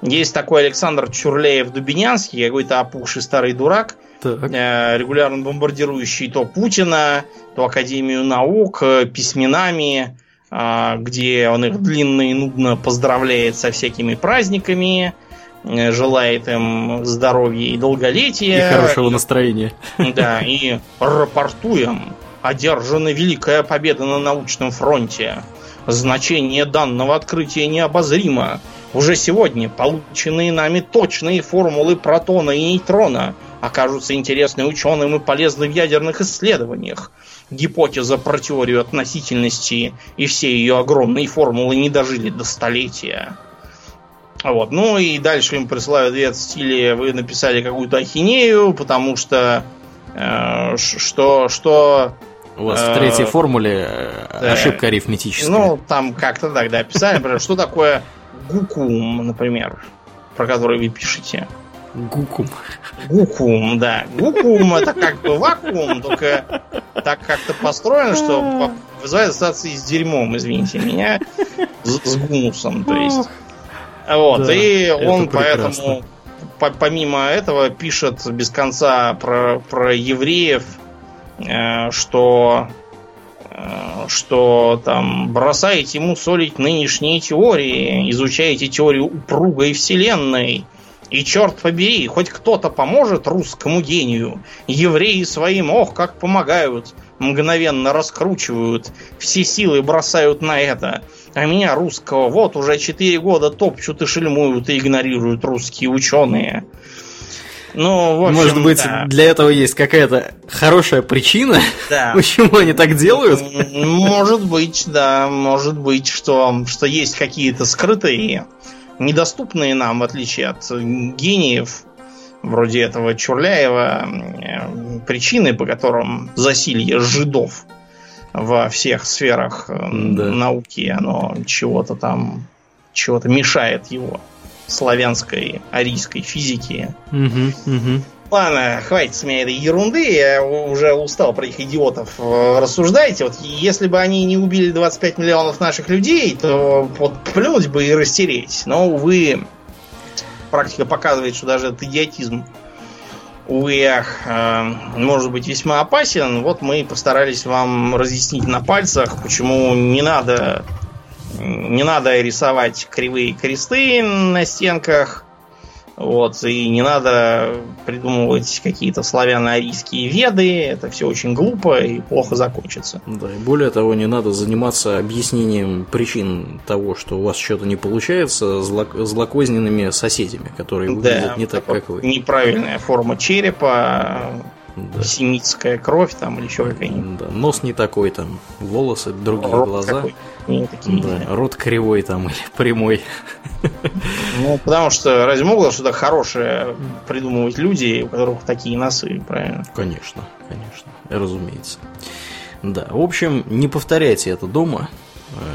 есть такой Александр Чурлеев-Дубинянский, какой-то опухший старый дурак, Так. э, регулярно бомбардирующий то Путина, то Академию наук э, письменами, а, где он их длинно и нудно поздравляет со всякими праздниками, э, желает им здоровья и долголетия. И хорошего настроения. Да, и рапортуем. Одержана великая победа на научном фронте. Значение данного открытия необозримо. Уже сегодня полученные нами точные формулы протона и нейтрона окажутся интересны ученым и полезны в ядерных исследованиях. Гипотеза про теорию относительности и все ее огромные формулы не дожили до столетия. Вот. Ну и дальше им присылают ответ в стиле вы написали какую-то ахинею, потому что э, что, что У вас Э, в третьей формуле э, да. ошибка арифметическая. ну, там как-то тогда описали, например, что такое гукум, например, про который вы пишете. Гукум. Гукум, да. Гукум это как бы вакуум, только так как-то построено, что по- вызывает ассоциации с дерьмом, извините меня, с, с гумусом, то есть. Вот, Да, и он поэтому по- помимо этого пишет без конца про, про евреев, э, что э, что там бросаете ему солить нынешние теории, изучаете теорию упругой вселенной. И черт побери, хоть кто-то поможет русскому гению. Евреи своим, ох, как помогают. Мгновенно раскручивают, все силы бросают на это. А меня, русского, вот уже 4 года топчут и шельмуют и игнорируют русские ученые. Ну, в общем, Может быть, да. для этого есть какая-то хорошая причина, Да. *laughs* почему они так делают? Может быть, да, может быть, что, что есть какие-то скрытые, недоступные нам, в отличие от гениев, вроде этого Чурляева, э, причины, по которым засилье жидов во всех сферах э, Да. науки, оно чего-то там, чего-то мешает его славянской, арийской физике. Мгм, мгм. Ладно, хватит с меня этой ерунды, я уже устал про этих идиотов э, рассуждайте. Вот если бы они не убили 25 миллионов наших людей, то вот плюнуть бы и растереть. Но, увы, практика показывает, что даже этот идиотизм, увы, ах, э, может быть весьма опасен. Вот мы постарались вам разъяснить на пальцах, почему не надо не надо рисовать кривые кресты на стенках, вот, и не надо придумывать какие-то славяно-арийские веды. Это все очень глупо и плохо закончится. Да, и более того, не надо заниматься объяснением причин того, что у вас что-то не получается, зло- злокозненными соседями, которые выглядят да, не так, как вы. Неправильная форма черепа, да. семитская кровь там или еще какая-нибудь. Да, нос не такой там, волосы, другие Рот глаза. Такой. Такие, да, рот кривой там или *laughs* прямой. Ну, потому что разве могут что-то хорошее придумывать люди, у которых такие носы, правильно? Конечно, конечно, разумеется. Да, в общем, не повторяйте это дома,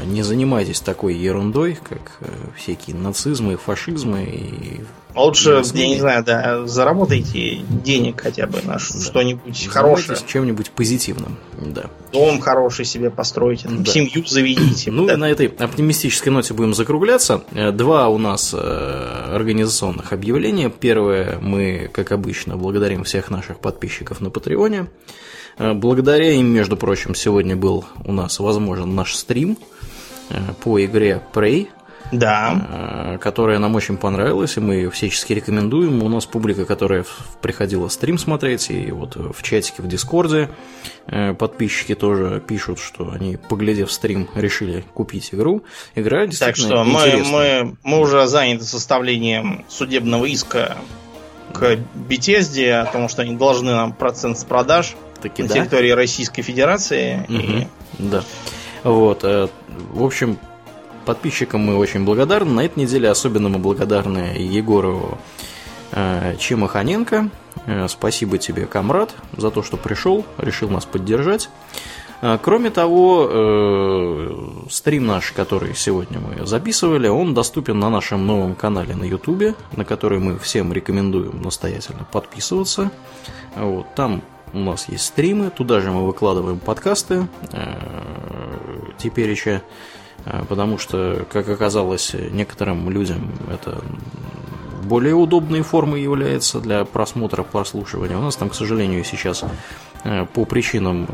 не занимайтесь такой ерундой, как э, всякие нацизмы, фашизмы и Лучше, я не знаю, да, заработайте денег хотя бы на да. что-нибудь хорошее. чем-нибудь позитивным, да. Дом хороший себе постройте, да. семью заведите. Ну, да. на этой оптимистической ноте будем закругляться. Э, два у нас организационных объявления. Первое, мы, как обычно, благодарим всех наших подписчиков на Патреоне. Э, благодаря им, между прочим, сегодня был у нас возможен наш стрим э, по игре Prey. Да. Э, которая нам очень понравилась, и мы ее всячески рекомендуем. У нас публика, которая приходила стрим смотреть, и вот в чатике в Дискорде подписчики тоже пишут, что они, поглядев стрим, решили купить игру. Игра действительно Так что мы, мы, мы уже заняты составлением судебного иска к Бетезде о том, что они должны нам процент с продаж Таки, на да? территории Российской Федерации. Угу, и... Да. Вот. Э, в общем, подписчикам мы очень благодарны. На этой неделе особенно мы благодарны Егору э, Чемаханенко. Э, спасибо тебе, комрад, за то, что пришел, решил нас поддержать. Кроме того, стрим наш, который сегодня мы записывали, он доступен на нашем новом канале на YouTube, на который мы всем рекомендуем настоятельно подписываться. Вот, там у нас есть стримы, туда же мы выкладываем подкасты э, теперь еще, э, потому что, как оказалось, некоторым людям это более удобной формой является для просмотра, прослушивания. У нас там, к сожалению, сейчас э, по причинам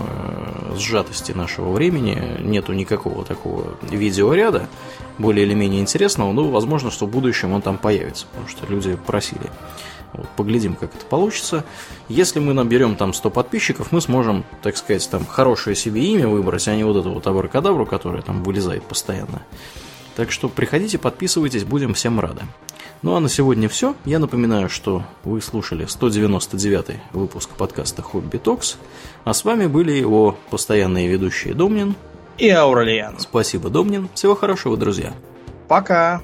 сжатости нашего времени нету никакого такого видеоряда, более или менее интересного, но возможно, что в будущем он там появится, потому что люди просили. Вот, поглядим, как это получится. Если мы наберем там 100 подписчиков, мы сможем, так сказать, там хорошее себе имя выбрать, а не вот эту вот абракадабру, которая там вылезает постоянно. Так что приходите, подписывайтесь, будем всем рады. Ну а на сегодня все. Я напоминаю, что вы слушали 199 выпуск подкаста Хобби Токс, а с вами были его постоянные ведущие Домнин и Ауралиан. Спасибо, Домнин. Всего хорошего, друзья. Пока.